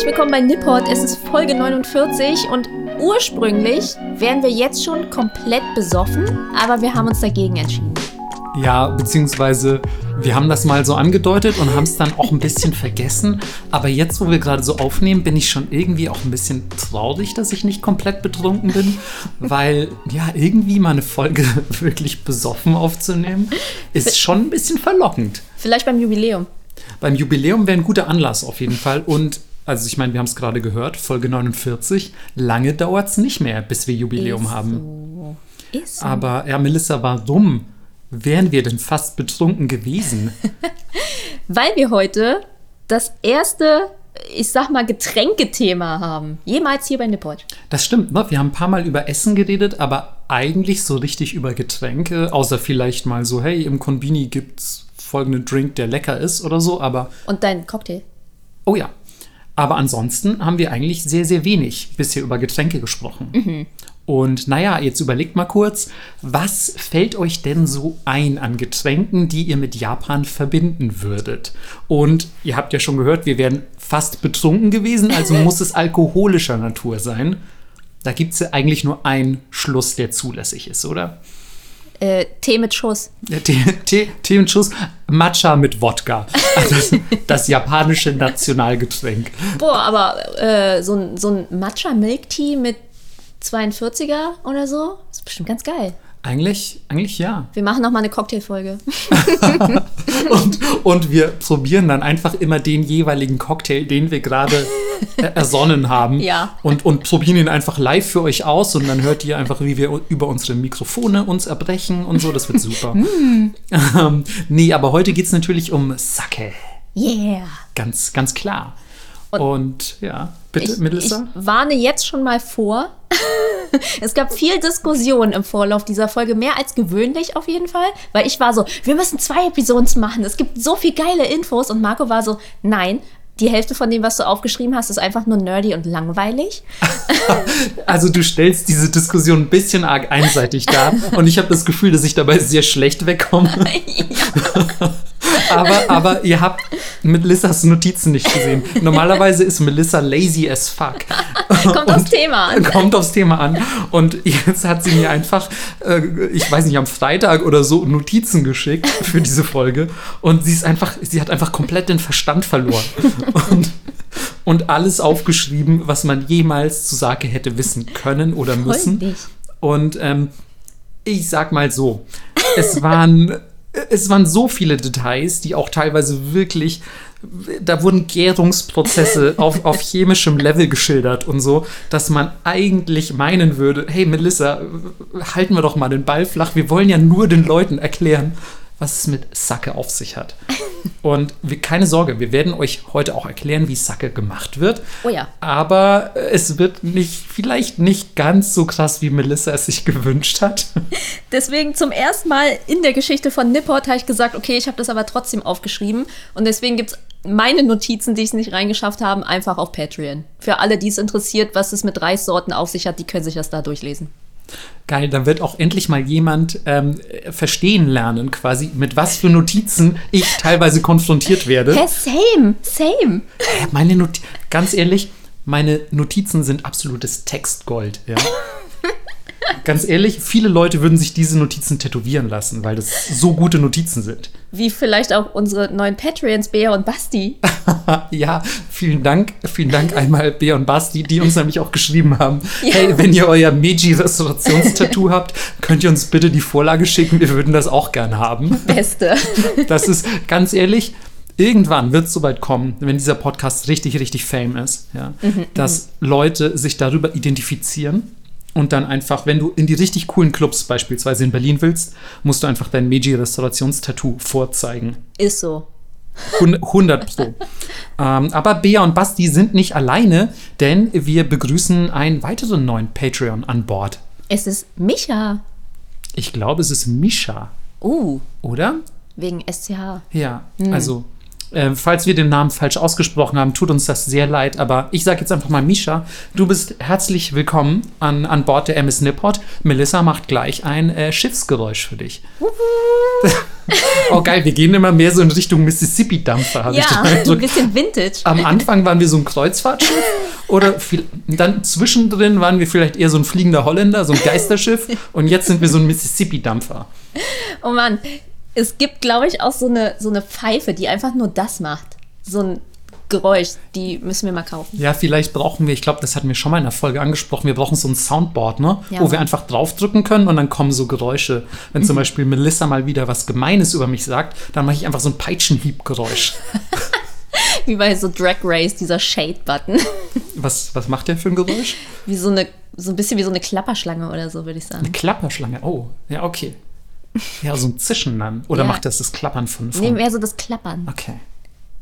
Herzlich willkommen bei Nipport. Es ist Folge 49 und ursprünglich wären wir jetzt schon komplett besoffen, aber wir haben uns dagegen entschieden. Ja, beziehungsweise wir haben das mal so angedeutet und haben es dann auch ein bisschen vergessen. Aber jetzt, wo wir gerade so aufnehmen, bin ich schon irgendwie auch ein bisschen traurig, dass ich nicht komplett betrunken bin. Weil, ja, irgendwie mal eine Folge wirklich besoffen aufzunehmen, ist schon ein bisschen verlockend. Vielleicht beim Jubiläum. Beim Jubiläum wäre ein guter Anlass auf jeden Fall. Und also ich meine, wir haben es gerade gehört, Folge 49. Lange dauert es nicht mehr, bis wir Jubiläum Ist haben. So. Ist so. Aber ja, Melissa, warum wären wir denn fast betrunken gewesen? Weil wir heute das erste, ich sag mal, Getränkethema haben. Jemals hier bei Nipport. Das stimmt, ne? wir haben ein paar Mal über Essen geredet, aber eigentlich so richtig über Getränke, außer vielleicht mal so, hey, im Konbini gibt's folgenden Drink, der lecker ist oder so, aber Und dein Cocktail. oh ja. Aber ansonsten haben wir eigentlich sehr, sehr wenig bisher über Getränke gesprochen. Und naja, jetzt überlegt mal kurz, was fällt euch denn so ein an Getränken, die ihr mit Japan verbinden würdet? Und ihr habt ja schon gehört, wir wären fast betrunken gewesen, also muss es alkoholischer Natur sein. Da gibt es ja eigentlich nur einen Schluss, der zulässig ist, oder? Äh, Tee mit Schuss. Ja, Tee, Tee, Tee und Schuss, Matcha mit Wodka. Das, das japanische Nationalgetränk. Boah, aber äh, so ein, so ein Matcha Milk Tea mit 42er oder so, ist bestimmt ganz geil. Eigentlich, eigentlich ja. Wir machen noch mal eine Cocktailfolge. Und, und wir probieren dann einfach immer den jeweiligen Cocktail, den wir gerade ersonnen haben. Ja. Und, und probieren ihn einfach live für euch aus. Und dann hört ihr einfach, wie wir über unsere Mikrofone uns erbrechen und so. Das wird super. ähm, nee, aber heute geht es natürlich um Sake. Yeah. Ganz, ganz klar. Und, ja, bitte, Ich, Melissa? ich warne jetzt schon mal vor. es gab viel Diskussion im Vorlauf dieser Folge, mehr als gewöhnlich auf jeden Fall, weil ich war so, wir müssen zwei Episoden machen, es gibt so viel geile Infos und Marco war so, nein, die Hälfte von dem, was du aufgeschrieben hast, ist einfach nur nerdy und langweilig. Also du stellst diese Diskussion ein bisschen arg einseitig dar und ich habe das Gefühl, dass ich dabei sehr schlecht wegkomme. Aber, aber ihr habt Melissas Notizen nicht gesehen. Normalerweise ist Melissa lazy as fuck. Kommt aufs Thema an. Kommt aufs Thema an. Und jetzt hat sie mir einfach, äh, ich weiß nicht, am Freitag oder so Notizen geschickt für diese Folge. Und sie ist einfach, sie hat einfach komplett den Verstand verloren. Und, und alles aufgeschrieben, was man jemals zu Sake hätte wissen können oder müssen. Und ähm, ich sag mal so, es waren, es waren so viele Details, die auch teilweise wirklich, da wurden Gärungsprozesse auf, auf chemischem Level geschildert und so, dass man eigentlich meinen würde, hey Melissa, halten wir doch mal den Ball flach, wir wollen ja nur den Leuten erklären, was es mit Sake auf sich hat. Und wir, keine Sorge, wir werden euch heute auch erklären, wie Sake gemacht wird. Oh ja. Aber es wird nicht, vielleicht nicht ganz so krass, wie Melissa es sich gewünscht hat. Deswegen zum ersten Mal in der Geschichte von Nipport habe ich gesagt, okay, ich habe das aber trotzdem aufgeschrieben. Und deswegen gibt es meine Notizen, die es nicht reingeschafft haben, einfach auf Patreon. Für alle, die es interessiert, was es mit Reissorten auf sich hat, die können sich das da durchlesen. Geil, dann wird auch endlich mal jemand ähm, verstehen lernen, quasi, mit was für Notizen ich teilweise konfrontiert werde. Hä, same, same. Äh, Meine Not ganz ehrlich, meine Notizen sind absolutes Textgold. Ja. ganz ehrlich, viele Leute würden sich diese Notizen tätowieren lassen, weil das so gute Notizen sind. Wie vielleicht auch unsere neuen Patreons, Bea und Basti. Ja, vielen Dank. Vielen Dank einmal Bea und Basti, die uns nämlich auch geschrieben haben. Hey, wenn ihr euer Meiji-Restaurationstattoo habt, könnt ihr uns bitte die Vorlage schicken. Wir würden das auch gern haben. Beste. Das ist ganz ehrlich, irgendwann wird es soweit kommen, wenn dieser Podcast richtig, richtig fame ist, ja, dass Leute sich darüber identifizieren. Und dann einfach, wenn du in die richtig coolen Clubs beispielsweise in Berlin willst, musst du einfach dein Meiji-Restaurationstattoo vorzeigen. Ist so. 100 Pro. ähm, aber Bea und Basti sind nicht alleine, denn wir begrüßen einen weiteren neuen Patreon an Bord. Es ist Micha. Ich glaube, es ist Misha, Uh, oder? wegen SCH. Ja, also, äh, falls wir den Namen falsch ausgesprochen haben, tut uns das sehr leid, aber ich sage jetzt einfach mal Misha. Du bist herzlich willkommen an, an Bord der MS Nipport. Melissa macht gleich ein äh, Schiffsgeräusch für dich. Oh geil, wir gehen immer mehr so in Richtung Mississippi-Dampfer, habe ich Ja, ein bisschen Vintage. Am Anfang waren wir so ein Kreuzfahrtschiff oder viel, dann zwischendrin waren wir vielleicht eher so ein fliegender Holländer, so ein Geisterschiff und jetzt sind wir so ein Mississippi-Dampfer. Oh Mann, es gibt, glaube ich, auch so eine, so eine Pfeife, die einfach nur das macht. So ein Geräusch, die müssen wir mal kaufen. Ja, vielleicht brauchen wir, ich glaube, das hatten wir schon mal in der Folge angesprochen, wir brauchen so ein Soundboard, ne? Ja, wo wir einfach draufdrücken können und dann kommen so Geräusche. Wenn zum Beispiel Melissa mal wieder was Gemeines über mich sagt, dann mache ich einfach so ein Peitschenhieb-Geräusch. Wie bei so Drag Race, dieser Shade-Button. Was, was macht der für ein Geräusch? Wie so eine, so ein bisschen wie so eine Klapperschlange oder so, würde ich sagen. Eine Klapperschlange. Oh, ja, okay. Ja, so ein Zischen dann. Oder Ja. macht das das Klappern von. von Nee, mehr so das Klappern. okay.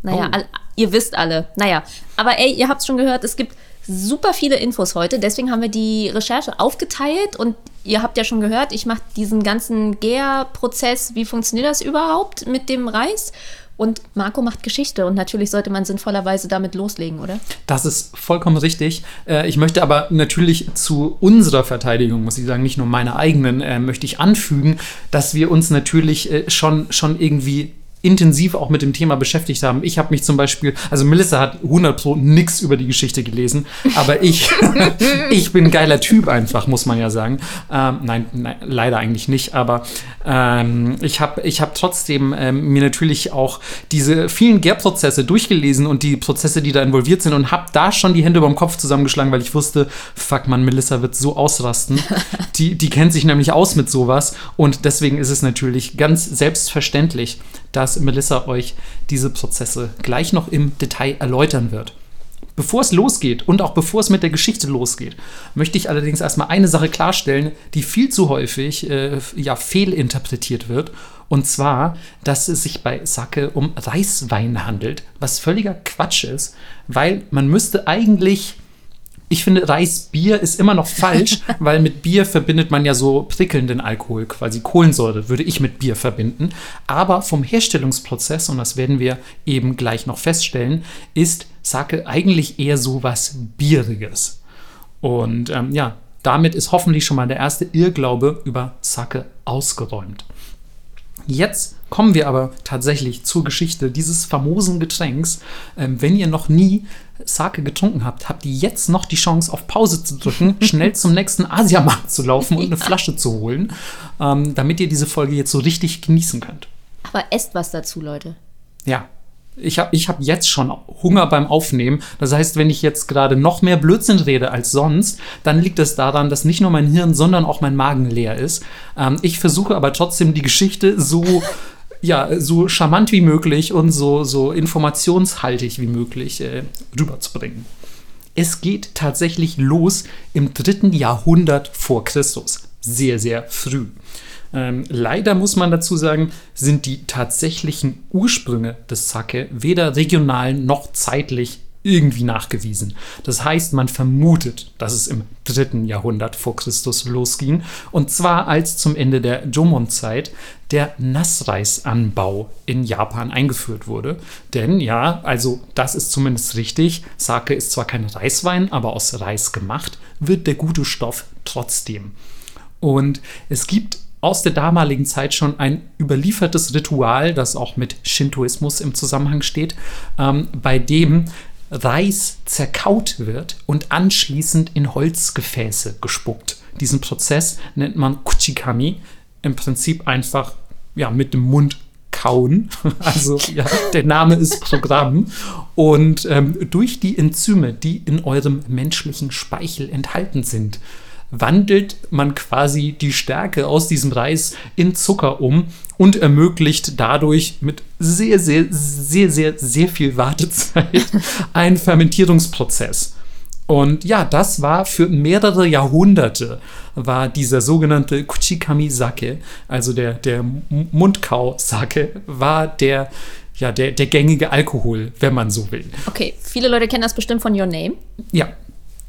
Naja, Oh. all, ihr wisst alle. Naja, aber ey, ihr habt schon gehört, es gibt super viele Infos heute. Deswegen haben wir die Recherche aufgeteilt und ihr habt ja schon gehört, ich mache diesen ganzen Gärprozess. Wie funktioniert das überhaupt mit dem Reis? Und Marco macht Geschichte und natürlich sollte man sinnvollerweise damit loslegen, oder? Das ist vollkommen richtig. Äh, Ich möchte aber natürlich zu unserer Verteidigung, muss ich sagen, nicht nur meiner eigenen, äh, möchte ich anfügen, dass wir uns natürlich äh, schon, schon irgendwie intensiv auch mit dem Thema beschäftigt haben. Ich habe mich zum Beispiel, also Melissa hat 100 Pro nix über die Geschichte gelesen, aber ich, ich bin ein geiler Typ einfach, muss man ja sagen. Ähm, nein, nein, leider eigentlich nicht, aber ähm, ich habe ich hab trotzdem ähm, mir natürlich auch diese vielen Gärprozesse durchgelesen und die Prozesse, die da involviert sind und habe da schon die Hände über dem Kopf zusammengeschlagen, weil ich wusste, fuck man, Melissa wird so ausrasten. die, die kennt sich nämlich aus mit sowas und deswegen ist es natürlich ganz selbstverständlich, dass Melissa euch diese Prozesse gleich noch im Detail erläutern wird. Bevor es losgeht und auch bevor es mit der Geschichte losgeht, möchte ich allerdings erstmal eine Sache klarstellen, die viel zu häufig äh, ja, fehlinterpretiert wird. Und zwar, dass es sich bei Sake um Reiswein handelt, was völliger Quatsch ist, weil man müsste eigentlich ich finde, Reisbier ist immer noch falsch, weil mit Bier verbindet man ja so prickelnden Alkohol, quasi Kohlensäure würde ich mit Bier verbinden. Aber vom Herstellungsprozess, und das werden wir eben gleich noch feststellen, ist Sake eigentlich eher so was Bieriges. Und ähm, ja, damit ist hoffentlich schon mal der erste Irrglaube über Sake ausgeräumt. Jetzt kommen wir aber tatsächlich zur Geschichte dieses famosen Getränks. Ähm, wenn ihr noch nie Sake getrunken habt, habt ihr jetzt noch die Chance, auf Pause zu drücken, schnell zum nächsten Asiamarkt zu laufen und eine Flasche zu holen, ähm, damit ihr diese Folge jetzt so richtig genießen könnt. Aber esst was dazu, Leute. Ja. Ich habe ich hab jetzt schon Hunger beim Aufnehmen. Das heißt, wenn ich jetzt gerade noch mehr Blödsinn rede als sonst, dann liegt es daran, dass nicht nur mein Hirn, sondern auch mein Magen leer ist. Ähm, ich versuche aber trotzdem die Geschichte so, ja, so charmant wie möglich und so, so informationshaltig wie möglich äh, rüberzubringen. Es geht tatsächlich los im dritten Jahrhundert vor Christus. Sehr, sehr früh. Ähm, leider muss man dazu sagen, sind die tatsächlichen Ursprünge des Sake weder regional noch zeitlich irgendwie nachgewiesen. Das heißt, man vermutet, dass es im dritten Jahrhundert vor Christus losging. Und zwar als zum Ende der Jomon-Zeit der Nassreisanbau in Japan eingeführt wurde. Denn ja, also das ist zumindest richtig. Sake ist zwar kein Reiswein, aber aus Reis gemacht, wird der gute Stoff trotzdem. Und es gibt aus der damaligen Zeit schon ein überliefertes Ritual, das auch mit Shintoismus im Zusammenhang steht, ähm, bei dem Reis zerkaut wird und anschließend in Holzgefäße gespuckt. Diesen Prozess nennt man Kuchikami, im Prinzip einfach ja, mit dem Mund kauen. Also ja, der Name ist Programm. Und ähm, durch die Enzyme, die in eurem menschlichen Speichel enthalten sind, wandelt man quasi die Stärke aus diesem Reis in Zucker um und ermöglicht dadurch mit sehr, sehr, sehr, sehr, sehr viel Wartezeit einen Fermentierungsprozess. Und ja, das war für mehrere Jahrhunderte, war dieser sogenannte Kuchikami Sake, also der, der Mundkau-Sake, war der, ja, der, der gängige Alkohol, wenn man so will. Okay, viele Leute kennen das bestimmt von Your Name. Ja,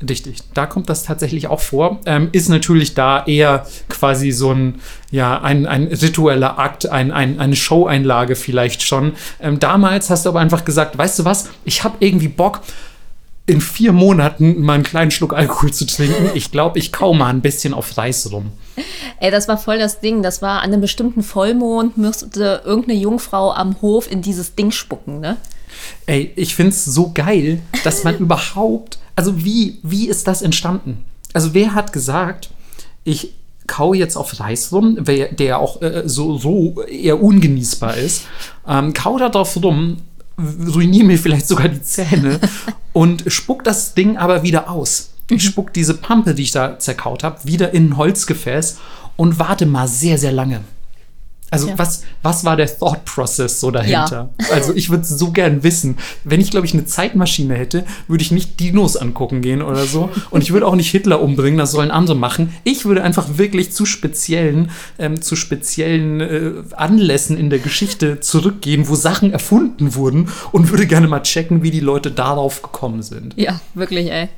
richtig. Da kommt das tatsächlich auch vor. Ähm, ist natürlich da eher quasi so ein, ja, ein, ein ritueller Akt, ein, ein, eine Show-Einlage vielleicht schon. Ähm, damals hast du aber einfach gesagt, weißt du was, ich habe irgendwie Bock, in vier Monaten mal einen kleinen Schluck Alkohol zu trinken. Ich glaube, ich kau mal ein bisschen auf Reis rum. Ey, das war voll das Ding. Das war an einem bestimmten Vollmond, müsste irgendeine Jungfrau am Hof in dieses Ding spucken, ne? Ey, ich find's so geil, dass man überhaupt, also wie, wie ist das entstanden? Also wer hat gesagt, ich kau jetzt auf Reis rum, der auch äh, so, so eher ungenießbar ist, ähm, kau da drauf rum, ruiniere mir vielleicht sogar die Zähne und spuck das Ding aber wieder aus. Ich spuck diese Pampe, die ich da zerkaut habe, wieder in ein Holzgefäß und warte mal sehr, sehr lange. Also Tja. was, was war der Thought Process so dahinter? Also ich würde so gern wissen. Wenn ich, glaube ich, eine Zeitmaschine hätte, würde ich nicht Dinos angucken gehen oder so. Und ich würde auch nicht Hitler umbringen, das sollen andere machen. Ich würde einfach wirklich zu speziellen, ähm, zu speziellen äh, Anlässen in der Geschichte zurückgehen, wo Sachen erfunden wurden und würde gerne mal checken, wie die Leute darauf gekommen sind. Ja, wirklich, ey.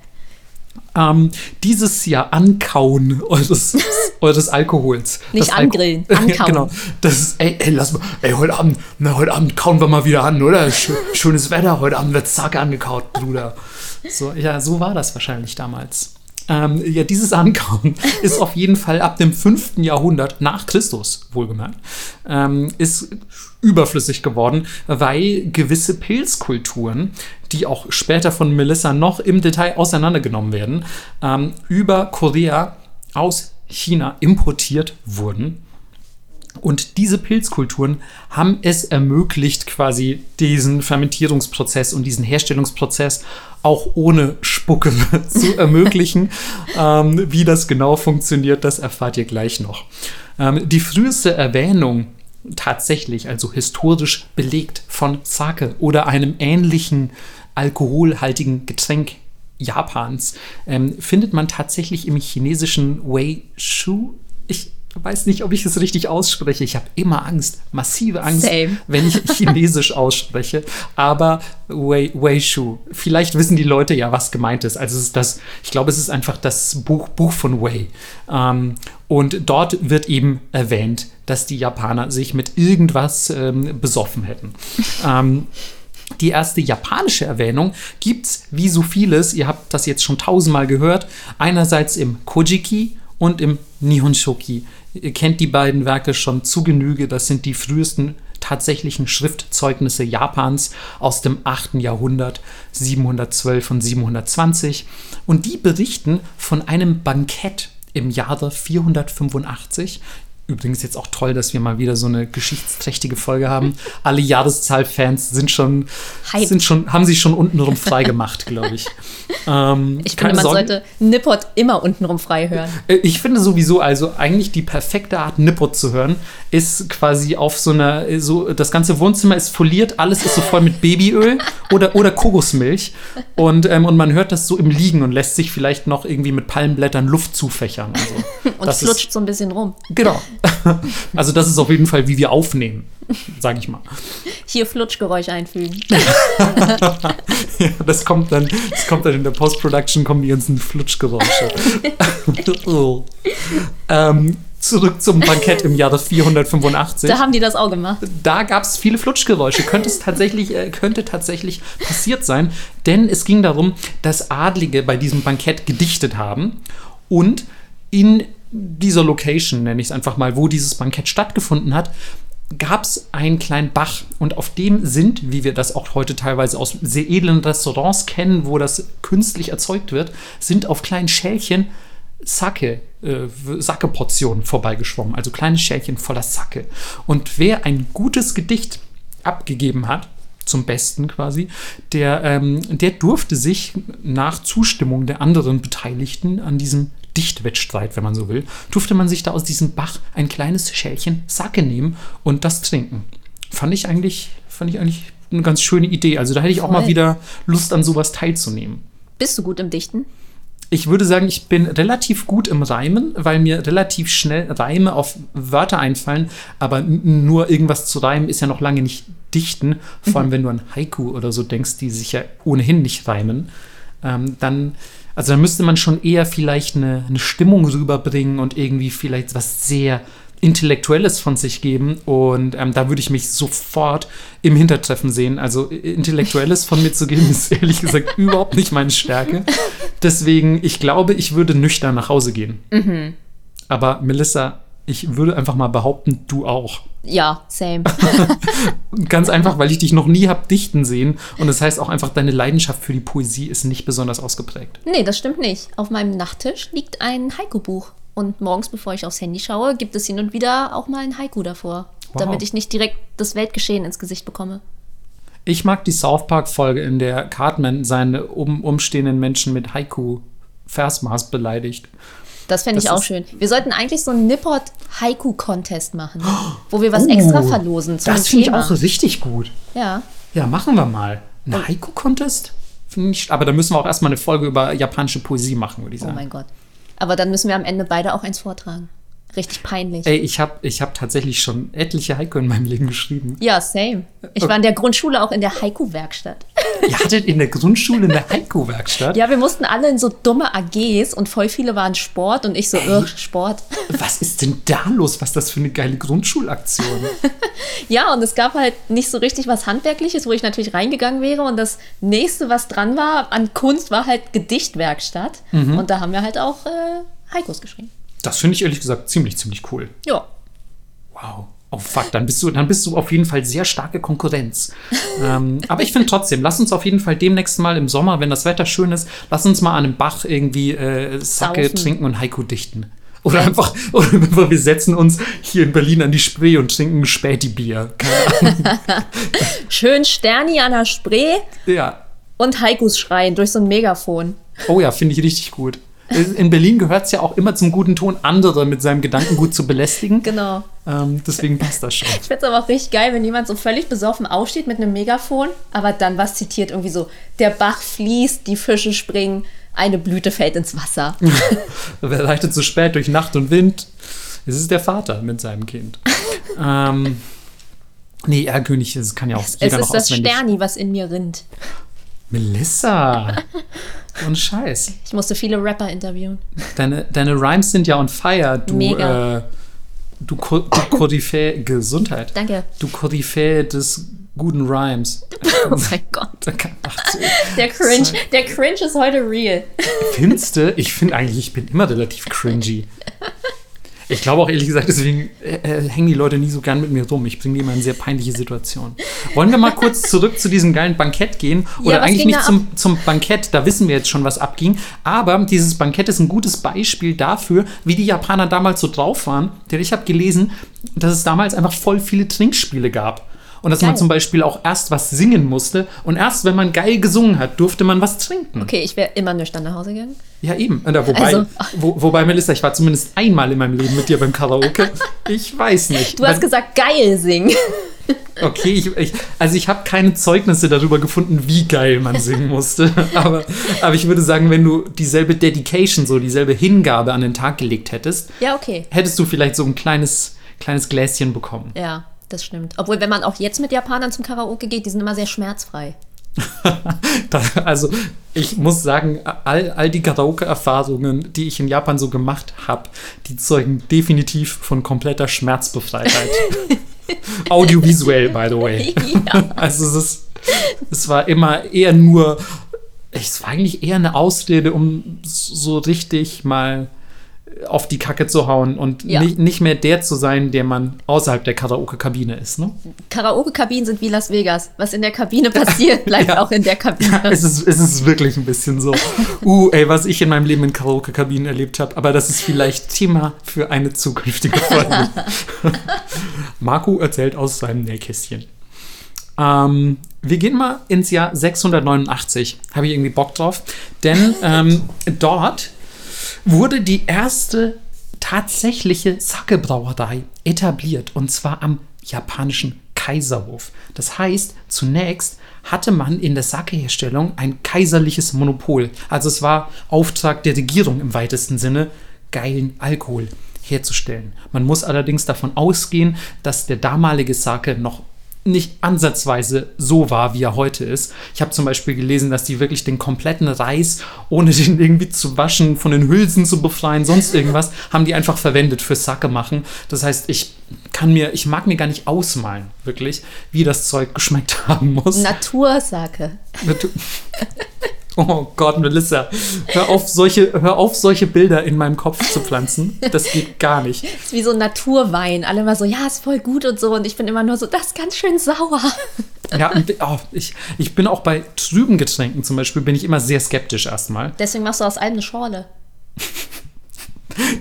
Ähm, dieses Jahr Ankauen eures, eures Alkohols. Nicht Das Alko- angrillen, ankauen. genau. Das ist, ey, ey, lass mal, ey, heute Abend, na, heute Abend kauen wir mal wieder an, oder? Schö- Schönes Wetter, heute Abend wird zack angekaut, Bruder. So, ja, so war das wahrscheinlich damals. Ähm, ja, dieses Ankauen ist auf jeden Fall ab dem 5. Jahrhundert nach Christus, wohlgemerkt, ähm, ist überflüssig geworden, weil gewisse Pilzkulturen, die auch später von Melissa noch im Detail auseinandergenommen werden, ähm, über Korea aus China importiert wurden. Und diese Pilzkulturen haben es ermöglicht, quasi diesen Fermentierungsprozess und diesen Herstellungsprozess auch ohne Spucke zu ermöglichen. ähm, wie das genau funktioniert, das erfahrt ihr gleich noch. Ähm, die früheste Erwähnung tatsächlich, also historisch belegt von Sake oder einem ähnlichen alkoholhaltigen Getränk Japans, ähm, findet man tatsächlich im chinesischen Wei Shu. Ich weiß nicht, ob ich es richtig ausspreche. Ich habe immer Angst, massive Angst, Same. wenn ich Chinesisch ausspreche. Aber Wei, Wei Shu. Vielleicht wissen die Leute ja, was gemeint ist. Also es ist das, ich glaube, es ist einfach das Buch, Buch von Wei. Ähm, und dort wird eben erwähnt, dass die Japaner sich mit irgendwas ähm, besoffen hätten. ähm, die erste japanische Erwähnung gibt's wie so vieles, ihr habt das jetzt schon tausendmal gehört, einerseits im Kojiki und im Nihonshoki. Ihr kennt die beiden Werke schon zu Genüge, das sind die frühesten tatsächlichen Schriftzeugnisse Japans aus dem 8. Jahrhundert, 712 und 720. Und die berichten von einem Bankett im Jahre 485. Übrigens jetzt auch toll, dass wir mal wieder so eine geschichtsträchtige Folge haben. Alle Jahreszahl-Fans sind schon, sind schon, haben sich schon untenrum frei gemacht, glaube ich. Ähm, Ich finde, man Sorge. sollte Nippot immer untenrum frei hören. Äh, Ich finde sowieso, also eigentlich die perfekte Art, Nippot zu hören, ist quasi auf so einer, äh, so, das ganze Wohnzimmer ist foliert, alles ist so voll mit Babyöl oder, oder Kokosmilch. Und, ähm, und man hört das so im Liegen und lässt sich vielleicht noch irgendwie mit Palmblättern Luft zufächern. Also, Und das flutscht Ist, so ein bisschen rum. genau. Also das ist auf jeden Fall, wie wir aufnehmen, sage ich mal. Hier Flutschgeräusch einfügen. Ja, das kommt dann, das kommt dann in der Post-Production, kommen die ganzen Flutschgeräusche. ähm, zurück zum Bankett im Jahre 485. Da haben die das auch gemacht. da gab es viele Flutschgeräusche. Könnte es tatsächlich, äh, könnte tatsächlich passiert sein, denn es ging darum, dass Adlige bei diesem Bankett gedichtet haben und in dieser Location, nenne ich es einfach mal, wo dieses Bankett stattgefunden hat, gab es einen kleinen Bach und auf dem sind, wie wir das auch heute teilweise aus sehr edlen Restaurants kennen, wo das künstlich erzeugt wird, sind auf kleinen Schälchen Sake, äh, Sake-Portionen vorbeigeschwommen, also kleine Schälchen voller Sake. Und wer ein gutes Gedicht abgegeben hat, zum Besten quasi, der, ähm, der durfte sich nach Zustimmung der anderen Beteiligten an diesem Dichtwettstreit, wenn man so will, durfte man sich da aus diesem Bach ein kleines Schälchen Sake nehmen und das trinken. Fand ich eigentlich, fand ich eigentlich eine ganz schöne Idee. Also da hätte ich auch mal Voll. wieder Lust an sowas teilzunehmen. Bist du gut im Dichten? Ich würde sagen, ich bin relativ gut im Reimen, weil mir relativ schnell Reime auf Wörter einfallen, aber nur irgendwas zu reimen ist ja noch lange nicht dichten. Vor allem, wenn du an Haiku oder so denkst, die sich ja ohnehin nicht reimen. Ähm, dann, also dann müsste man schon eher vielleicht eine, eine Stimmung rüberbringen und irgendwie vielleicht was sehr Intellektuelles von sich geben. Und ähm, da würde ich mich sofort im Hintertreffen sehen. Also äh, Intellektuelles von mir zu geben, ist ehrlich gesagt überhaupt nicht meine Stärke. Deswegen, ich glaube, ich würde nüchtern nach Hause gehen. Aber Melissa, ich würde einfach mal behaupten, du auch. Ja, same. Ganz einfach, weil ich dich noch nie hab dichten sehen. Und das heißt auch einfach, deine Leidenschaft für die Poesie ist nicht besonders ausgeprägt. nee, das stimmt nicht. Auf meinem Nachttisch liegt ein Haiku-Buch. Und morgens, bevor ich aufs Handy schaue, gibt es hin und wieder auch mal ein Haiku davor. Wow. Damit ich nicht direkt das Weltgeschehen ins Gesicht bekomme. Ich mag die South Park-Folge, in der Cartman seine um, umstehenden Menschen mit Haiku-Versmaß beleidigt. Das fände ich auch schön. Wir sollten eigentlich so einen Nippot-Haiku-Contest machen, wo wir was extra verlosen Oh, Das finde ich auch richtig gut. Ja. Ja, machen wir mal. Ein Haiku-Contest? Finde ich- Aber da müssen wir auch erstmal eine Folge über japanische Poesie machen, würde ich Oh sagen. mein Gott. Aber dann müssen wir am Ende beide auch eins vortragen. Richtig peinlich. Ey, ich habe ich hab tatsächlich schon etliche Haiku in meinem Leben geschrieben. Ja, same. Ich war in der Grundschule auch in der Haiku-Werkstatt. Ihr hattet in der Grundschule eine Haiku-Werkstatt? Ja, wir mussten alle in so dumme AGs und voll viele waren Sport und ich so, ugh, Sport. Was ist denn da los? Was ist das für eine geile Grundschulaktion? Ja, und es gab halt nicht so richtig was Handwerkliches, wo ich natürlich reingegangen wäre. Und das nächste, was dran war an Kunst, war halt Gedichtwerkstatt. Mhm. Und da haben wir halt auch äh, Haikus geschrieben. Das finde ich ehrlich gesagt ziemlich, ziemlich cool. Ja. Wow. Oh fuck, dann bist du, dann bist du auf jeden Fall sehr starke Konkurrenz. ähm, aber ich finde trotzdem, lass uns auf jeden Fall demnächst mal im Sommer, wenn das Wetter schön ist, lass uns mal an einem Bach irgendwie äh, Saufen. trinken und Haiku dichten. Oder einfach, oder wir setzen uns hier in Berlin an die Spree und trinken Späti-Bier. Schön Sterni an der Spree Ja. und Haikus schreien durch so ein Megafon. Oh ja, finde ich richtig gut. In Berlin gehört es ja auch immer zum guten Ton, andere mit seinem Gedankengut zu belästigen. Genau. Ähm, deswegen passt das schon. Ich finde es aber auch richtig geil, wenn jemand so völlig besoffen aufsteht mit einem Megafon, aber dann was zitiert, irgendwie so, der Bach fließt, die Fische springen, eine Blüte fällt ins Wasser. Wer reitet so spät durch Nacht und Wind? Es ist der Vater mit seinem Kind. ähm, nee, Erlkönig, das kann ja auch Es jeder ist noch das auswendig. Sterni, was in mir rinnt. Melissa. Und Scheiß. Ich musste viele Rapper interviewen. Deine, deine Rhymes sind ja on fire. Du, Mega. Äh, du, Ko- du Koryphäe, Gesundheit. Danke. Du Koryphäe des guten Rhymes. Oh mein Gott. Der Cringe, der Cringe ist heute real. Findest du? Ich finde eigentlich, ich bin immer relativ cringy. Ich glaube auch ehrlich gesagt, deswegen äh, äh, hängen die Leute nie so gern mit mir rum. Ich bringe die immer in sehr peinliche Situationen. Wollen wir mal kurz zurück zu diesem geilen Bankett gehen? Oder was eigentlich nicht zum, zum Bankett, da wissen wir jetzt schon, was abging. Aber dieses Bankett ist ein gutes Beispiel dafür, wie die Japaner damals so drauf waren. Denn ich habe gelesen, dass es damals einfach voll viele Trinkspiele gab. Und dass man Geil. zum Beispiel auch erst was singen musste. Und erst, wenn man geil gesungen hat, durfte man was trinken. Okay, ich wäre immer nüchtern nach Hause gegangen. Ja, eben. Oder wobei, Also- wo, wobei, Melissa, ich war zumindest einmal in meinem Leben mit dir beim Karaoke. Ich weiß nicht. Du hast gesagt, geil singen. Okay, ich, ich, also ich habe keine Zeugnisse darüber gefunden, wie geil man singen musste. Aber, aber ich würde sagen, wenn du dieselbe Dedication, so dieselbe Hingabe an den Tag gelegt hättest, Ja, okay. hättest du vielleicht so ein kleines, kleines Gläschen bekommen. Ja, das stimmt. Obwohl, wenn man auch jetzt mit Japanern zum Karaoke geht, die sind immer sehr schmerzfrei. Also ich muss sagen, all, all die Karaoke-Erfahrungen, die ich in Japan so gemacht habe, die zeugen definitiv von kompletter Schmerzbefreiheit. Audiovisuell, by the way. Ja. Also es, ist, es war immer eher nur, es war eigentlich eher eine Ausrede, um so richtig mal auf die Kacke zu hauen und Ja. nicht, nicht mehr der zu sein, der man außerhalb der Karaoke-Kabine ist. Ne? Karaoke-Kabinen sind wie Las Vegas. Was in der Kabine passiert, bleibt Ja. auch in der Kabine. Es ist, es ist wirklich ein bisschen so. Uh, ey, was ich in meinem Leben in Karaoke-Kabinen erlebt habe. Aber das ist vielleicht Thema für eine zukünftige Folge. Marco erzählt aus seinem Nähkästchen. Ähm, wir gehen mal ins Jahr 689. Habe ich irgendwie Bock drauf. Denn ähm, dort wurde die erste tatsächliche Sake-Brauerei etabliert. Und zwar am japanischen Kaiserhof. Das heißt, zunächst hatte man in der Sake-Herstellung ein kaiserliches Monopol. Also es war Auftrag der Regierung im weitesten Sinne, geilen Alkohol herzustellen. Man muss allerdings davon ausgehen, dass der damalige Sake noch nicht ansatzweise so war, wie er heute ist. Ich habe zum Beispiel gelesen, dass die wirklich den kompletten Reis, ohne den irgendwie zu waschen, von den Hülsen zu befreien, sonst irgendwas, haben die einfach verwendet für Sake machen. Das heißt, ich kann mir, ich mag mir gar nicht ausmalen, wirklich, wie das Zeug geschmeckt haben muss. Natursake. Oh Gott, Melissa, hör auf, solche, hör auf, solche Bilder in meinem Kopf zu pflanzen. Das geht gar nicht. Das ist wie so ein Naturwein. Alle immer so, ja, ist voll gut und so. Und ich bin immer nur so, das ist ganz schön sauer. Ja, oh, ich, ich bin auch bei trüben Getränken zum Beispiel, bin ich immer sehr skeptisch erstmal. Deswegen machst du aus allem eine Schorle.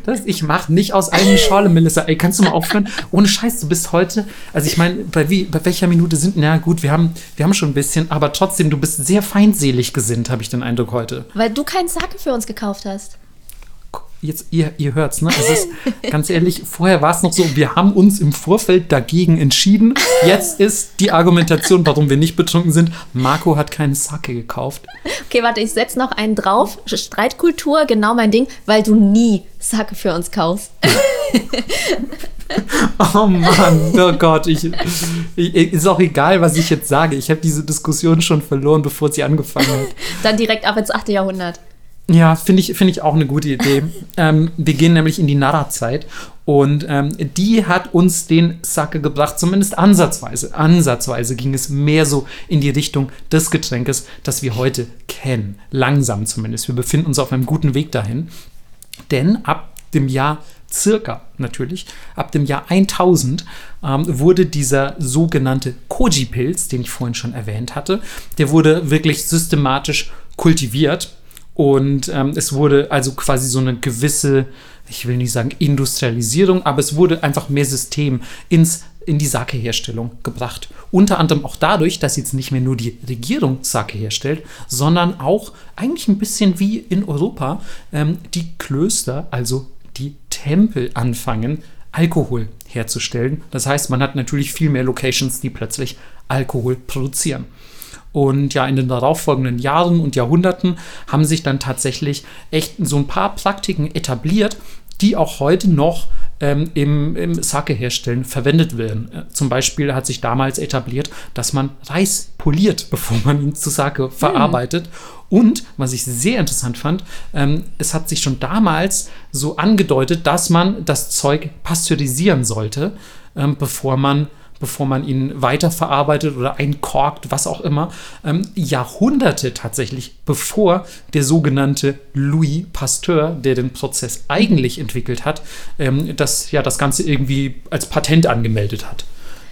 Das, ich mache nicht aus einem Schorle, Melissa. Ey, kannst du mal aufhören? Ohne Scheiß, du bist heute. Also ich meine, bei, bei welcher Minute sind. Na gut, wir haben, wir haben schon ein bisschen, aber trotzdem, du bist sehr feindselig gesinnt, habe ich den Eindruck heute. Weil du keinen Sake für uns gekauft hast. Jetzt, ihr, ihr hört's, ne? Es ist ganz ehrlich, vorher war es noch so, wir haben uns im Vorfeld dagegen entschieden. Jetzt ist die Argumentation, warum wir nicht betrunken sind, Marco hat keinen Sake gekauft. Okay, warte, ich setze noch einen drauf. Streitkultur, genau mein Ding, weil du nie Sake für uns kaufst. Oh Mann, oh Gott, ich, ich, ist auch egal, was ich jetzt sage. Ich habe diese Diskussion schon verloren, bevor sie angefangen hat. Dann direkt ab ins 8. Jahrhundert. Ja, finde ich, find ich auch eine gute Idee. ähm, wir gehen nämlich in die Nara-Zeit und ähm, die hat uns den Sake gebracht, zumindest ansatzweise. Ansatzweise ging es mehr so in die Richtung des Getränkes, das wir heute kennen. Langsam zumindest. Wir befinden uns auf einem guten Weg dahin. Denn ab dem Jahr circa natürlich, ab dem Jahr 1000 ähm, wurde dieser sogenannte Koji-Pilz, den ich vorhin schon erwähnt hatte, der wurde wirklich systematisch kultiviert und ähm, es wurde also quasi so eine gewisse, ich will nicht sagen Industrialisierung, aber es wurde einfach mehr System ins, in die Sake-Herstellung gebracht. Unter anderem auch dadurch, dass jetzt nicht mehr nur die Regierung Sake herstellt, sondern auch eigentlich ein bisschen wie in Europa ähm, die Klöster, also die Tempel anfangen, Alkohol herzustellen. Das heißt, man hat natürlich viel mehr Locations, die plötzlich Alkohol produzieren. Und ja, in den darauffolgenden Jahren und Jahrhunderten haben sich dann tatsächlich echt so ein paar Praktiken etabliert, die auch heute noch ähm, im, im Sake-Herstellen verwendet werden. Äh, zum Beispiel hat sich damals etabliert, dass man Reis poliert, bevor man ihn zu Sake verarbeitet. Hm. Und, was ich sehr interessant fand, ähm, es hat sich schon damals so angedeutet, dass man das Zeug pasteurisieren sollte, ähm, bevor man bevor man ihn weiterverarbeitet oder einkorkt, was auch immer, ähm, Jahrhunderte tatsächlich, bevor der sogenannte Louis Pasteur, der den Prozess eigentlich entwickelt hat, ähm, das ja das Ganze irgendwie als Patent angemeldet hat.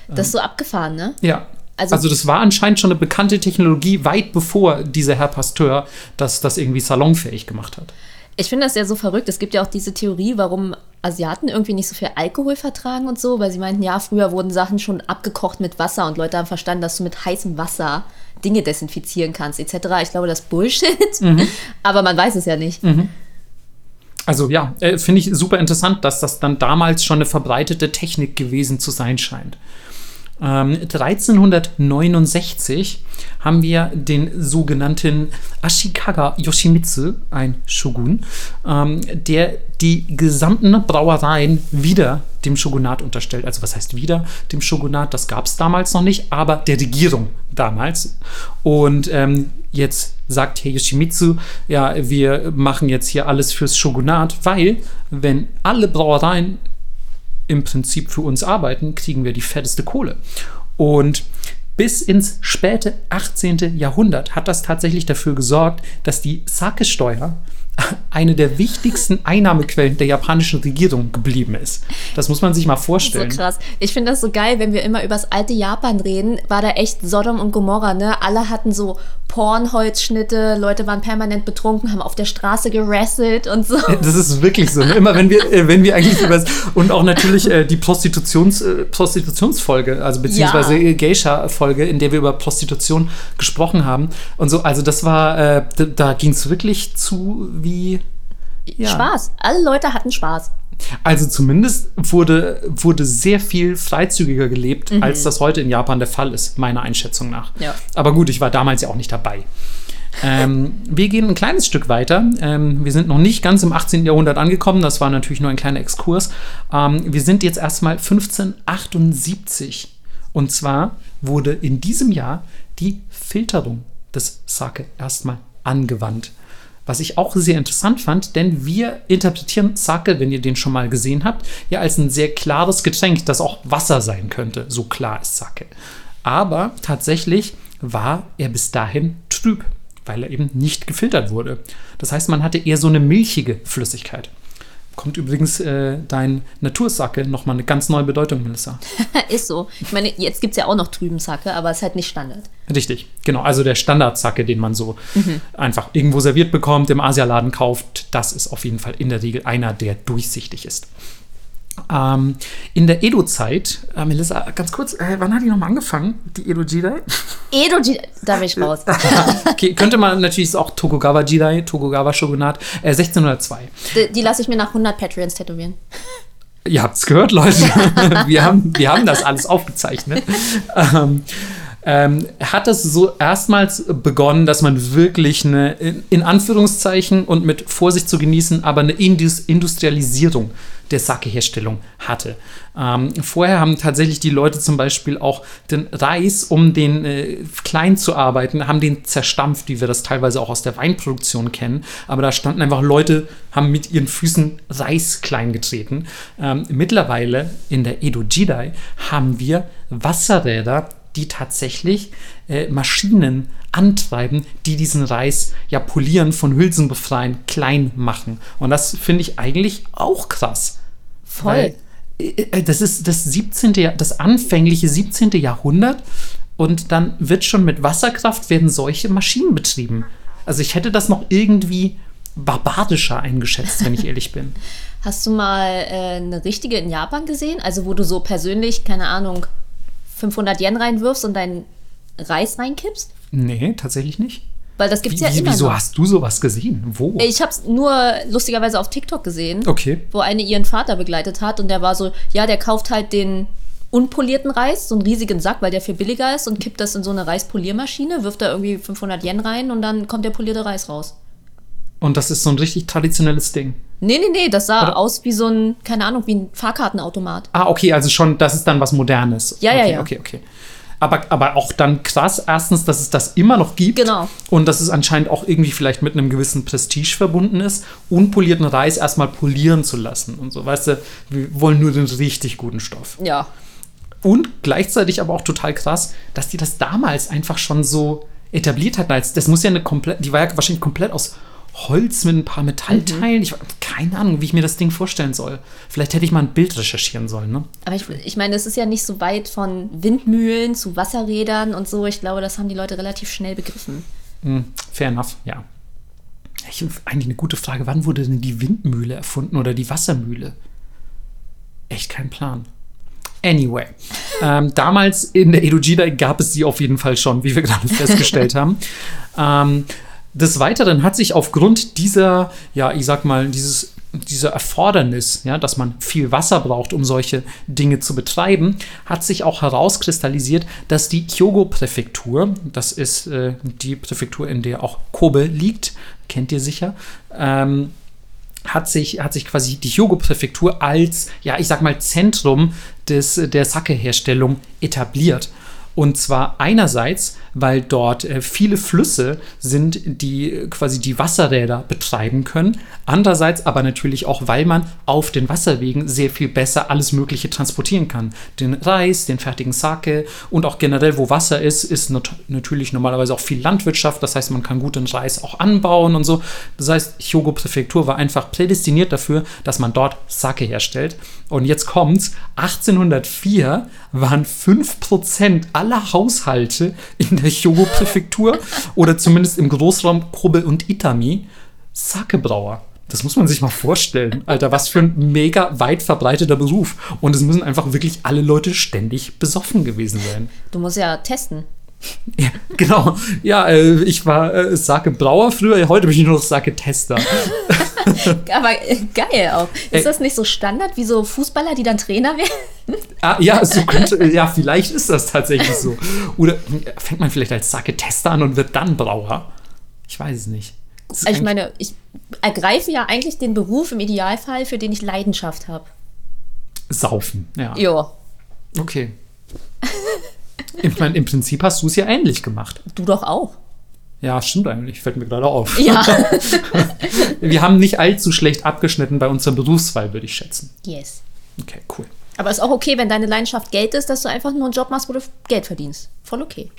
Das ist so abgefahren, ne? Ja, also, also, das war anscheinend schon eine bekannte Technologie, weit bevor dieser Herr Pasteur das, das irgendwie salonfähig gemacht hat. Ich finde das ja so verrückt. Es gibt ja auch diese Theorie, warum Asiaten irgendwie nicht so viel Alkohol vertragen und so, weil sie meinten, ja, früher wurden Sachen schon abgekocht mit Wasser und Leute haben verstanden, dass du mit heißem Wasser Dinge desinfizieren kannst, etc. Ich glaube, das ist Bullshit, mhm. aber man weiß es ja nicht. Mhm. Also ja, äh, finde ich super interessant, dass das dann damals schon eine verbreitete Technik gewesen zu sein scheint. 1369 ähm, haben wir den sogenannten Ashikaga Yoshimitsu, ein Shogun, ähm, der die gesamten Brauereien wieder dem Shogunat unterstellt. Also was heißt wieder dem Shogunat? Das gab es damals noch nicht, aber der Regierung damals. Und ähm, jetzt sagt Herr Yoshimitsu, ja, wir machen jetzt hier alles fürs Shogunat, weil wenn alle Brauereien im Prinzip für uns arbeiten, kriegen wir die fetteste Kohle. Und bis ins späte 18. Jahrhundert hat das tatsächlich dafür gesorgt, dass die Sake-Steuer eine der wichtigsten Einnahmequellen der japanischen Regierung geblieben ist. Das muss man sich mal vorstellen. So krass. Ich finde das so geil, wenn wir immer über das alte Japan reden, war da echt Sodom und Gomorra, ne? Alle hatten so Pornholzschnitte, Leute waren permanent betrunken, haben auf der Straße gerasselt und so. Das ist wirklich so. Ne? Immer wenn wir, äh, wenn wir eigentlich über und auch natürlich äh, die Prostitutions, äh, Prostitutionsfolge, also beziehungsweise ja. Geisha-Folge, in der wir über Prostitution gesprochen haben und so, also das war, da, da ging es wirklich zu wie ja. Spaß. Alle Leute hatten Spaß. Also zumindest wurde, wurde sehr viel freizügiger gelebt, mhm. als das heute in Japan der Fall ist, meiner Einschätzung nach. Ja. Aber gut, ich war damals ja auch nicht dabei. Ähm, wir gehen ein kleines Stück weiter. Ähm, wir sind noch nicht ganz im 18. Jahrhundert angekommen. Das war natürlich nur ein kleiner Exkurs. Ähm, wir sind jetzt erstmal 1578. Und zwar wurde in diesem Jahr die Filterung des Sake erstmal angewandt. Was ich auch sehr interessant fand, denn wir interpretieren Sake, wenn ihr den schon mal gesehen habt, ja als ein sehr klares Getränk, das auch Wasser sein könnte. So klar ist Sake. Aber tatsächlich war er bis dahin trüb. weil er eben nicht gefiltert wurde. Das heißt, man hatte eher so eine milchige Flüssigkeit. Kommt übrigens äh, dein Natursacke nochmal eine ganz neue Bedeutung, Melissa. Ist so. Ich meine, jetzt gibt es ja auch noch trüben Sacke, aber es ist halt nicht Standard. Richtig, genau. Also der Standardsacke, den man so einfach irgendwo serviert bekommt, im Asialaden kauft, das ist auf jeden Fall in der Regel einer, der durchsichtig ist. Ähm, in der Edo-Zeit, äh, Melissa, ganz kurz, äh, wann hat die nochmal angefangen, die Edo-Jidai? Edo, da bin ich raus. okay, könnte man natürlich auch Tokugawa Jidai, Tokugawa Shogunat, äh, 1602. Die, die lasse ich mir nach 100 Patreons tätowieren. Ihr habt's gehört, Leute. wir, haben, wir haben das alles aufgezeichnet. Ähm, ähm, hat es so erstmals begonnen, dass man wirklich eine, in, in Anführungszeichen und mit Vorsicht zu genießen, aber eine Indus Industrialisierung der Sake-Herstellung hatte. Ähm, vorher haben tatsächlich die Leute zum Beispiel auch den Reis, um den äh, klein zu arbeiten, haben den zerstampft, wie wir das teilweise auch aus der Weinproduktion kennen. Aber da standen einfach Leute, haben mit ihren Füßen Reis klein getreten. Ähm, mittlerweile in der Edo Jidai haben wir Wasserräder, die tatsächlich äh, Maschinen antreiben, die diesen Reis ja polieren, von Hülsen befreien, klein machen. Und das finde ich eigentlich auch krass. Voll. Weil, äh, das ist das 17. Jahr, das anfängliche 17. Jahrhundert und dann wird schon mit Wasserkraft werden solche Maschinen betrieben. Also ich hätte das noch irgendwie barbarischer eingeschätzt, wenn ich ehrlich bin. Hast du mal äh, eine richtige in Japan gesehen? Also wo du so persönlich, keine Ahnung, 500 Yen reinwirfst und deinen Reis reinkippst? Nee, tatsächlich nicht. Weil das gibt's Wie, ja immer wieso noch. hast du sowas gesehen? Wo? Ich habe es nur lustigerweise auf TikTok gesehen, Okay. wo eine ihren Vater begleitet hat und der war so, ja, der kauft halt den unpolierten Reis, so einen riesigen Sack, weil der viel billiger ist und kippt das in so eine Reispoliermaschine, wirft da irgendwie 500 Yen rein und dann kommt der polierte Reis raus. Und das ist so ein richtig traditionelles Ding. Nee, nee, nee, das sah Oder- aus wie so ein, keine Ahnung, wie ein Fahrkartenautomat. Ah, okay, also schon, das ist dann was Modernes. Ja, ja, okay, ja. Okay, okay. Aber, aber auch dann krass, erstens, dass es das immer noch gibt. Genau. Und dass es anscheinend auch irgendwie vielleicht mit einem gewissen Prestige verbunden ist, unpolierten Reis erstmal polieren zu lassen und so. Weißt du, wir wollen nur den richtig guten Stoff. Ja. Und gleichzeitig aber auch total krass, dass die das damals einfach schon so etabliert hatten. Als, das muss ja eine komplett, die war ja wahrscheinlich komplett aus Holz mit ein paar Metallteilen. Ich keine Ahnung, wie ich mir das Ding vorstellen soll. Vielleicht hätte ich mal ein Bild recherchieren sollen, ne? Aber ich, ich meine, es ist ja nicht so weit von Windmühlen zu Wasserrädern und so. Ich glaube, das haben die Leute relativ schnell begriffen. Hm, fair enough, ja. Ich, eigentlich eine gute Frage. Wann wurde denn die Windmühle erfunden oder die Wassermühle? Echt kein Plan. Anyway, ähm, damals in der Edo-Jidai gab es sie auf jeden Fall schon, wie wir gerade festgestellt haben. Ähm, des Weiteren hat sich aufgrund dieser, ja, ich sag mal, dieses, dieser Erfordernis, ja, dass man viel Wasser braucht, um solche Dinge zu betreiben, hat sich auch herauskristallisiert, dass die Hyogo-Präfektur, das ist äh, die Präfektur, in der auch Kobe liegt, kennt ihr sicher, ähm, hat sich, hat sich quasi die Hyogo-Präfektur als, ja, ich sag mal, Zentrum des, der Sake-Herstellung etabliert. Und zwar einerseits, weil dort äh, viele Flüsse sind, die quasi die Wasserräder betreiben können. Andererseits aber natürlich auch, weil man auf den Wasserwegen sehr viel besser alles Mögliche transportieren kann. Den Reis, den fertigen Sake und auch generell, wo Wasser ist, ist natürlich normalerweise auch viel Landwirtschaft. Das heißt, man kann gut den Reis auch anbauen und so. Das heißt, Hyogo-Präfektur war einfach prädestiniert dafür, dass man dort Sake herstellt. Und jetzt kommt's, 1804 waren 5% aller Haushalte in der Hyogo-Präfektur oder zumindest im Großraum Kobe und Itami Sakebrauer. Das muss man sich mal vorstellen. Alter, was für ein mega weit verbreiteter Beruf. Und es müssen einfach wirklich alle Leute ständig besoffen gewesen sein. Du musst ja testen. Ja, genau. Ja, äh, ich war äh, Sake Brauer früher, heute bin ich nur noch Sake Tester. Aber äh, geil auch. Ist das nicht so Standard wie so Fußballer, die dann Trainer werden? Ah, ja, so könnte, ja, vielleicht ist das tatsächlich so. Oder fängt man vielleicht als Sake Tester an und wird dann Brauer? Ich weiß es nicht. Also ich meine, ich ergreife ja eigentlich den Beruf im Idealfall, für den ich Leidenschaft habe. Saufen, ja. Ja, Okay. Ich meine, im Prinzip hast du es ja ähnlich gemacht. du doch auch. Ja, stimmt eigentlich, fällt mir gerade auf. Ja. Wir haben nicht allzu schlecht abgeschnitten bei unserer Berufswahl, würde ich schätzen. yes. Okay, cool. Aber ist auch okay, wenn deine Leidenschaft Geld ist, dass du einfach nur einen Job machst, wo du Geld verdienst. Voll okay.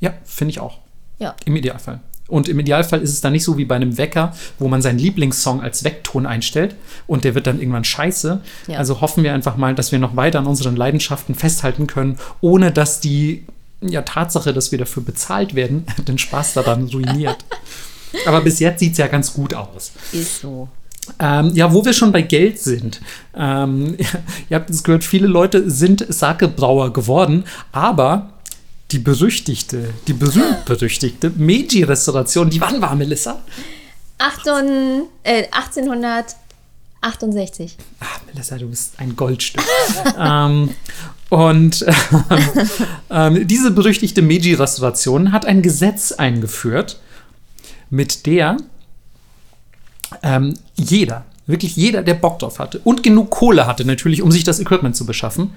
Ja, finde ich auch. Ja. Im Idealfall. Und im Idealfall ist es dann nicht so wie bei einem Wecker, wo man seinen Lieblingssong als Weckton einstellt und der wird dann irgendwann scheiße. Ja. Also hoffen wir einfach mal, dass wir noch weiter an unseren Leidenschaften festhalten können, ohne dass die ja, Tatsache, dass wir dafür bezahlt werden, den Spaß daran ruiniert. Aber bis jetzt sieht es ja ganz gut aus. Ist so. Ähm, ja, wo wir schon bei Geld sind. Ähm, ihr habt es gehört, viele Leute sind Sakebrauer geworden, aber die berüchtigte, die berühmt-berüchtigte Meiji-Restauration, die wann war, Melissa? Achtung, äh, 1868. Ah, Melissa, du bist ein Goldstück. ähm, und ähm, diese berüchtigte Meiji-Restauration hat ein Gesetz eingeführt, mit der ähm, jeder, wirklich jeder, der Bock drauf hatte und genug Kohle hatte, natürlich, um sich das Equipment zu beschaffen,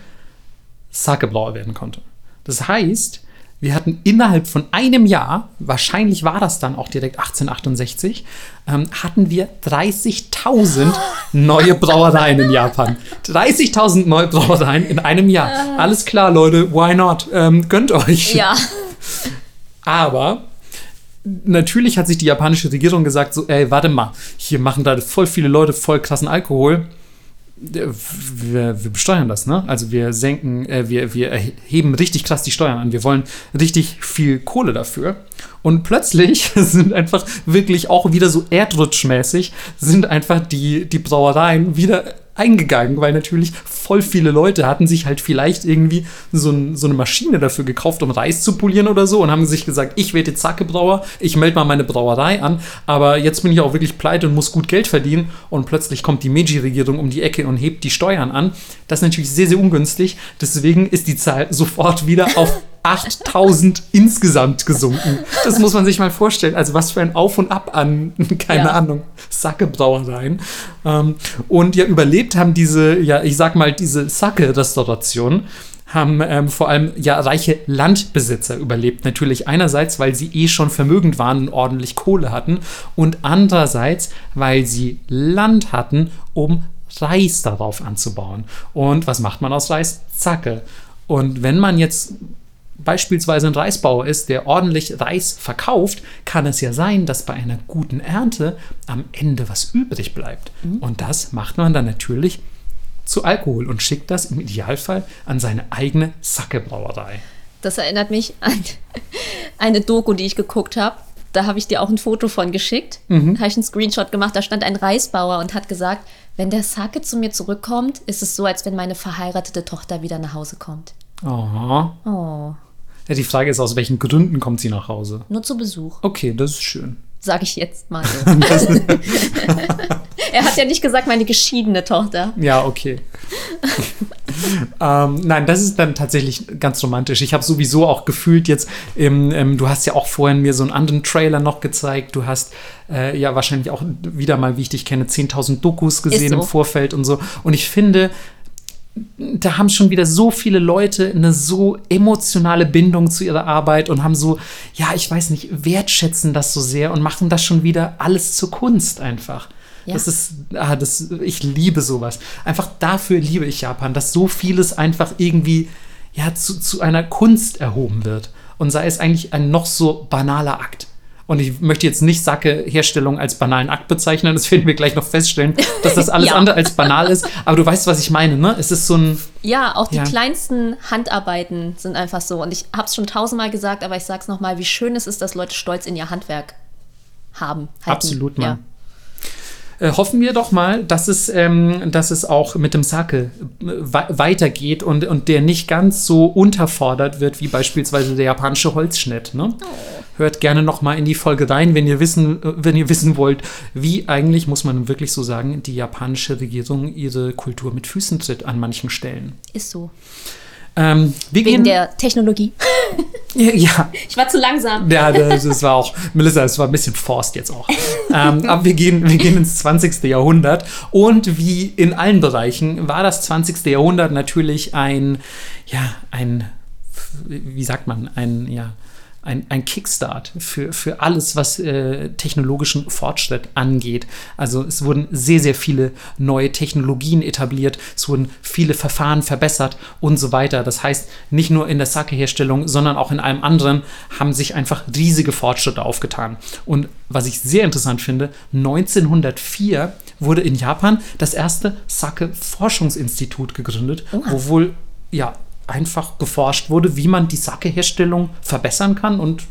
Sakebrauer werden konnte. Das heißt, wir hatten innerhalb von einem Jahr, wahrscheinlich war das dann auch direkt 1868, ähm, hatten wir 30.000 neue Brauereien in Japan. 30.000 neue Brauereien in einem Jahr. Alles klar, Leute, why not? Ähm, gönnt euch. Ja. Aber natürlich hat sich die japanische Regierung gesagt, so, ey, warte mal, hier machen da voll viele Leute voll krassen Alkohol. Wir, wir besteuern das, ne? Also wir senken, äh, wir, wir erheben richtig krass die Steuern an. Wir wollen richtig viel Kohle dafür. Und plötzlich sind einfach wirklich auch wieder so erdrutschmäßig, sind einfach die, die Brauereien wieder eingegangen, weil natürlich voll viele Leute hatten sich halt vielleicht irgendwie so, ein, so eine Maschine dafür gekauft, um Reis zu polieren oder so und haben sich gesagt, ich werde jetzt Sake-Brauer, ich melde mal meine Brauerei an, aber jetzt bin ich auch wirklich pleite und muss gut Geld verdienen und plötzlich kommt die Meiji-Regierung um die Ecke und hebt die Steuern an. Das ist natürlich sehr, sehr ungünstig, deswegen ist die Zahl sofort wieder auf 8000 insgesamt gesunken. Das muss man sich mal vorstellen. Also was für ein Auf und Ab an, keine Ja. Ahnung, Sake-Brauereien. Ähm, und ja, überlebt haben diese, ja, ich sag mal, diese Sake-Restauration haben ähm, vor allem ja reiche Landbesitzer überlebt. Natürlich einerseits, weil sie eh schon vermögend waren und ordentlich Kohle hatten und andererseits, weil sie Land hatten, um Reis darauf anzubauen. Und was macht man aus Reis? Zacke. Und wenn man jetzt beispielsweise ein Reisbauer ist, der ordentlich Reis verkauft, kann es ja sein, dass bei einer guten Ernte am Ende was übrig bleibt. Und das macht man dann natürlich zu Alkohol und schickt das im Idealfall an seine eigene Sake-Brauerei. Das erinnert mich an eine Doku, die ich geguckt habe. Da habe ich dir auch ein Foto von geschickt. Mhm. Da habe ich einen Screenshot gemacht. Da stand ein Reisbauer und hat gesagt, wenn der Sake zu mir zurückkommt, ist es so, als wenn meine verheiratete Tochter wieder nach Hause kommt. Oh. Oh, Ja, die Frage ist, aus welchen Gründen kommt sie nach Hause? nur zu Besuch, Okay, das ist schön. sage ich jetzt mal so. er hat ja nicht gesagt, meine geschiedene Tochter. Ja, okay. ähm, nein, das ist dann tatsächlich ganz romantisch. Ich habe sowieso auch gefühlt jetzt, im, ähm, du hast ja auch vorhin mir so einen anderen Trailer noch gezeigt. Du hast äh, ja wahrscheinlich auch wieder mal, wie ich dich kenne, 10.000 Dokus gesehen so. im Vorfeld und so. Und ich finde, da haben schon wieder so viele Leute eine so emotionale Bindung zu ihrer Arbeit und haben so, ja, ich weiß nicht, wertschätzen das so sehr und machen das schon wieder alles zur Kunst einfach. Ja. Das ist, ah, das, ich liebe sowas. Einfach dafür liebe ich Japan, dass so vieles einfach irgendwie ja, zu, zu einer Kunst erhoben wird. Und sei es eigentlich ein noch so banaler Akt. Und ich möchte jetzt nicht Sake-Herstellung als banalen Akt bezeichnen, das werden wir gleich noch feststellen, dass das alles Ja. andere als banal ist. Aber du weißt, was ich meine, ne? Es ist so ein, Ja, auch die Ja. kleinsten Handarbeiten sind einfach so. Und ich habe es schon tausendmal gesagt, aber ich sage es nochmal, wie schön es ist, dass Leute Stolz in ihr Handwerk haben. halten. Absolut, Mann. Ja. Äh, hoffen wir doch mal, dass es, ähm, dass es auch mit dem Sake äh, we weitergeht und, und der nicht ganz so unterfordert wird wie beispielsweise der japanische Holzschnitt. Ne? Hört gerne noch mal in die Folge rein, wenn ihr wissen, äh, wenn ihr wissen wollt, wie eigentlich muss man wirklich so sagen, die japanische Regierung ihre Kultur mit Füßen tritt an manchen Stellen. Ist so. Ähm, wir Wegen gehen, der Technologie. ja, Ich war zu langsam. Ja, das, das war auch, Melissa, das war ein bisschen forst jetzt auch. ähm, aber wir gehen, wir gehen ins 20. Jahrhundert und wie in allen Bereichen war das 20. Jahrhundert natürlich ein, ja, ein, wie sagt man, ein, ja, ein, ein Kickstart für, für alles, was äh, technologischen Fortschritt angeht. Also es wurden sehr, sehr viele neue Technologien etabliert, es wurden viele Verfahren verbessert und so weiter. Das heißt, nicht nur in der Sake-Herstellung, sondern auch in allem anderen haben sich einfach riesige Fortschritte aufgetan. Und was ich sehr interessant finde, 1904 wurde in Japan das erste Sake-Forschungsinstitut gegründet, Oha. wo wohl ja einfach geforscht wurde, wie man die Sake-Herstellung verbessern kann und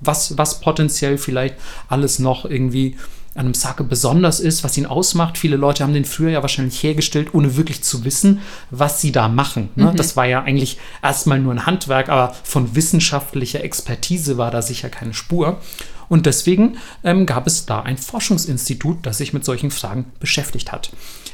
was, was potenziell vielleicht alles noch irgendwie an einem Sake besonders ist, was ihn ausmacht. Viele Leute haben den früher ja wahrscheinlich hergestellt, ohne wirklich zu wissen, was sie da machen. Ne? Das war ja eigentlich erstmal nur ein Handwerk, aber von wissenschaftlicher Expertise war da sicher keine Spur. Und deswegen ähm, gab es da ein Forschungsinstitut, das sich mit solchen Fragen beschäftigt hat.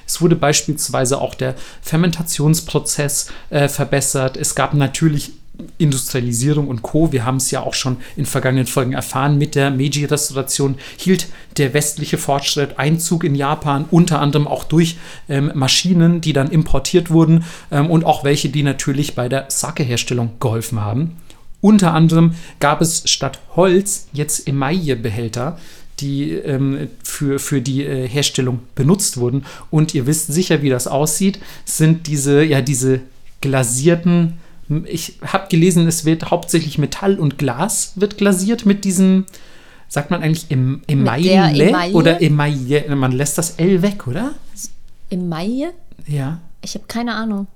Es wurde beispielsweise auch der Fermentationsprozess äh, verbessert. Es gab natürlich Industrialisierung und Co. Wir haben es ja auch schon in vergangenen Folgen erfahren. Mit der Meiji-Restauration hielt der westliche Fortschritt Einzug in Japan, unter anderem auch durch ähm, Maschinen, die dann importiert wurden ähm, und auch welche, die natürlich bei der Sake-Herstellung geholfen haben. Unter anderem gab es statt Holz jetzt Emaille-Behälter, die ähm, für, für die äh, Herstellung benutzt wurden. Und ihr wisst sicher, wie das aussieht, sind diese, ja, diese glasierten, ich habe gelesen, es wird hauptsächlich Metall und Glas wird glasiert mit diesem, sagt man eigentlich em, Emaille Emaille? oder Emaille? Man lässt das L weg, oder? Emaille? Ja, Ich habe keine Ahnung.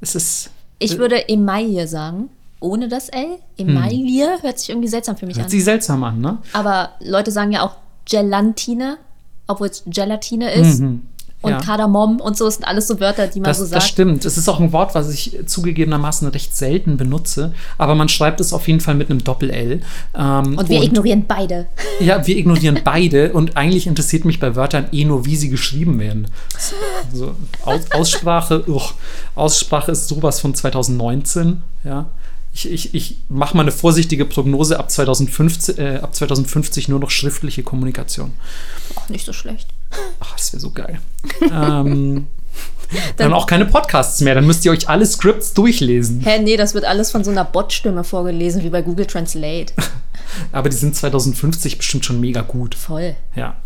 es ist, Ich würde Emaille sagen. Ohne das L. Emaille hört sich irgendwie seltsam für mich hört an. sich seltsam an, ne? Aber Leute sagen ja auch Gelantine, obwohl es Gelatine ist. Mhm. Und Ja. Kardamom und so das sind alles so Wörter, die man Das, so das sagt. stimmt. Es ist auch ein Wort, was ich zugegebenermaßen recht selten benutze, aber man schreibt es auf jeden Fall mit einem Doppel-L. Ähm, Und wir ignorieren beide. Ja, wir ignorieren beide und eigentlich interessiert mich bei Wörtern eh nur, wie sie geschrieben werden. So, Aus, Aussprache, uch, Aussprache ist sowas von 2019, ja. Ich, ich, ich mache mal eine vorsichtige Prognose ab 2050, äh, ab 2050 nur noch schriftliche Kommunikation. Auch nicht so schlecht. Ach, das wäre so geil. ähm, dann auch keine Podcasts mehr, dann müsst ihr euch alle Scripts durchlesen. Hä, nee, das wird alles von so einer Bot-Stimme vorgelesen, wie bei Google Translate. Aber die sind 2050 bestimmt schon mega gut. Voll. Ja.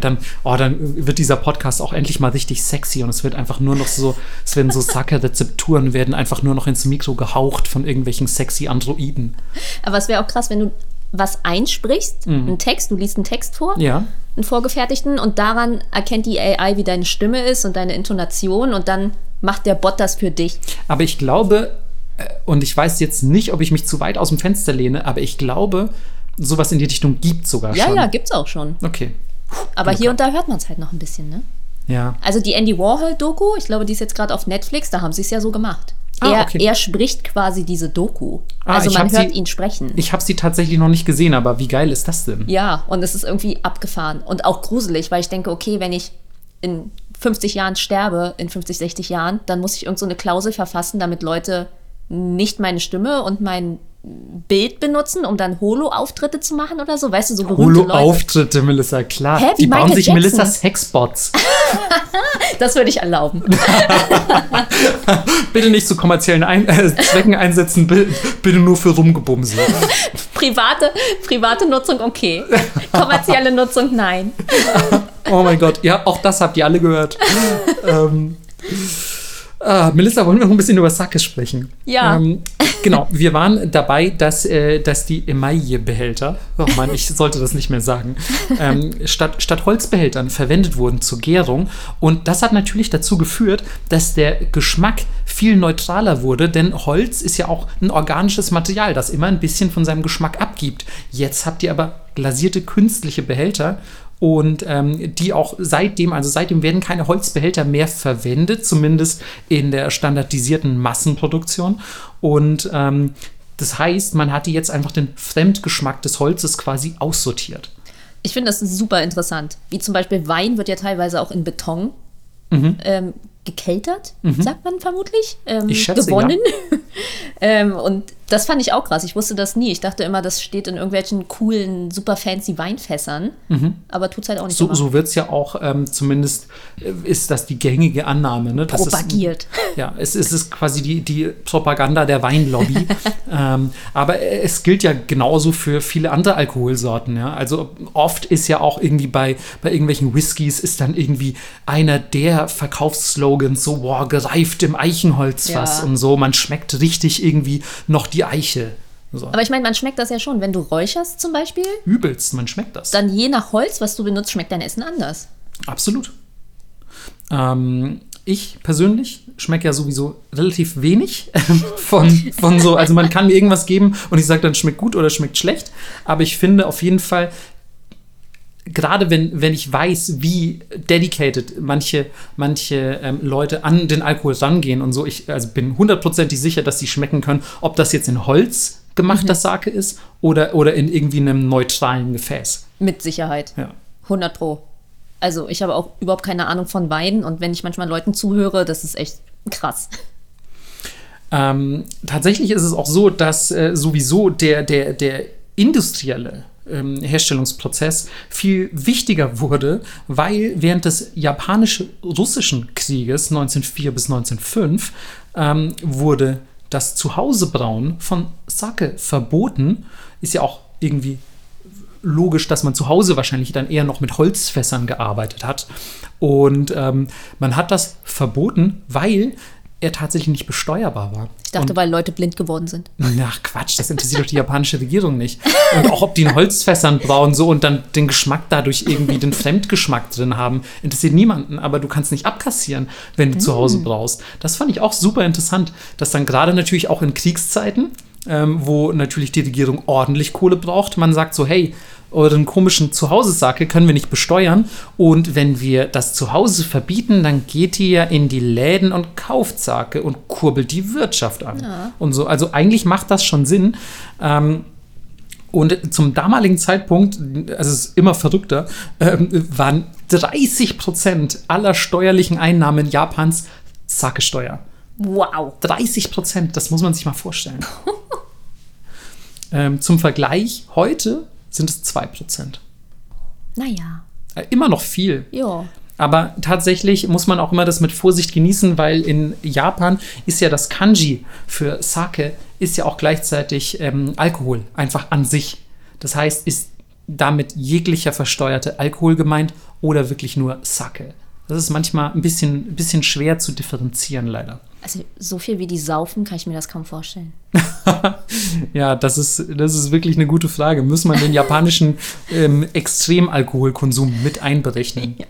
Dann, oh, dann wird dieser Podcast auch endlich mal richtig sexy und es wird einfach nur noch so, es werden so Sake-Rezepturen werden einfach nur noch ins Mikro gehaucht von irgendwelchen sexy Androiden. Aber es wäre auch krass, wenn du was einsprichst, einen Text, du liest einen Text vor, Mhm. Ja. einen vorgefertigten, und daran erkennt die AI, wie deine Stimme ist und deine Intonation, und dann macht der Bot das für dich. Aber ich glaube, äh, und ich weiß jetzt nicht, ob ich mich zu weit aus dem Fenster lehne, aber ich glaube, sowas in die Richtung gibt sogar Ja, schon. ja, gibt's auch schon. Okay. Aber hier und da hört man es halt noch ein bisschen, ne? Ja. Also die Andy Warhol-Doku, ich glaube, die ist jetzt gerade auf Netflix, da haben sie es ja so gemacht. Ah, er, okay. er spricht quasi diese Doku. Ah, also man hört sie- ihn sprechen. Ich habe sie tatsächlich noch nicht gesehen, aber wie geil ist das denn? Ja, und es ist irgendwie abgefahren und auch gruselig, weil ich denke, okay, wenn ich in 50 Jahren sterbe, in 50, 60 Jahren, dann muss ich irgend so eine Klausel verfassen, damit Leute nicht meine Stimme und mein Bild benutzen, um dann Holo-Auftritte zu machen oder so. Weißt du, so berühmte. Holo-Auftritte, Melissa, klar. Hä, die bauen sich Jackson. Melissas Sexbots. Das würde ich erlauben. Bitte nicht zu kommerziellen ein äh, Zwecken einsetzen, bitte, bitte nur für Rumgebumse. private, private Nutzung okay. Kommerzielle Nutzung nein. Oh mein Gott, ja, auch das habt ihr alle gehört. ähm, ah, Melissa, wollen wir noch ein bisschen über Sake sprechen? Ja. Ähm, genau, wir waren dabei, dass, äh, dass die Emaille-Behälter, oh Mann, ich sollte das nicht mehr sagen, ähm, statt, statt Holzbehältern verwendet wurden zur Gärung. Und das hat natürlich dazu geführt, dass der Geschmack viel neutraler wurde, denn Holz ist ja auch ein organisches Material, das immer ein bisschen von seinem Geschmack abgibt. Jetzt habt ihr aber glasierte künstliche Behälter und ähm, die auch seitdem, also seitdem werden keine Holzbehälter mehr verwendet, zumindest in der standardisierten Massenproduktion. Und ähm, das heißt, man hatte jetzt einfach den Fremdgeschmack des Holzes quasi aussortiert. Ich finde das super interessant. Wie zum Beispiel Wein wird ja teilweise auch in Beton ähm, gekeltert, sagt man vermutlich. Ähm, Ich schätze, gewonnen. ähm, und Das fand ich auch krass. Ich wusste das nie. Ich dachte immer, das steht in irgendwelchen coolen, super fancy Weinfässern. Aber tut's halt auch nicht So, immer. so wird es ja auch, ähm, zumindest äh, ist das die gängige Annahme. Ne? dass es- Propagiert. Ja, es, es ist quasi die, die Propaganda der Weinlobby. ähm, aber es gilt ja genauso für viele andere Alkoholsorten. Ja? Also oft ist ja auch irgendwie bei, bei irgendwelchen Whiskys ist dann irgendwie einer der Verkaufsslogans so, boah, gereift im Eichenholzfass Ja. und so. Man schmeckt richtig irgendwie noch die Eiche. So. Aber ich meine, man schmeckt das ja schon. Wenn du räucherst zum Beispiel, Übelst, man schmeckt das. dann je nach Holz, was du benutzt, schmeckt dein Essen anders. Absolut. Ähm, ich persönlich schmecke ja sowieso relativ wenig von, von so, also man kann mir irgendwas geben und ich sage dann schmeckt gut oder schmeckt schlecht, aber ich finde auf jeden Fall, gerade wenn, wenn ich weiß, wie dedicated manche, manche ähm, Leute an den Alkohol rangehen und so, ich also bin hundertprozentig sicher, dass sie schmecken können, ob das jetzt in Holz gemachter Sake ist oder, oder in irgendwie einem neutralen Gefäß. Mit Sicherheit. Ja. 100 Pro. Also ich habe auch überhaupt keine Ahnung von Wein und wenn ich manchmal Leuten zuhöre, das ist echt krass. Ähm, tatsächlich ist es auch so, dass äh, sowieso der, der, der industrielle Herstellungsprozess viel wichtiger wurde, weil während des japanisch-russischen Krieges 1904 bis 1905 ähm, wurde das Zuhausebrauen von Sake verboten. Ist ja auch irgendwie logisch, dass man zu Hause wahrscheinlich dann eher noch mit Holzfässern gearbeitet hat. Und ähm, man hat das verboten, weil er tatsächlich nicht besteuerbar war. Ich dachte, weil Leute blind geworden sind. Ach Quatsch, das interessiert doch die japanische Regierung nicht. Und auch ob die in Holzfässern brauen so und dann den Geschmack dadurch irgendwie den Fremdgeschmack drin haben, interessiert niemanden. Aber du kannst nicht abkassieren, wenn du zu Hause brauchst. Das fand ich auch super interessant, dass dann gerade natürlich auch in Kriegszeiten, ähm, wo natürlich die Regierung ordentlich Kohle braucht, man sagt so, hey, euren komischen Zuhause-Sake können wir nicht besteuern. Und wenn wir das Zuhause verbieten, dann geht ihr in die Läden und kauft Sake und kurbelt die Wirtschaft an. Und so, also eigentlich macht das schon Sinn. Ähm, und zum damaligen Zeitpunkt, also es ist immer verrückter, ähm, waren 30 Prozent aller steuerlichen Einnahmen Japans Sake-Steuer. Wow. 30 Prozent, das muss man sich mal vorstellen. ähm, zum Vergleich, heute sind es 2 Prozent. Naja. Äh, immer noch viel. Ja. Aber tatsächlich muss man auch immer das mit Vorsicht genießen, weil in Japan ist ja das Kanji für Sake ist ja auch gleichzeitig ähm, Alkohol, einfach an sich. Das heißt, ist damit jeglicher versteuerte Alkohol gemeint oder wirklich nur Sake. Das ist manchmal ein bisschen, ein bisschen schwer zu differenzieren, leider. Also so viel wie die saufen, kann ich mir das kaum vorstellen. Ja, das ist, das ist wirklich eine gute Frage. Muss man den japanischen ähm, Extremalkoholkonsum mit einberechnen? Ja.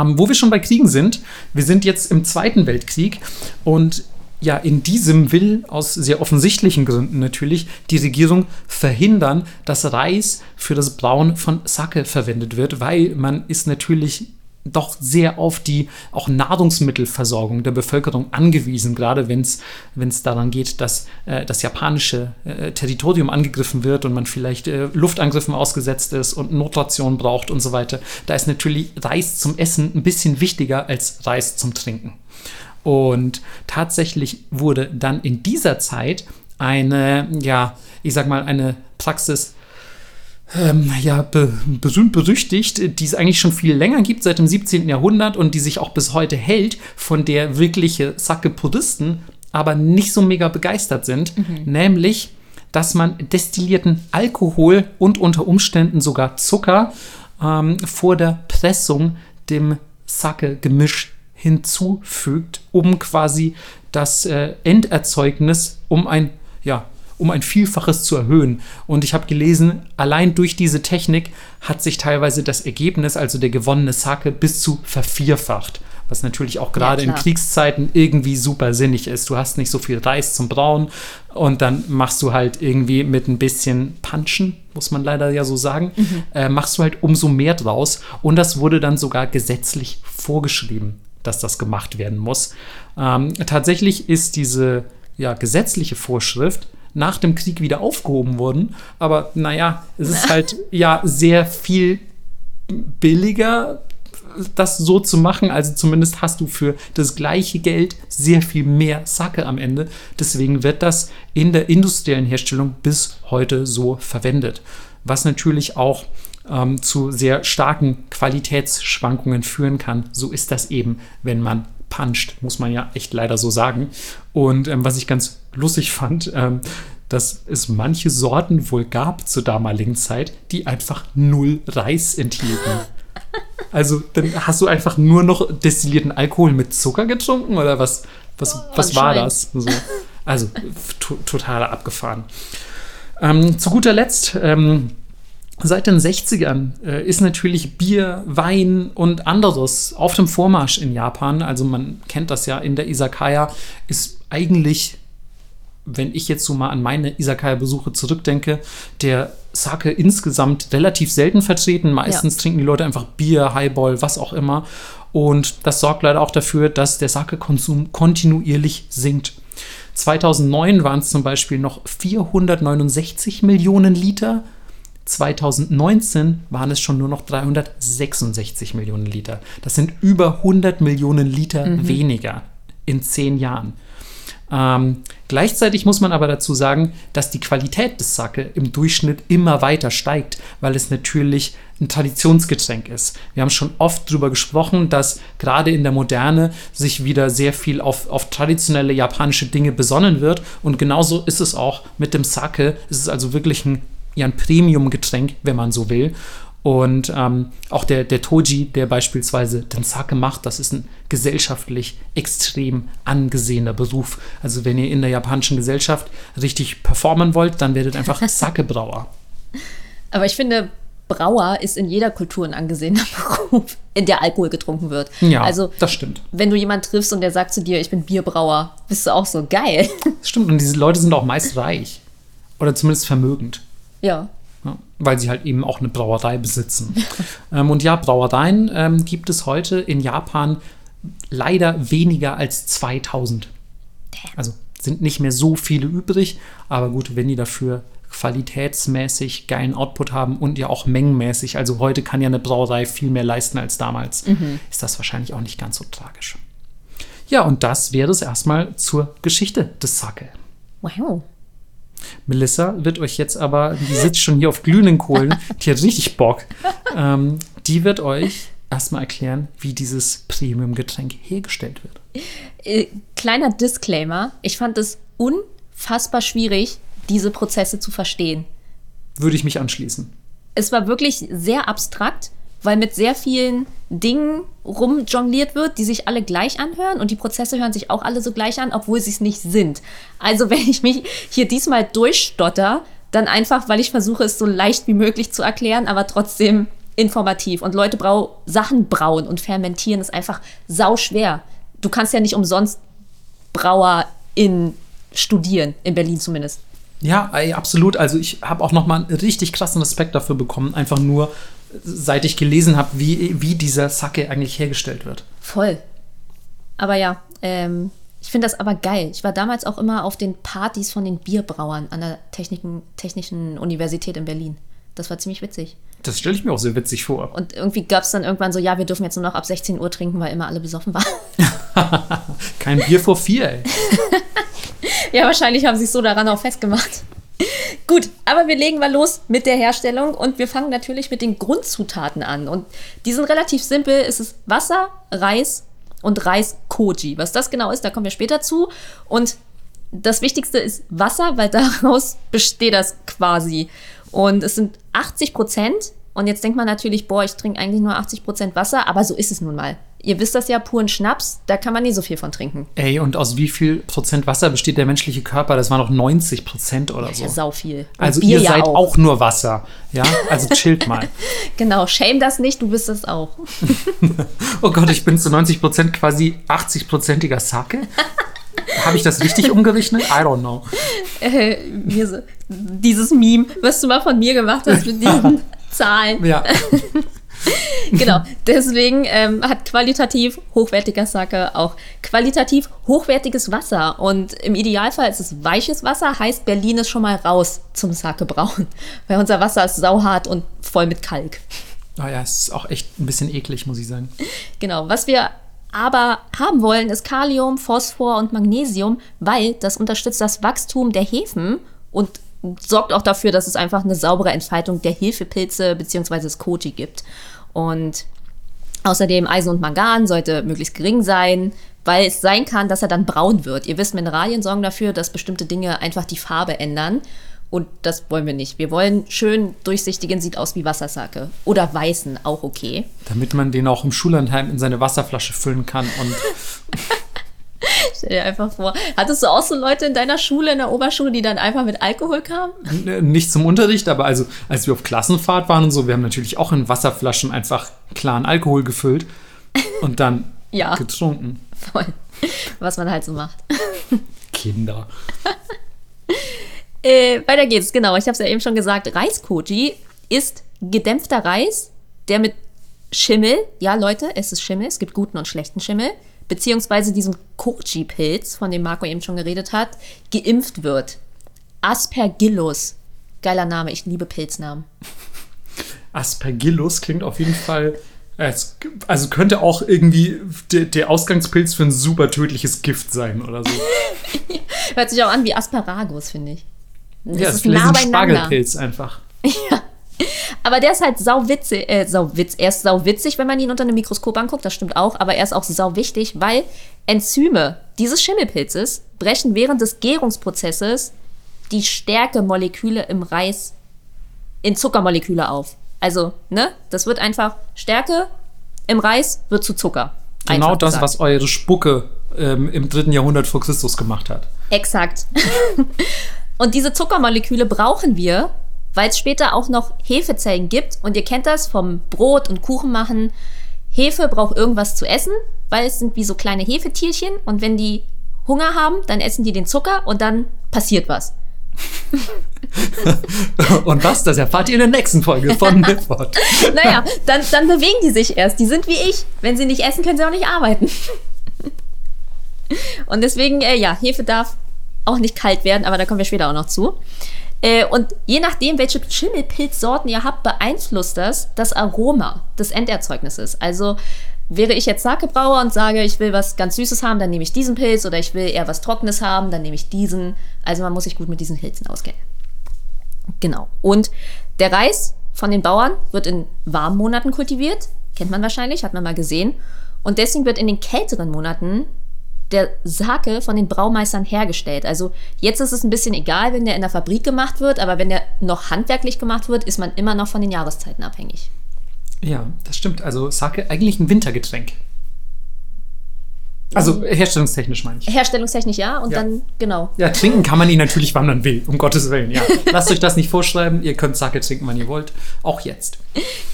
Ähm, wo wir schon bei Kriegen sind, wir sind jetzt im Zweiten Weltkrieg und ja, in diesem will aus sehr offensichtlichen Gründen natürlich die Regierung verhindern, dass Reis für das Brauen von Sake verwendet wird, weil man ist natürlich doch sehr auf die auch Nahrungsmittelversorgung der Bevölkerung angewiesen, gerade wenn es daran geht, dass äh, das japanische äh, Territorium angegriffen wird und man vielleicht äh, Luftangriffen ausgesetzt ist und Notration braucht und so weiter. Da ist natürlich Reis zum Essen ein bisschen wichtiger als Reis zum Trinken. Und tatsächlich wurde dann in dieser Zeit eine, ja, ich sag mal, eine Praxis ähm, ja, be berühmt berüchtigt, die es eigentlich schon viel länger gibt, seit dem 17. Jahrhundert und die sich auch bis heute hält, von der wirkliche Sake-Puristen aber nicht so mega begeistert sind, nämlich, dass man destillierten Alkohol und unter Umständen sogar Zucker ähm, vor der Pressung dem Sake-Gemisch hinzufügt, um quasi das äh, Enderzeugnis um ein, ja, um ein Vielfaches zu erhöhen. Und ich habe gelesen, allein durch diese Technik hat sich teilweise das Ergebnis, also der gewonnene Sake, bis zu vervierfacht. Was natürlich auch gerade in klar. Kriegszeiten irgendwie super sinnig ist. Du hast nicht so viel Reis zum Brauen und dann machst du halt irgendwie mit ein bisschen Punchen, muss man leider ja so sagen, äh, machst du halt umso mehr draus. Und das wurde dann sogar gesetzlich vorgeschrieben, dass das gemacht werden muss. Ähm, tatsächlich ist diese ja, gesetzliche Vorschrift nach dem Krieg wieder aufgehoben worden. Aber naja, es ist halt ja sehr viel billiger das so zu machen. Also zumindest hast du für das gleiche Geld sehr viel mehr Sake am Ende. Deswegen wird das in der industriellen Herstellung bis heute so verwendet. Was natürlich auch ähm, zu sehr starken Qualitätsschwankungen führen kann. So ist das eben, wenn man puncht, muss man ja echt leider so sagen. Und ähm, was ich ganz lustig fand, ähm, dass es manche Sorten wohl gab zur damaligen Zeit, die einfach null Reis enthielten. Also dann hast du einfach nur noch destillierten Alkohol mit Zucker getrunken oder was, was, oh, was war das? So. Also total abgefahren. Ähm, zu guter Letzt, ähm, seit den 60ern äh, ist natürlich Bier, Wein und anderes auf dem Vormarsch in Japan. Also man kennt das ja in der Isakaya, ist eigentlich wenn ich jetzt so mal an meine Isakaya-Besuche zurückdenke, der Sake insgesamt relativ selten vertreten. Meistens ja. trinken die Leute einfach Bier, Highball, was auch immer. Und das sorgt leider auch dafür, dass der Sake-Konsum kontinuierlich sinkt. 2009 waren es zum Beispiel noch 469 Millionen Liter. 2019 waren es schon nur noch 366 Millionen Liter. Das sind über 100 Millionen Liter mhm. weniger in zehn Jahren. Ähm, gleichzeitig muss man aber dazu sagen, dass die Qualität des Sake im Durchschnitt immer weiter steigt, weil es natürlich ein Traditionsgetränk ist. Wir haben schon oft darüber gesprochen, dass gerade in der Moderne sich wieder sehr viel auf, auf traditionelle japanische Dinge besonnen wird. Und genauso ist es auch mit dem Sake. Es ist also wirklich ein, ja, ein Premium-Getränk, wenn man so will. Und ähm, auch der, der Toji, der beispielsweise den Sake macht, das ist ein gesellschaftlich extrem angesehener Beruf. Also wenn ihr in der japanischen Gesellschaft richtig performen wollt, dann werdet einfach Sake-Brauer. Aber ich finde, Brauer ist in jeder Kultur ein angesehener Beruf, in der Alkohol getrunken wird. Ja, also, das stimmt. Wenn du jemanden triffst und der sagt zu dir, ich bin Bierbrauer, bist du auch so geil. Stimmt, und diese Leute sind auch meist reich. Oder zumindest vermögend. Ja. Weil sie halt eben auch eine Brauerei besitzen. ähm, und ja, Brauereien ähm, gibt es heute in Japan leider weniger als 2000. Also sind nicht mehr so viele übrig, aber gut, wenn die dafür qualitätsmäßig geilen Output haben und ja auch mengenmäßig, also heute kann ja eine Brauerei viel mehr leisten als damals, mhm. ist das wahrscheinlich auch nicht ganz so tragisch. Ja, und das wäre es erstmal zur Geschichte des Sake. Wow. Melissa wird euch jetzt aber, die sitzt schon hier auf glühenden Kohlen, die hat richtig Bock. Ähm, die wird euch erstmal erklären, wie dieses Premium-Getränk hergestellt wird. Äh, kleiner Disclaimer: Ich fand es unfassbar schwierig, diese Prozesse zu verstehen. Würde ich mich anschließen. Es war wirklich sehr abstrakt weil mit sehr vielen Dingen rumjongliert wird, die sich alle gleich anhören und die Prozesse hören sich auch alle so gleich an, obwohl sie es nicht sind. Also wenn ich mich hier diesmal durchstotter, dann einfach, weil ich versuche, es so leicht wie möglich zu erklären, aber trotzdem informativ. Und Leute brau Sachen brauen und fermentieren ist einfach sau schwer. Du kannst ja nicht umsonst Brauer in studieren, in Berlin zumindest. Ja, absolut. Also ich habe auch noch mal einen richtig krassen Respekt dafür bekommen, einfach nur seit ich gelesen habe, wie, wie dieser Sake eigentlich hergestellt wird. Voll. Aber ja, ähm, ich finde das aber geil. Ich war damals auch immer auf den Partys von den Bierbrauern an der Techniken, Technischen Universität in Berlin. Das war ziemlich witzig. Das stelle ich mir auch sehr witzig vor. Und irgendwie gab es dann irgendwann so, ja, wir dürfen jetzt nur noch ab 16 Uhr trinken, weil immer alle besoffen waren. Kein Bier vor vier, ey. ja, wahrscheinlich haben sie sich so daran auch festgemacht. Gut, aber wir legen mal los mit der Herstellung und wir fangen natürlich mit den Grundzutaten an. Und die sind relativ simpel. Es ist Wasser, Reis und Reis-Koji. Was das genau ist, da kommen wir später zu. Und das Wichtigste ist Wasser, weil daraus besteht das quasi. Und es sind 80 Prozent. Und jetzt denkt man natürlich, boah, ich trinke eigentlich nur 80 Prozent Wasser, aber so ist es nun mal. Ihr wisst das ja, puren Schnaps, da kann man nie so viel von trinken. Ey, und aus wie viel Prozent Wasser besteht der menschliche Körper? Das waren noch 90 Prozent oder so. Ja, sau viel. Und also ihr ja seid auch. auch. nur Wasser. Ja, also chillt mal. genau, shame das nicht, du bist es auch. oh Gott, ich bin zu 90 Prozent quasi 80-prozentiger Sake. Habe ich das richtig umgerechnet? I don't know. Äh, so, dieses Meme, was du mal von mir gemacht hast mit diesen Zahlen. Ja. genau, deswegen ähm, hat qualitativ hochwertiger Sake auch qualitativ hochwertiges Wasser. Und im Idealfall ist es weiches Wasser, heißt Berlin ist schon mal raus zum Sake brauen. Weil unser Wasser ist sauhart und voll mit Kalk. Oh ja, es ist auch echt ein bisschen eklig, muss ich sagen. Genau, was wir aber haben wollen, ist Kalium, Phosphor und Magnesium, weil das unterstützt das Wachstum der Hefen und sorgt auch dafür, dass es einfach eine saubere Entfaltung der Hefepilze bzw. des Koji gibt. Und außerdem Eisen und Mangan sollte möglichst gering sein, weil es sein kann, dass er dann braun wird. Ihr wisst, Mineralien sorgen dafür, dass bestimmte Dinge einfach die Farbe ändern. Und das wollen wir nicht. Wir wollen schön durchsichtigen, sieht aus wie Wassersacke. Oder weißen, auch okay. Damit man den auch im Schullandheim in seine Wasserflasche füllen kann und. Stell dir einfach vor. Hattest du auch so Leute in deiner Schule, in der Oberschule, die dann einfach mit Alkohol kamen? Nicht zum Unterricht, aber also, als wir auf Klassenfahrt waren und so, wir haben natürlich auch in Wasserflaschen einfach klaren Alkohol gefüllt und dann ja, getrunken. Voll. Was man halt so macht. Kinder. Äh, weiter geht's, genau. Ich habe es ja eben schon gesagt. Reiskoji ist gedämpfter Reis, der mit Schimmel, ja Leute, es ist Schimmel, es gibt guten und schlechten Schimmel, beziehungsweise diesem Koji-Pilz, von dem Marco eben schon geredet hat, geimpft wird. Aspergillus. Geiler Name, ich liebe Pilznamen. Aspergillus klingt auf jeden Fall. Also könnte auch irgendwie der, der Ausgangspilz für ein super tödliches Gift sein oder so. Hört sich auch an wie Asparagus, finde ich. Das ja, ist nah ein Spargelpilz einfach. Ja. Aber der ist halt sauwitzig, äh, sauwitz, er ist sauwitzig, wenn man ihn unter einem Mikroskop anguckt, das stimmt auch, aber er ist auch sauwichtig, weil Enzyme dieses Schimmelpilzes brechen während des Gärungsprozesses die Stärkemoleküle im Reis in Zuckermoleküle auf. Also, ne, das wird einfach Stärke im Reis wird zu Zucker. Genau das, gesagt. was eure Spucke ähm, im dritten Jahrhundert vor Christus gemacht hat. Exakt. Und diese Zuckermoleküle brauchen wir, weil es später auch noch Hefezellen gibt. Und ihr kennt das vom Brot und Kuchen machen. Hefe braucht irgendwas zu essen, weil es sind wie so kleine Hefetierchen. Und wenn die Hunger haben, dann essen die den Zucker und dann passiert was. und was, das erfahrt ihr in der nächsten Folge von Midford. naja, dann, dann bewegen die sich erst. Die sind wie ich. Wenn sie nicht essen, können sie auch nicht arbeiten. und deswegen, äh, ja, Hefe darf auch nicht kalt werden, aber da kommen wir später auch noch zu. Äh, und je nachdem, welche Schimmelpilzsorten ihr habt, beeinflusst das das Aroma des Enderzeugnisses. Also wäre ich jetzt Sakebrauer und sage, ich will was ganz Süßes haben, dann nehme ich diesen Pilz oder ich will eher was Trockenes haben, dann nehme ich diesen. Also man muss sich gut mit diesen Pilzen auskennen. Genau. Und der Reis von den Bauern wird in warmen Monaten kultiviert. Kennt man wahrscheinlich, hat man mal gesehen. Und deswegen wird in den kälteren Monaten der Sake von den Braumeistern hergestellt. Also jetzt ist es ein bisschen egal, wenn der in der Fabrik gemacht wird, aber wenn der noch handwerklich gemacht wird, ist man immer noch von den Jahreszeiten abhängig. Ja, das stimmt. Also Sake eigentlich ein Wintergetränk. Also herstellungstechnisch meine ich. Herstellungstechnisch ja und ja. dann genau. Ja, trinken kann man ihn natürlich, wann man will, um Gottes Willen, ja. Lasst euch das nicht vorschreiben, ihr könnt Sake trinken, wann ihr wollt, auch jetzt.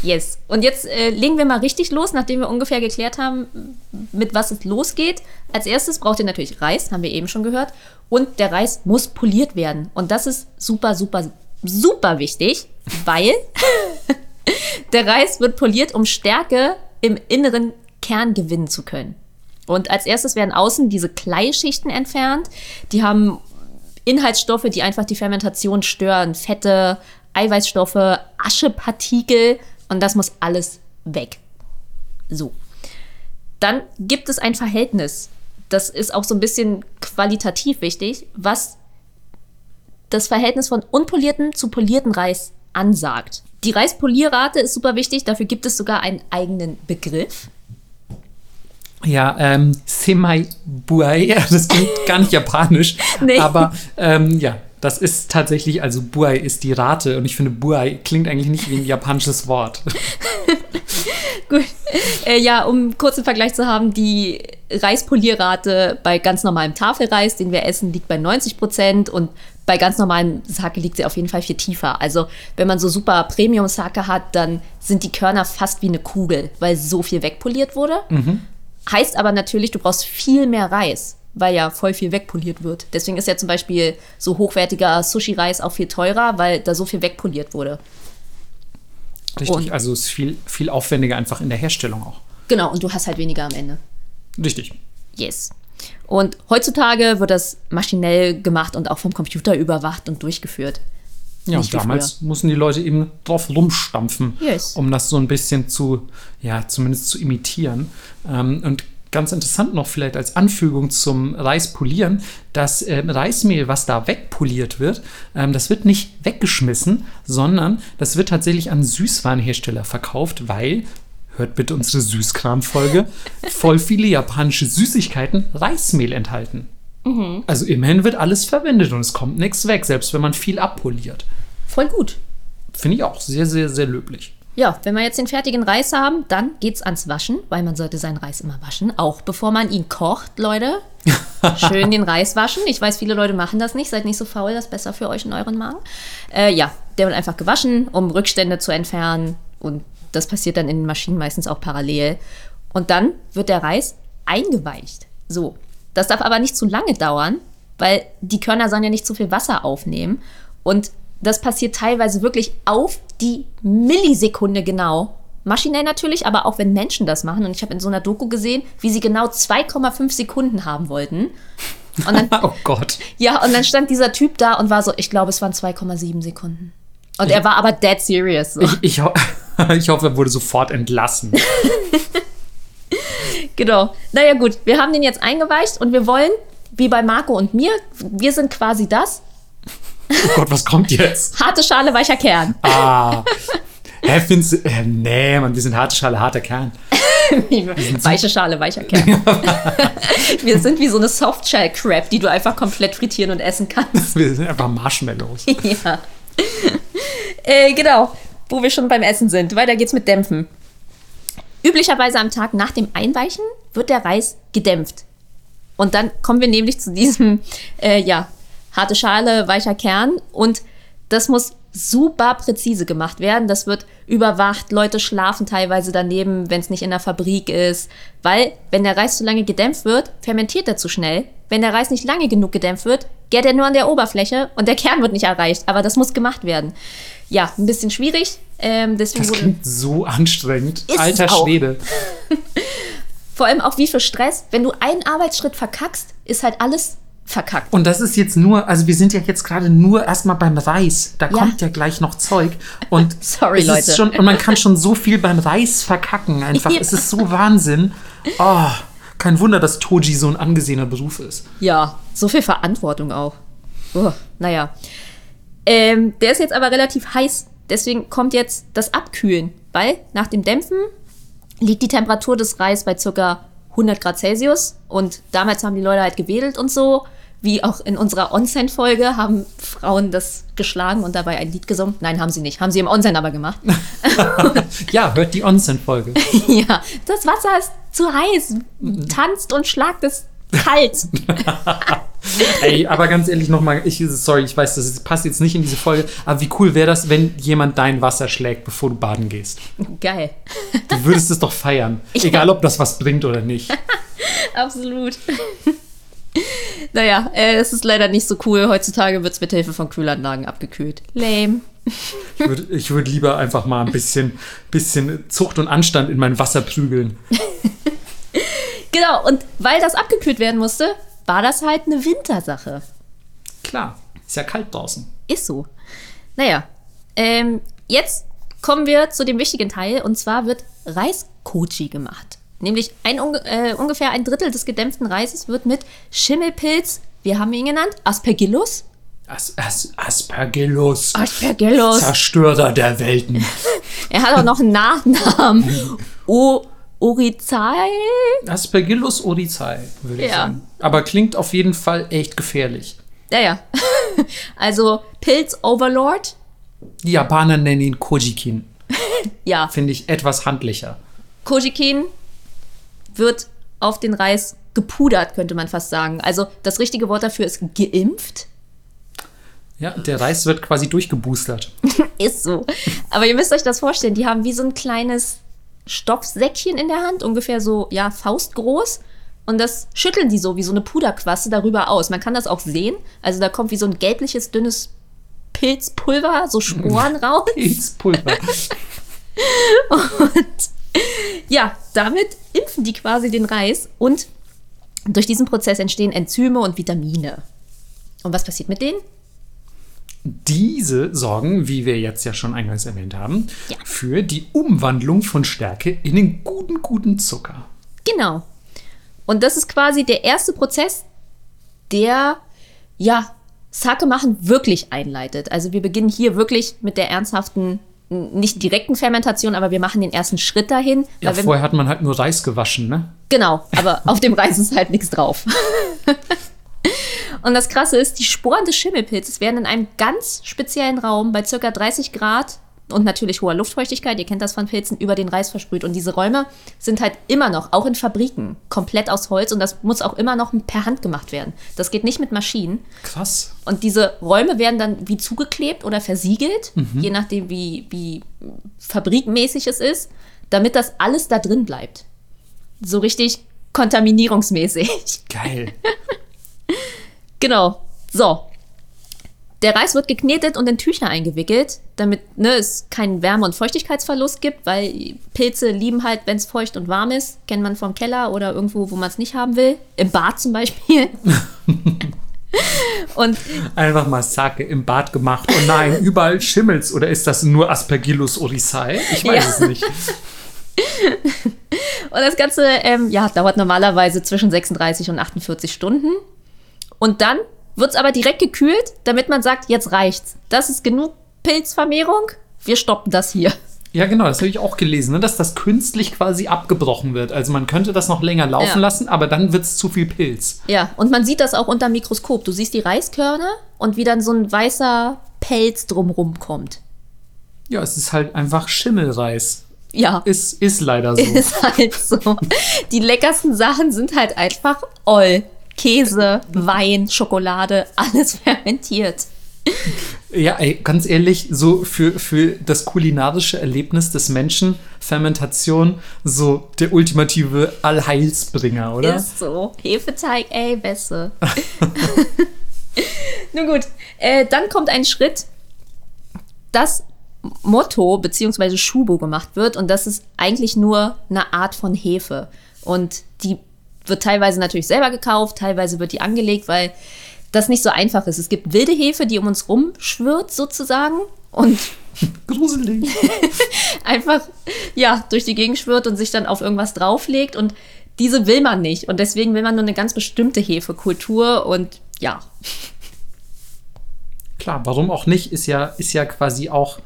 Yes. Und jetzt äh, legen wir mal richtig los, nachdem wir ungefähr geklärt haben, mit was es losgeht. Als erstes braucht ihr natürlich Reis, haben wir eben schon gehört, und der Reis muss poliert werden und das ist super super super wichtig, weil der Reis wird poliert, um Stärke im inneren Kern gewinnen zu können. Und als erstes werden außen diese Kleischichten entfernt. Die haben Inhaltsstoffe, die einfach die Fermentation stören. Fette, Eiweißstoffe, Aschepartikel. Und das muss alles weg. So. Dann gibt es ein Verhältnis. Das ist auch so ein bisschen qualitativ wichtig, was das Verhältnis von unpolierten zu polierten Reis ansagt. Die Reispolierrate ist super wichtig, dafür gibt es sogar einen eigenen Begriff. Ja, ähm, Semai Buai, das klingt gar nicht japanisch, nee. aber ähm, ja, das ist tatsächlich, also Buai ist die Rate und ich finde Buai klingt eigentlich nicht wie ein japanisches Wort. Gut. Äh, ja, um kurz einen Vergleich zu haben, die Reispolierrate bei ganz normalem Tafelreis, den wir essen, liegt bei 90 Prozent und bei ganz normalem Sake liegt sie auf jeden Fall viel tiefer. Also wenn man so super Premium-Sake hat, dann sind die Körner fast wie eine Kugel, weil so viel wegpoliert wurde. Mhm. Heißt aber natürlich, du brauchst viel mehr Reis, weil ja voll viel wegpoliert wird. Deswegen ist ja zum Beispiel so hochwertiger Sushi-Reis auch viel teurer, weil da so viel wegpoliert wurde. Richtig, und also es ist viel, viel aufwendiger einfach in der Herstellung auch. Genau, und du hast halt weniger am Ende. Richtig. Yes. Und heutzutage wird das maschinell gemacht und auch vom Computer überwacht und durchgeführt. Ja, Nicht und damals mussten die Leute eben drauf rumstampfen, Yes. um das so ein bisschen zu, ja, zumindest zu imitieren. Ähm, und ganz interessant noch vielleicht als Anfügung zum Reispolieren, das ähm, Reismehl, was da wegpoliert wird, ähm, das wird nicht weggeschmissen, sondern das wird tatsächlich an Süßwarenhersteller verkauft, weil, hört bitte unsere Süßkram-Folge, voll viele japanische Süßigkeiten Reismehl enthalten. Also immerhin wird alles verwendet und es kommt nichts weg, selbst wenn man viel abpoliert. Voll gut. Finde ich auch sehr, sehr, sehr löblich. Ja, wenn wir jetzt den fertigen Reis haben, dann geht's ans Waschen, weil man sollte seinen Reis immer waschen, auch bevor man ihn kocht, Leute. Schön den Reis waschen. Ich weiß, viele Leute machen das nicht. Seid nicht so faul, das ist besser für euch in euren Magen. Äh, ja, der wird einfach gewaschen, um Rückstände zu entfernen. Und das passiert dann in den Maschinen meistens auch parallel. Und dann wird der Reis eingeweicht. So. Das darf aber nicht zu lange dauern, weil die Körner sollen ja nicht zu viel Wasser aufnehmen. Und das passiert teilweise wirklich auf die Millisekunde genau. Maschinell natürlich, aber auch wenn Menschen das machen. Und ich habe in so einer Doku gesehen, wie sie genau 2,5 Sekunden haben wollten. Und dann, Oh Gott. ja, und dann stand dieser Typ da und war so, ich glaube, es waren 2,7 Sekunden. Und er war aber dead serious. So. Ich, ich, ho ich hoffe, er wurde sofort entlassen. Genau. Naja, gut, wir haben den jetzt eingeweicht und wir wollen, wie bei Marco und mir, wir sind quasi das. Oh Gott, was kommt jetzt? Harte Schale, weicher Kern. Ah. Hä, findest du? Äh, nee, Mann, wir sind harte Schale, harter Kern. Weiche Schale, weicher Kern. wir sind wie so eine Softshell-Crab, die du einfach komplett frittieren und essen kannst. Wir sind einfach Marshmallows. ja. Äh, genau, wo wir schon beim Essen sind. Weiter geht's mit Dämpfen. Üblicherweise am Tag nach dem Einweichen wird der Reis gedämpft. Und dann kommen wir nämlich zu diesem, äh, ja, harte Schale, weicher Kern. Und das muss super präzise gemacht werden. Das wird überwacht. Leute schlafen teilweise daneben, wenn es nicht in der Fabrik ist. Weil, wenn der Reis zu lange gedämpft wird, fermentiert er zu schnell. Wenn der Reis nicht lange genug gedämpft wird, gärt er nur an der Oberfläche und der Kern wird nicht erreicht. Aber das muss gemacht werden. Ja, ein bisschen schwierig. Ähm, deswegen Das klingt so anstrengend. Alter. Schwede. vor allem auch wie viel Stress. Wenn du einen Arbeitsschritt verkackst, ist halt alles verkackt. Und das ist jetzt nur, also wir sind ja jetzt gerade nur erstmal beim Reis. Da Ja. kommt ja gleich noch Zeug. Und Sorry, Leute. Schon, und man kann schon so viel beim Reis verkacken. Einfach. Ja. Es ist so Wahnsinn. Oh, kein Wunder, dass Toji so ein angesehener Beruf ist. Ja, so viel Verantwortung auch. Oh, naja. Ähm, der ist jetzt aber relativ heiß. Deswegen kommt jetzt das Abkühlen. Weil nach dem Dämpfen liegt die Temperatur des Reis bei ca. 100 Grad Celsius. Und damals haben die Leute halt gewedelt und so. Wie auch in unserer Onsen-Folge haben Frauen das geschlagen und dabei ein Lied gesungen. Nein, haben sie nicht. Haben sie im Onsen aber gemacht. Ja, hört die Onsen-Folge. ja, das Wasser ist zu heiß. Tanzt und schlagt es kalt. Ey, aber ganz ehrlich nochmal, ich, sorry, ich weiß, das passt jetzt nicht in diese Folge, aber wie cool wäre das, wenn jemand dein Wasser schlägt, bevor du baden gehst? Geil. Du würdest es doch feiern. Egal, ob das was bringt oder nicht. Absolut. naja, äh, es ist leider nicht so cool. Heutzutage wird es mit Hilfe von Kühlanlagen abgekühlt. Lame. Ich würde ich würd lieber einfach mal ein bisschen, bisschen Zucht und Anstand in mein Wasser prügeln. Genau, und weil das abgekühlt werden musste, war das halt eine Wintersache. Klar, ist ja kalt draußen. Ist so. Naja, ähm, jetzt kommen wir zu dem wichtigen Teil und zwar wird Reiskochi gemacht. Nämlich ein, äh, ungefähr ein Drittel des gedämpften Reises wird mit Schimmelpilz, wir haben ihn genannt, Aspergillus. As As Aspergillus. Aspergillus. Zerstörer der Welten. Er hat auch noch einen Nachnamen. O Orizai? Aspergillus oryzae, würde ich Ja. sagen. Aber klingt auf jeden Fall echt gefährlich. Ja, ja. Also Pilz-Overlord. Die Japaner nennen ihn Kojikin. Ja, Finde ich etwas handlicher. Kojikin wird auf den Reis gepudert, könnte man fast sagen. Also das richtige Wort dafür ist geimpft. Ja, der Reis wird quasi durchgeboostert. Ist so. Aber ihr müsst euch das vorstellen, die haben wie so ein kleines Stoffsäckchen in der Hand, ungefähr so, ja, faustgroß. Und das schütteln die so wie so eine Puderquaste darüber aus. Man kann das auch sehen. Also da kommt wie so ein gelbliches, dünnes Pilzpulver, so Sporen raus. Pilzpulver. Ja, damit impfen die quasi den Reis und durch diesen Prozess entstehen Enzyme und Vitamine. Und was passiert mit denen? Diese sorgen, wie wir jetzt ja schon eingangs erwähnt haben, Ja. für die Umwandlung von Stärke in den guten, guten Zucker. Genau. Und das ist quasi der erste Prozess, der, ja, Sake machen wirklich einleitet. Also wir beginnen hier wirklich mit der ernsthaften, nicht direkten Fermentation, aber wir machen den ersten Schritt dahin. Ja, vorher hat man halt nur Reis gewaschen, ne? Genau, aber auf dem Reis ist halt nichts drauf. Und das Krasse ist, die Sporen des Schimmelpilzes werden in einem ganz speziellen Raum bei circa 30 Grad und natürlich hoher Luftfeuchtigkeit, ihr kennt das von Pilzen, über den Reis versprüht. Und diese Räume sind halt immer noch, auch in Fabriken, komplett aus Holz und das muss auch immer noch per Hand gemacht werden. Das geht nicht mit Maschinen. Krass. Und diese Räume werden dann wie zugeklebt oder versiegelt, je nachdem, wie, wie fabrikmäßig es ist, damit das alles da drin bleibt. So richtig kontaminierungsmäßig. Geil. genau. So. Der Reis wird geknetet und in Tücher eingewickelt, damit ne, es keinen Wärme- und Feuchtigkeitsverlust gibt, weil Pilze lieben halt, wenn es feucht und warm ist. Kennt man vom Keller oder irgendwo, wo man es nicht haben will. Im Bad zum Beispiel. und Einfach mal Sake im Bad gemacht. Und nein, überall schimmelt's. Oder ist das nur Aspergillus oryzae? Ich weiß Ja. es nicht. Und das Ganze ähm, ja, dauert normalerweise zwischen 36 und 48 Stunden. Und dann wird es aber direkt gekühlt, damit man sagt, jetzt reicht's. Das ist genug Pilzvermehrung. Wir stoppen das hier. Ja, genau, das habe ich auch gelesen, ne, dass das künstlich quasi abgebrochen wird. Also man könnte das noch länger laufen Ja. lassen, aber dann wird's zu viel Pilz. Ja, und man sieht das auch unter dem Mikroskop. Du siehst die Reiskörner und wie dann so ein weißer Pelz drumrum kommt. Ja, es ist halt einfach Schimmelreis. Ja, Ist, ist leider so. ist halt so. Die leckersten Sachen sind halt einfach all. Käse, Wein, Schokolade, alles fermentiert. Ja, ey, ganz ehrlich, so für, für das kulinarische Erlebnis des Menschen, Fermentation, so der ultimative Allheilsbringer, oder? Ist so. Hefeteig, ey, Bässe. Nun gut, äh, dann kommt ein Schritt, das Motto bzw. Schubo gemacht wird und das ist eigentlich nur eine Art von Hefe. Und die wird teilweise natürlich selber gekauft, teilweise wird die angelegt, weil das nicht so einfach ist. Es gibt wilde Hefe, die um uns rumschwirrt sozusagen und Gruselig. einfach ja durch die Gegend schwirrt und sich dann auf irgendwas drauflegt und diese will man nicht und deswegen will man nur eine ganz bestimmte Hefekultur und ja Klar, warum auch nicht, ist ja, ist ja quasi auch,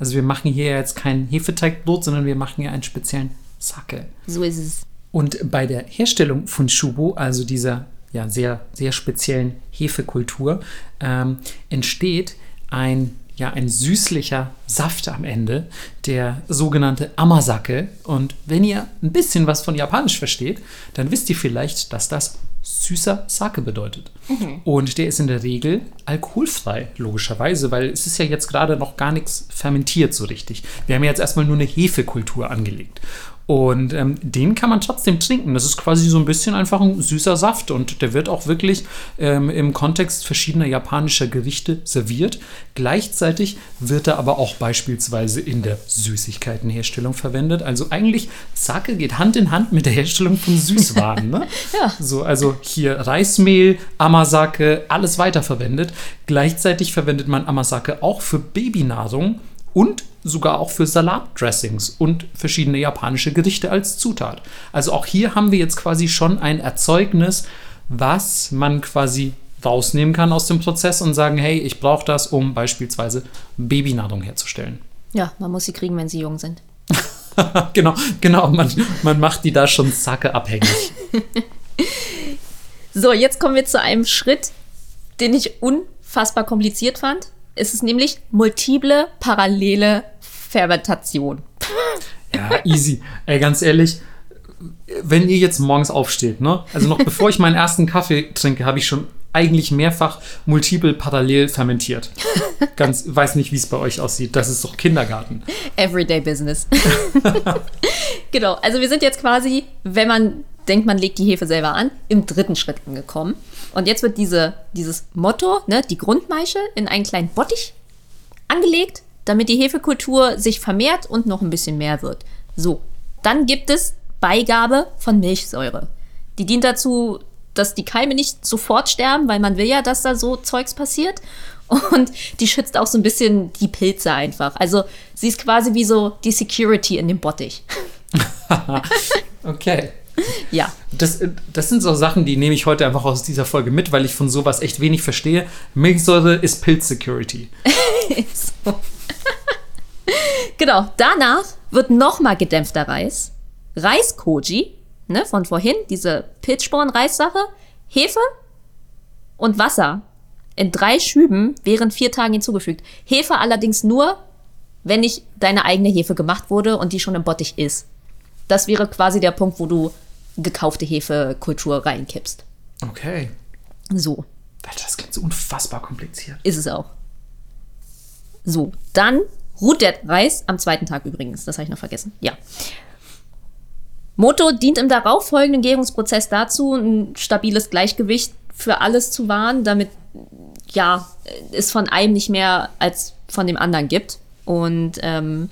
also wir machen hier jetzt kein Hefeteigbrot, sondern wir machen ja einen speziellen Sake. so ist es. Und bei der Herstellung von Shubo, also dieser ja, sehr, sehr speziellen Hefekultur, ähm, entsteht ein, ja, ein süßlicher Saft am Ende, der sogenannte Amazake. Und wenn ihr ein bisschen was von Japanisch versteht, dann wisst ihr vielleicht, dass das süßer Sake bedeutet. Und der ist in der Regel alkoholfrei, logischerweise, weil es ist ja jetzt gerade noch gar nichts fermentiert so richtig. Wir haben ja jetzt erstmal nur eine Hefekultur angelegt. Und ähm, den kann man trotzdem trinken. Das ist quasi so ein bisschen einfach ein süßer Saft und der wird auch wirklich ähm, im Kontext verschiedener japanischer Gerichte serviert. Gleichzeitig wird er aber auch beispielsweise in der Süßigkeitenherstellung verwendet. Also eigentlich Sake geht Hand in Hand mit der Herstellung von Süßwaren. Ne? Ja. So, also hier Reismehl, Amazake, alles weiterverwendet. Gleichzeitig verwendet man Amazake auch für Babynahrung und sogar auch für Salatdressings und verschiedene japanische Gerichte als Zutat. Also auch hier haben wir jetzt quasi schon ein Erzeugnis, was man quasi rausnehmen kann aus dem Prozess und sagen, hey, ich brauche das, um beispielsweise Babynahrung herzustellen. Ja, man muss sie kriegen, wenn sie jung sind. genau, genau, man, man macht die da schon Zacke abhängig. So, jetzt kommen wir zu einem Schritt, den ich unfassbar kompliziert fand. Es ist nämlich multiple parallele Fermentation. Ja, easy. Ey, ganz ehrlich, wenn ihr jetzt morgens aufsteht, ne? Also noch bevor ich meinen ersten Kaffee trinke, habe ich schon eigentlich mehrfach multiple parallel fermentiert. Ganz, weiß nicht, wie es bei euch aussieht. Das ist doch Kindergarten. Everyday Business. genau, also wir sind jetzt quasi, wenn man denkt, man legt die Hefe selber an, im dritten Schritt angekommen. Und jetzt wird diese, dieses Motto, ne, die Grundmaische, in einen kleinen Bottich angelegt, damit die Hefekultur sich vermehrt und noch ein bisschen mehr wird. So, dann gibt es Beigabe von Milchsäure. Die dient dazu, dass die Keime nicht sofort sterben, weil man will ja, dass da so Zeugs passiert. Und die schützt auch so ein bisschen die Pilze einfach. Also sie ist quasi wie so die Security in dem Bottich. Okay. Ja. Das, das sind so Sachen, die nehme ich heute einfach aus dieser Folge mit, weil ich von sowas echt wenig verstehe. Milchsäure ist Pilz-Security. so. genau. Danach wird nochmal gedämpfter Reis. Reiskoji, ne, von vorhin, diese Pilzsporen-Reissache, Hefe und Wasser in drei Schüben während vier Tagen hinzugefügt. Hefe allerdings nur, wenn nicht deine eigene Hefe gemacht wurde und die schon im Bottich ist. Das wäre quasi der Punkt, wo du gekaufte Hefekultur reinkippst. Okay. So. Das klingt so unfassbar kompliziert. Ist es auch. So, dann ruht der Reis am zweiten Tag übrigens. Das habe ich noch vergessen. Ja. Moto dient im darauffolgenden Gärungsprozess dazu, ein stabiles Gleichgewicht für alles zu wahren, damit ja es von einem nicht mehr als von dem anderen gibt. Und ähm,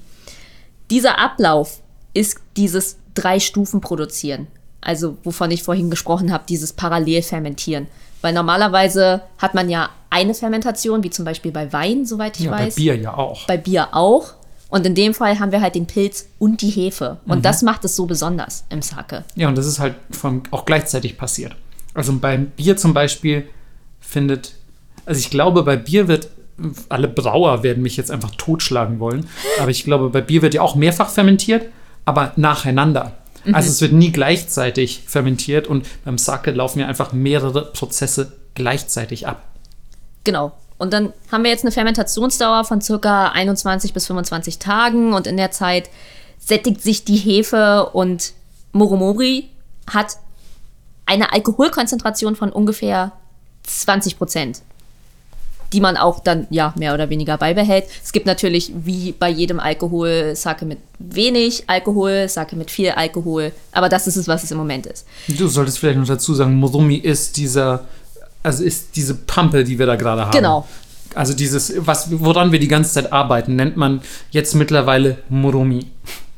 dieser Ablauf ist dieses drei Stufen produzieren. Also wovon ich vorhin gesprochen habe, dieses Parallelfermentieren. Weil normalerweise hat man ja eine Fermentation, wie zum Beispiel bei Wein, soweit ich Ja, weiß. bei Bier ja auch. Bei Bier auch. Und in dem Fall haben wir halt den Pilz und die Hefe. Und das macht es so besonders im Sake. Ja, und das ist halt von, auch gleichzeitig passiert. Also beim Bier zum Beispiel findet, also ich glaube, bei Bier wird, alle Brauer werden mich jetzt einfach totschlagen wollen, aber ich glaube, bei Bier wird ja auch mehrfach fermentiert, aber nacheinander. Also es wird nie gleichzeitig fermentiert und beim Sake laufen ja einfach mehrere Prozesse gleichzeitig ab. Genau. Und dann haben wir jetzt eine Fermentationsdauer von circa 21 bis 25 Tagen und in der Zeit sättigt sich die Hefe und Moromori hat eine Alkoholkonzentration von ungefähr 20 Prozent, die man auch dann ja mehr oder weniger beibehält. Es gibt natürlich wie bei jedem Alkohol Sake mit wenig Alkohol, Sake mit viel Alkohol, aber das ist es, was es im Moment ist. Du solltest vielleicht noch dazu sagen, Morumi ist dieser, also ist diese Pampe, die wir da gerade haben. Genau. Also dieses, was, woran wir die ganze Zeit arbeiten, nennt man jetzt mittlerweile Morumi.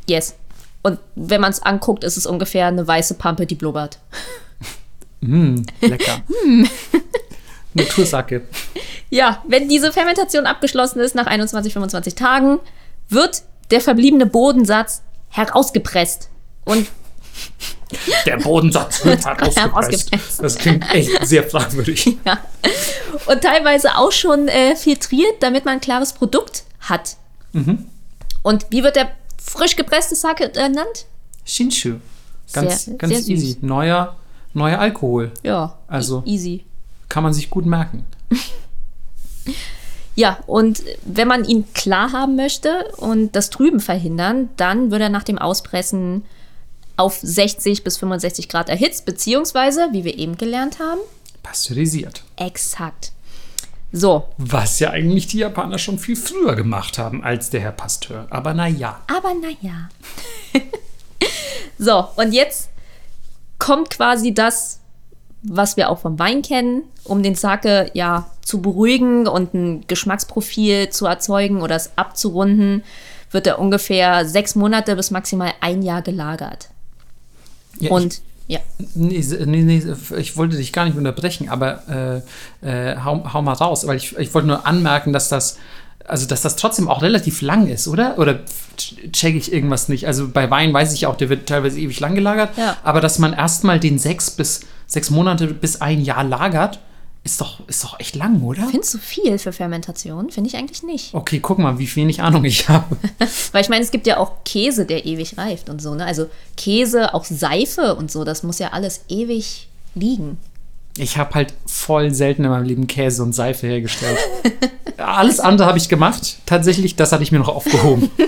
Yes. Und wenn man es anguckt, ist es ungefähr eine weiße Pampe, die blubbert. Mm, lecker. Natursake. Ja, wenn diese Fermentation abgeschlossen ist nach 21, 25 Tagen, wird der verbliebene Bodensatz herausgepresst. Und Der Bodensatz wird herausgepresst. Das klingt echt sehr fragwürdig. ja. Und teilweise auch schon äh, filtriert, damit man ein klares Produkt hat. Und wie wird der frisch gepresste Sake äh, Shinshu. Ganz, Sehr- ganz sehr süß. easy. Neuer, neuer Alkohol. Ja, Also- e- easy. Kann man sich gut merken. Ja, und wenn man ihn klar haben möchte und das Trüben verhindern, dann wird er nach dem Auspressen auf 60 bis 65 Grad erhitzt, beziehungsweise, wie wir eben gelernt haben, Pasteurisiert. exakt. So, Was ja eigentlich die Japaner schon viel früher gemacht haben als der Herr Pasteur. Aber naja. aber naja. so, und jetzt kommt quasi das, was wir auch vom Wein kennen, um den Sake ja zu beruhigen und ein Geschmacksprofil zu erzeugen oder es abzurunden, wird er ungefähr sechs Monate bis maximal ein Jahr gelagert. Ja, Und ja, Nee, nee, nee, ich wollte dich gar nicht unterbrechen, aber äh, äh, hau, hau mal raus. Weil ich, ich wollte nur anmerken, dass das, also dass das trotzdem auch relativ lang ist, oder? Oder check ich irgendwas nicht? Also bei Wein weiß ich auch, der wird teilweise ewig lang gelagert, Ja. aber dass man erstmal den sechs bis sechs Monate bis ein Jahr lagert, ist doch, ist doch echt lang, oder? findest du viel für Fermentation? Finde ich eigentlich nicht. Okay, guck mal, wie wenig Ahnung ich habe. Weil ich meine, es gibt ja auch Käse, der ewig reift und so, ne? Also Käse, auch Seife und so, das muss ja alles ewig liegen. Ich habe halt voll selten in meinem Leben Käse und Seife hergestellt. Alles andere habe ich gemacht. Tatsächlich, das hatte ich mir noch aufgehoben.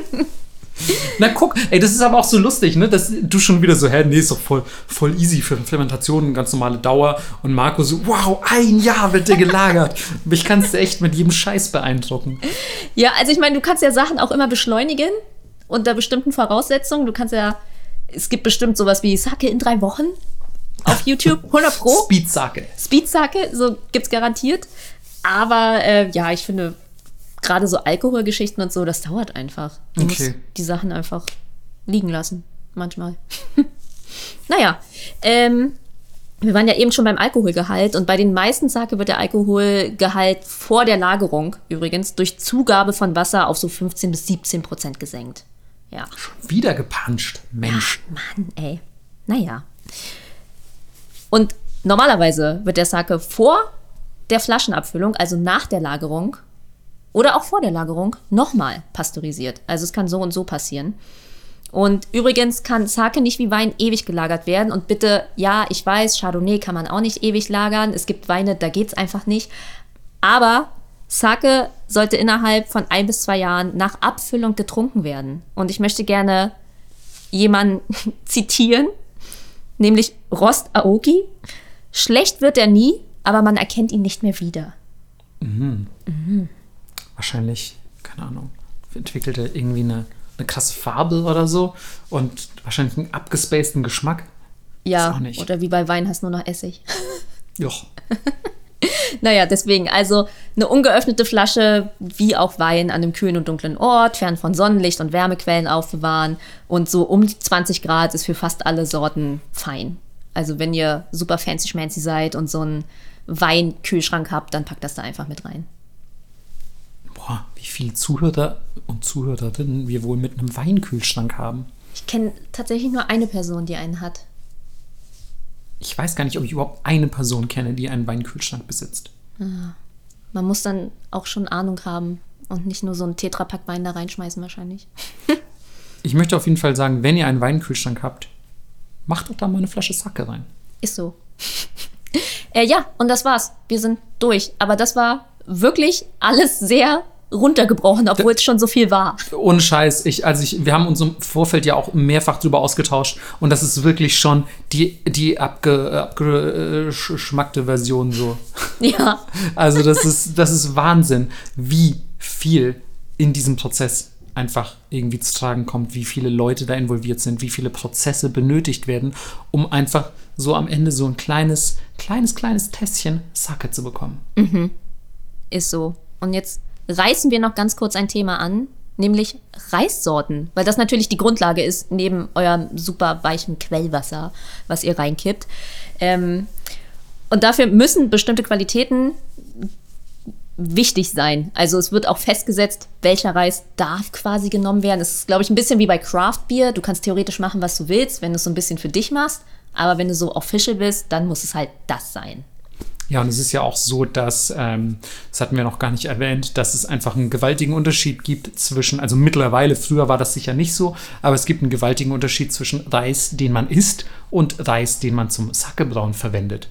Na guck, ey, das ist aber auch so lustig, ne? Dass du schon wieder so, hä, nee, ist doch voll, voll easy für Fermentation, ganz normale Dauer. Und Marco so, wow, ein Jahr wird der gelagert. Mich kannst du echt mit jedem Scheiß beeindrucken. Ja, also ich meine, du kannst ja Sachen auch immer beschleunigen unter bestimmten Voraussetzungen. Du kannst ja, es gibt bestimmt sowas wie Sake in drei Wochen auf YouTube, 100 Pro. Speedsake. Speed Sake, so gibt's garantiert. Aber äh, ja, ich finde, gerade so Alkoholgeschichten und so, das dauert einfach. Du Okay. die Sachen einfach liegen lassen, manchmal. naja, ähm, wir waren ja eben schon beim Alkoholgehalt und bei den meisten Sake wird der Alkoholgehalt vor der Lagerung übrigens durch Zugabe von Wasser auf so 15 bis 17 Prozent gesenkt. Ja. Schon wieder gepanscht, Mensch. Mann, ey. Naja. Und normalerweise wird der Sake vor der Flaschenabfüllung, also nach der Lagerung oder auch vor der Lagerung, nochmal pasteurisiert. Also es kann so und so passieren. Und übrigens kann Sake nicht wie Wein ewig gelagert werden. Und bitte, ja, ich weiß, Chardonnay kann man auch nicht ewig lagern. Es gibt Weine, da geht es einfach nicht. Aber Sake sollte innerhalb von ein bis zwei Jahren nach Abfüllung getrunken werden. Und ich möchte gerne jemanden zitieren, nämlich Rost Aoki. Schlecht wird er nie, aber man erkennt ihn nicht mehr wieder. Mhm. Mhm. Wahrscheinlich, keine Ahnung, entwickelt er irgendwie eine eine krasse Farbe oder so und wahrscheinlich einen abgespaceden Geschmack. Ja, oder wie bei Wein hast du nur noch Essig. Joch. naja, deswegen, also eine ungeöffnete Flasche, wie auch Wein, an einem kühlen und dunklen Ort, fern von Sonnenlicht und Wärmequellen aufbewahren. Und so um die 20 Grad ist für fast alle Sorten fein. Also wenn ihr super fancy schmancy seid und so einen Weinkühlschrank habt, dann packt das da einfach mit rein wie viele Zuhörer und Zuhörerinnen wir wohl mit einem Weinkühlschrank haben. Ich kenne tatsächlich nur eine Person, die einen hat. Ich weiß gar nicht, ob ich überhaupt eine Person kenne, die einen Weinkühlschrank besitzt. Ah, man muss dann auch schon Ahnung haben und nicht nur so einen Tetrapack Wein da reinschmeißen wahrscheinlich. ich möchte auf jeden Fall sagen, wenn ihr einen Weinkühlschrank habt, macht doch da mal eine Flasche Sacke rein. Ist so. äh, ja, und das war's. Wir sind durch. Aber das war wirklich alles sehr runtergebrochen, obwohl es schon so viel war. Ohne Scheiß, ich, also ich, wir haben uns im Vorfeld ja auch mehrfach drüber ausgetauscht und das ist wirklich schon die, die abge, abgeschmackte Version so. Ja. Also das ist, das ist Wahnsinn, wie viel in diesem Prozess einfach irgendwie zu tragen kommt, wie viele Leute da involviert sind, wie viele Prozesse benötigt werden, um einfach so am Ende so ein kleines, kleines, kleines Tässchen Sake zu bekommen. Mhm. Ist so. Und jetzt reißen wir noch ganz kurz ein Thema an, nämlich Reissorten, weil das natürlich die Grundlage ist, neben eurem super weichen Quellwasser, was ihr reinkippt. Ähm, und dafür müssen bestimmte Qualitäten wichtig sein. Also es wird auch festgesetzt, welcher Reis darf quasi genommen werden. Es ist, glaube ich, ein bisschen wie bei Craft Beer. Du kannst theoretisch machen, was du willst, wenn du es so ein bisschen für dich machst. Aber wenn du so official bist, dann muss es halt das sein. Ja, und es ist ja auch so, dass, ähm, das hatten wir noch gar nicht erwähnt, dass es einfach einen gewaltigen Unterschied gibt zwischen, also mittlerweile, früher war das sicher nicht so, aber es gibt einen gewaltigen Unterschied zwischen Reis, den man isst, und Reis, den man zum Sackebrauen verwendet.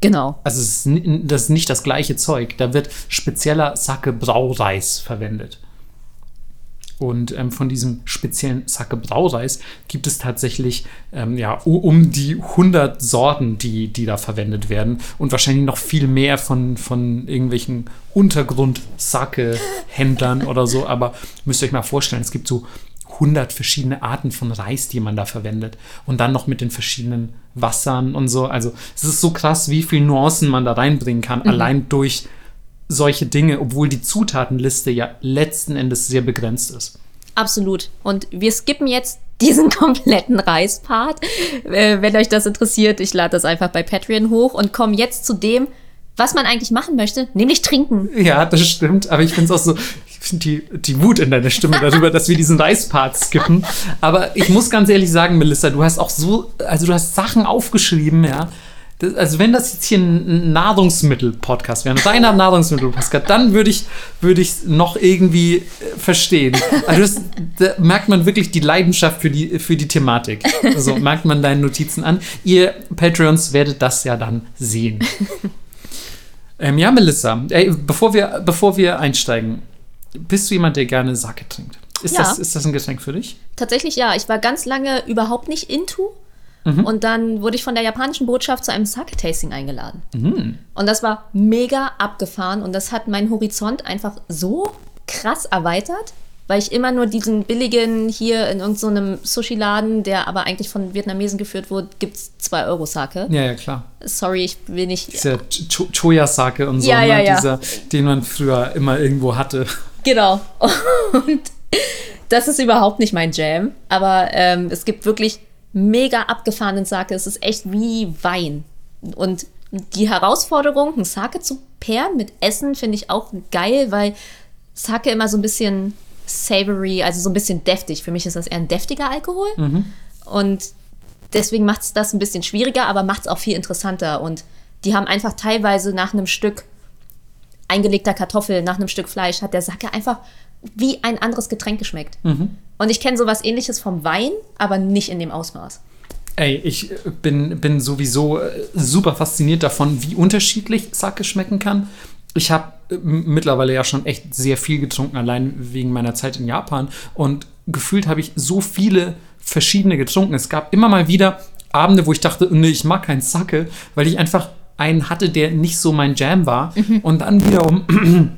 Genau. Also es ist, das ist nicht das gleiche Zeug. Da wird spezieller Sake-Braureis verwendet. Und ähm, von diesem speziellen Sake Braureis gibt es tatsächlich ähm, ja, um die 100 Sorten, die, die da verwendet werden. Und wahrscheinlich noch viel mehr von, von irgendwelchen Untergrund-Sake-Händlern oder so. Aber müsst ihr euch mal vorstellen, es gibt so 100 verschiedene Arten von Reis, die man da verwendet. Und dann noch mit den verschiedenen Wassern und so. Also es ist so krass, wie viele Nuancen man da reinbringen kann, mhm. allein durch solche Dinge, obwohl die Zutatenliste ja letzten Endes sehr begrenzt ist. Absolut. Und wir skippen jetzt diesen kompletten Reispart. Äh, wenn euch das interessiert, ich lade das einfach bei Patreon hoch und komme jetzt zu dem, was man eigentlich machen möchte, nämlich trinken. Ja, das stimmt. Aber ich finde es auch so, ich finde die, die Wut in deiner Stimme darüber, dass wir diesen Reispart skippen. Aber ich muss ganz ehrlich sagen, Melissa, du hast auch so, also du hast Sachen aufgeschrieben, ja, das, also wenn das jetzt hier ein Nahrungsmittel-Podcast wäre, ein reiner Nahrungsmittel-Podcast, dann würde ich würde ich noch irgendwie äh, verstehen. Also das, da merkt man wirklich die Leidenschaft für die für die Thematik. Also merkt man deinen Notizen an. Ihr Patreons werdet das ja dann sehen. Ähm, ja, Melissa, ey, bevor wir bevor wir einsteigen, bist du jemand, der gerne Sake trinkt? Ist, ja. das, ist das ein Getränk für dich? Tatsächlich ja. Ich war ganz lange überhaupt nicht into. Mhm. Und dann wurde ich von der japanischen Botschaft zu einem Sake-Tasting eingeladen. Mhm. Und das war mega abgefahren und das hat meinen Horizont einfach so krass erweitert, weil ich immer nur diesen billigen hier in irgendeinem so Sushi-Laden, der aber eigentlich von Vietnamesen geführt wurde, gibt es 2 Euro Sake. Ja, ja, klar. Sorry, ich will nicht. Dieser Choya-Sake und so, ja, ja, ne? ja. Dieser, den man früher immer irgendwo hatte. Genau. Und das ist überhaupt nicht mein Jam. Aber ähm, es gibt wirklich mega abgefahrenen Sake. Es ist echt wie Wein. und die Herausforderung, ein Sake zu pairen mit Essen, finde ich auch geil, weil Sake immer so ein bisschen savory, also so ein bisschen deftig. Für mich ist das eher ein deftiger Alkohol. Und deswegen macht es das ein bisschen schwieriger, aber macht es auch viel interessanter. Und die haben einfach teilweise nach einem Stück eingelegter Kartoffel, nach einem Stück Fleisch, hat der Sake einfach wie ein anderes Getränk geschmeckt. Und ich kenne sowas ähnliches vom Wein, aber nicht in dem Ausmaß. Ey, ich äh, bin, bin sowieso äh, super fasziniert davon, wie unterschiedlich Sake schmecken kann. Ich habe mittlerweile ja schon echt sehr viel getrunken, allein wegen meiner Zeit in Japan. Und gefühlt habe ich so viele verschiedene getrunken. Es gab immer mal wieder Abende, wo ich dachte, nee, ich mag keinen Sake, weil ich einfach einen hatte, der nicht so mein Jam war. Und dann wiederum,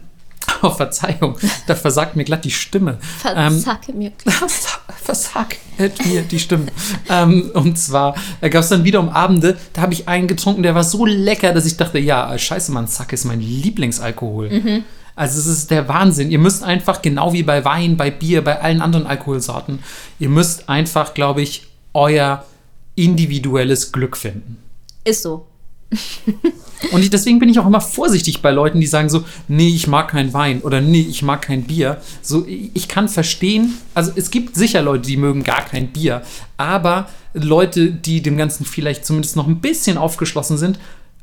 oh, Verzeihung, da versagt mir glatt die Stimme. Ähm, Versacke mir. Versa- versagt mir die Stimme. ähm, und zwar äh, gab es dann wieder um Abende, da habe ich einen getrunken, der war so lecker, dass ich dachte, ja, scheiße, Mann, Sake ist mein Lieblingsalkohol. Also es ist der Wahnsinn. Ihr müsst einfach, genau wie bei Wein, bei Bier, bei allen anderen Alkoholsorten, ihr müsst einfach, glaube ich, euer individuelles Glück finden. Ist so. Und ich, deswegen bin ich auch immer vorsichtig bei Leuten, die sagen so, nee, ich mag kein Wein oder nee, ich mag kein Bier. So, ich ich kann verstehen, also es gibt sicher Leute, die mögen gar kein Bier, aber Leute, die dem Ganzen vielleicht zumindest noch ein bisschen aufgeschlossen sind,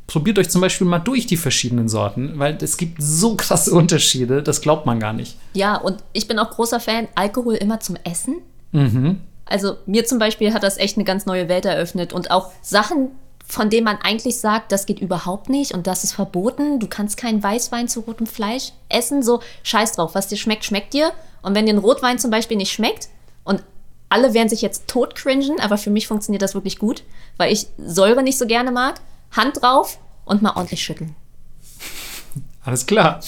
probiert euch zum Beispiel mal durch die verschiedenen Sorten, weil es gibt so krasse Unterschiede, das glaubt man gar nicht. Ja, und ich bin auch großer Fan, Alkohol immer zum Essen. Mhm. Also mir zum Beispiel hat das echt eine ganz neue Welt eröffnet und auch Sachen, von denen man eigentlich sagt, das geht überhaupt nicht und das ist verboten. Du kannst keinen Weißwein zu rotem Fleisch essen. So, scheiß drauf, was dir schmeckt, schmeckt dir. Und wenn dir ein Rotwein zum Beispiel nicht schmeckt und alle werden sich jetzt tot cringen, aber für mich funktioniert das wirklich gut, weil ich Säure nicht so gerne mag. Hand drauf und mal ordentlich schütteln. Alles klar.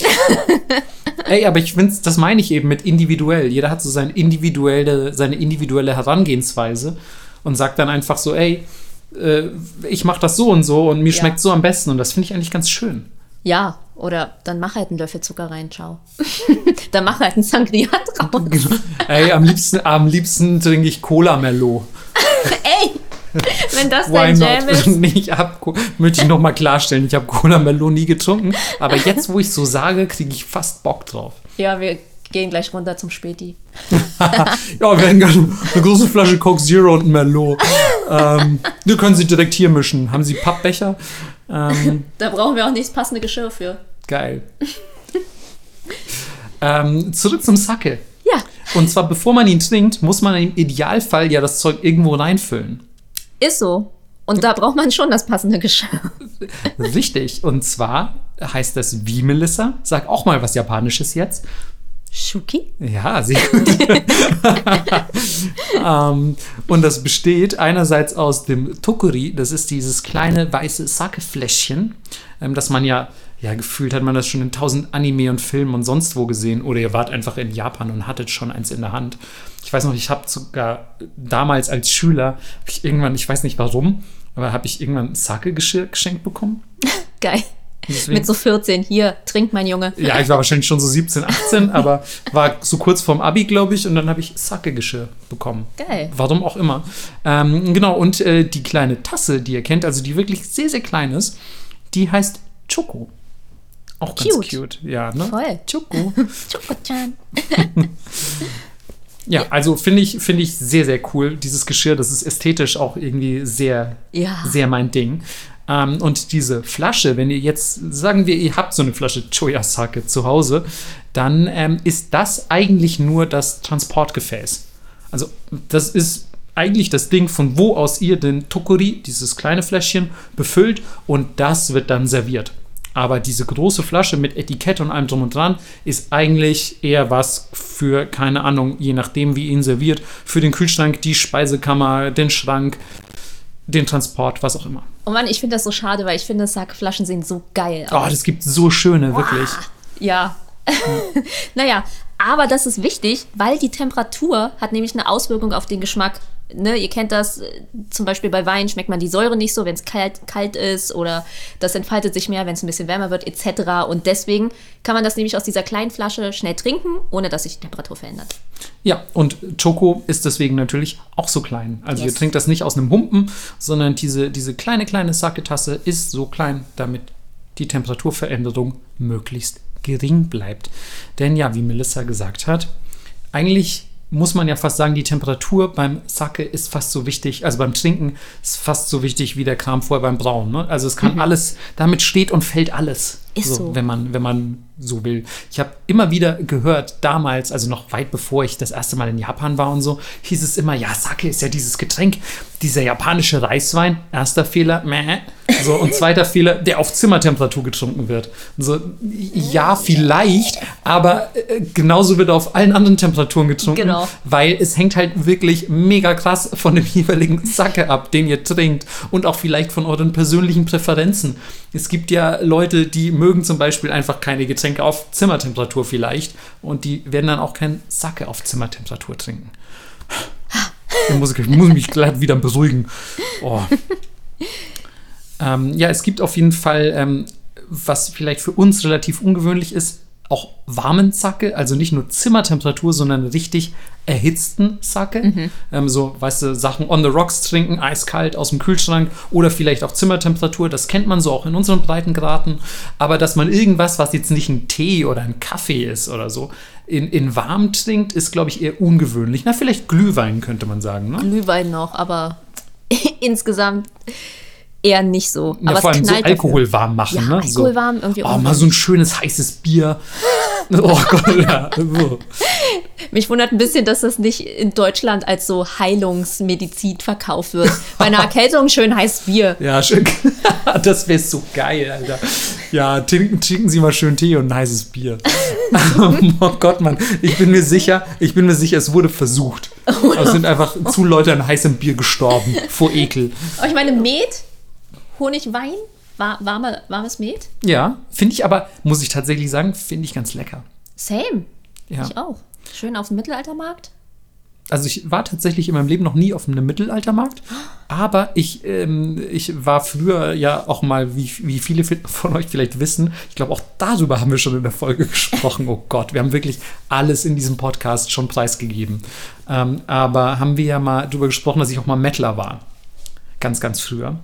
Ey, aber ich finde, das meine ich eben mit individuell. Jeder hat so seine individuelle, seine individuelle Herangehensweise und sagt dann einfach so, ey, äh, ich mache das so und so und mir Ja. schmeckt so am besten. Und das finde ich eigentlich ganz schön. Ja, oder dann mach halt einen Löffel Zucker rein, ciao. dann mach halt einen Sangria draus. Ey, am liebsten, am liebsten trinke ich Cola Merlot. Ey, wenn das dein Jam ist. Nee, ich hab, möchte ich noch mal klarstellen, ich habe Cola Merlot nie getrunken. Aber jetzt, wo ich so sage, kriege ich fast Bock drauf. Ja, wir gehen gleich runter zum Späti. Ja, wir hätten gerne eine große Flasche Coke Zero und ein Merlot. ähm, wir können sie direkt hier mischen. Haben Sie Pappbecher? Ähm, Da brauchen wir auch nicht das passende Geschirr für. geil. ähm, zurück zum Sake. Ja, Und zwar, bevor man ihn trinkt, muss man im Idealfall ja das Zeug irgendwo reinfüllen. ist so. Und da braucht man schon das passende Geschirr. Richtig. Und zwar heißt das wie, Melissa? Sag auch mal was Japanisches jetzt. Shuki? Ja, sehr gut. ähm, und das besteht einerseits aus dem Tokuri, das ist dieses kleine weiße Sake-Fläschchen, ähm, das man ja, ja, gefühlt hat man das schon in tausend Anime und Filmen und sonst wo gesehen. Oder ihr wart einfach in Japan und hattet schon eins in der Hand. Ich weiß noch, ich habe sogar damals als Schüler, ich irgendwann, ich weiß nicht warum, aber habe ich irgendwann Sake-Geschirr geschenkt bekommen. Geil. Deswegen- Mit so 14. Hier, trink, mein Junge. Ja, ich war wahrscheinlich schon so 17, 18, aber war so kurz vorm Abi, glaube ich, und dann habe ich Sake-Geschirr bekommen. Geil. Warum auch immer. Ähm, genau, und äh, die kleine Tasse, die ihr kennt, also die wirklich sehr, sehr klein ist, die heißt Choco. Auch ganz Cute. cute. Ja, ne? Voll. Choco. Choko-chan. Ja, also finde ich, finde ich sehr, sehr cool. Dieses Geschirr, das ist ästhetisch auch irgendwie sehr, Ja. sehr mein Ding. Ähm, und diese Flasche, wenn ihr jetzt, sagen wir, ihr habt so eine Flasche Choya-Sake zu Hause, dann ähm, ist das eigentlich nur das Transportgefäß. Also das ist eigentlich das Ding, von wo aus ihr den Tokuri, dieses kleine Fläschchen, befüllt und das wird dann serviert. Aber diese große Flasche mit Etikett und allem drum und dran ist eigentlich eher was für, keine Ahnung, je nachdem, wie ihn serviert, für den Kühlschrank, die Speisekammer, den Schrank, den Transport, was auch immer. Oh Mann, ich finde das so schade, weil ich finde, Sakeflaschen sehen so geil Oh, aus. das gibt so schöne, wirklich. Ja. naja, Aber das ist wichtig, weil die Temperatur hat nämlich eine Auswirkung auf den Geschmack. Ne, ihr kennt das, äh, zum Beispiel bei Wein schmeckt man die Säure nicht so, wenn es kalt, kalt ist oder das entfaltet sich mehr, wenn es ein bisschen wärmer wird, etc. Und deswegen kann man das nämlich aus dieser kleinen Flasche schnell trinken, ohne dass sich die Temperatur verändert. Ja, und Choco ist deswegen natürlich auch so klein. Also Yes. ihr trinkt das nicht aus einem Humpen, sondern diese, diese kleine, kleine Sake-Tasse ist so klein, damit die Temperaturveränderung möglichst gering bleibt. Denn ja, wie Melissa gesagt hat, eigentlich muss man ja fast sagen, die Temperatur beim Sake ist fast so wichtig, also beim Trinken ist fast so wichtig wie der Kram vorher beim Brauen. Ne? Also es kann alles, damit steht und fällt alles. Ist so. Wenn man, wenn man so will. Ich habe immer wieder gehört, damals, also noch weit bevor ich das erste Mal in Japan war und so, hieß es immer, ja, Sake ist ja dieses Getränk, dieser japanische Reiswein. Erster Fehler, meh. So, und zweiter Fehler, der auf Zimmertemperatur getrunken wird. So, ja, vielleicht, aber äh, genauso wird er auf allen anderen Temperaturen getrunken, Genau. weil es hängt halt wirklich mega krass von dem jeweiligen Sake ab, den ihr trinkt und auch vielleicht von euren persönlichen Präferenzen. Es gibt ja Leute, die mögen zum Beispiel einfach keine Getränke auf Zimmertemperatur vielleicht und die werden dann auch kein Sake auf Zimmertemperatur trinken. Ich muss, ich muss mich gleich wieder beruhigen. Oh. Ähm, ja, es gibt auf jeden Fall, ähm, was vielleicht für uns relativ ungewöhnlich ist, auch warmen Sake, also nicht nur Zimmertemperatur, sondern richtig erhitzten Sake. Ähm, so, weißt du, Sachen on the rocks trinken, eiskalt aus dem Kühlschrank oder vielleicht auch Zimmertemperatur, das kennt man so auch in unseren Breitengraden. Aber dass man irgendwas, was jetzt nicht ein Tee oder ein Kaffee ist oder so, in, in warm trinkt, ist, glaube ich, eher ungewöhnlich. Na, vielleicht Glühwein könnte man sagen, ne? Glühwein noch, aber insgesamt eher nicht so. Ja, aber vor allem so knallt dafür. Alkohol warm machen, Ja, ne? Alkohol so. warm, irgendwie Oh, mal so ein schönes heißes Bier. Oh Gott, ja. So. Mich wundert ein bisschen, dass das nicht in Deutschland als so Heilungsmedizin verkauft wird. Bei einer Erkältung schön heißes Bier. Ja, schön. Das wäre so geil, Alter. Ja, trinken, trinken Sie mal schön Tee und ein heißes Bier. oh Gott, Mann. Ich bin mir sicher, ich bin mir sicher, es wurde versucht. Aber es sind einfach zu Leute an heißem Bier gestorben. Vor Ekel. Aber ich meine, Met, Honigwein, war, warme, warmes Met, Ja, finde ich aber, muss ich tatsächlich sagen, finde ich ganz lecker. same. Ja. Ich auch. Schön auf dem Mittelaltermarkt. Also ich war tatsächlich in meinem Leben noch nie auf einem Mittelaltermarkt, aber ich, ähm, ich war früher ja auch mal, wie, wie viele von euch vielleicht wissen, ich glaube auch darüber haben wir schon in der Folge gesprochen. Oh Gott, wir haben wirklich alles in diesem Podcast schon preisgegeben. Ähm, aber haben wir ja mal darüber gesprochen, dass ich auch mal Mettler war. Ganz, ganz früher.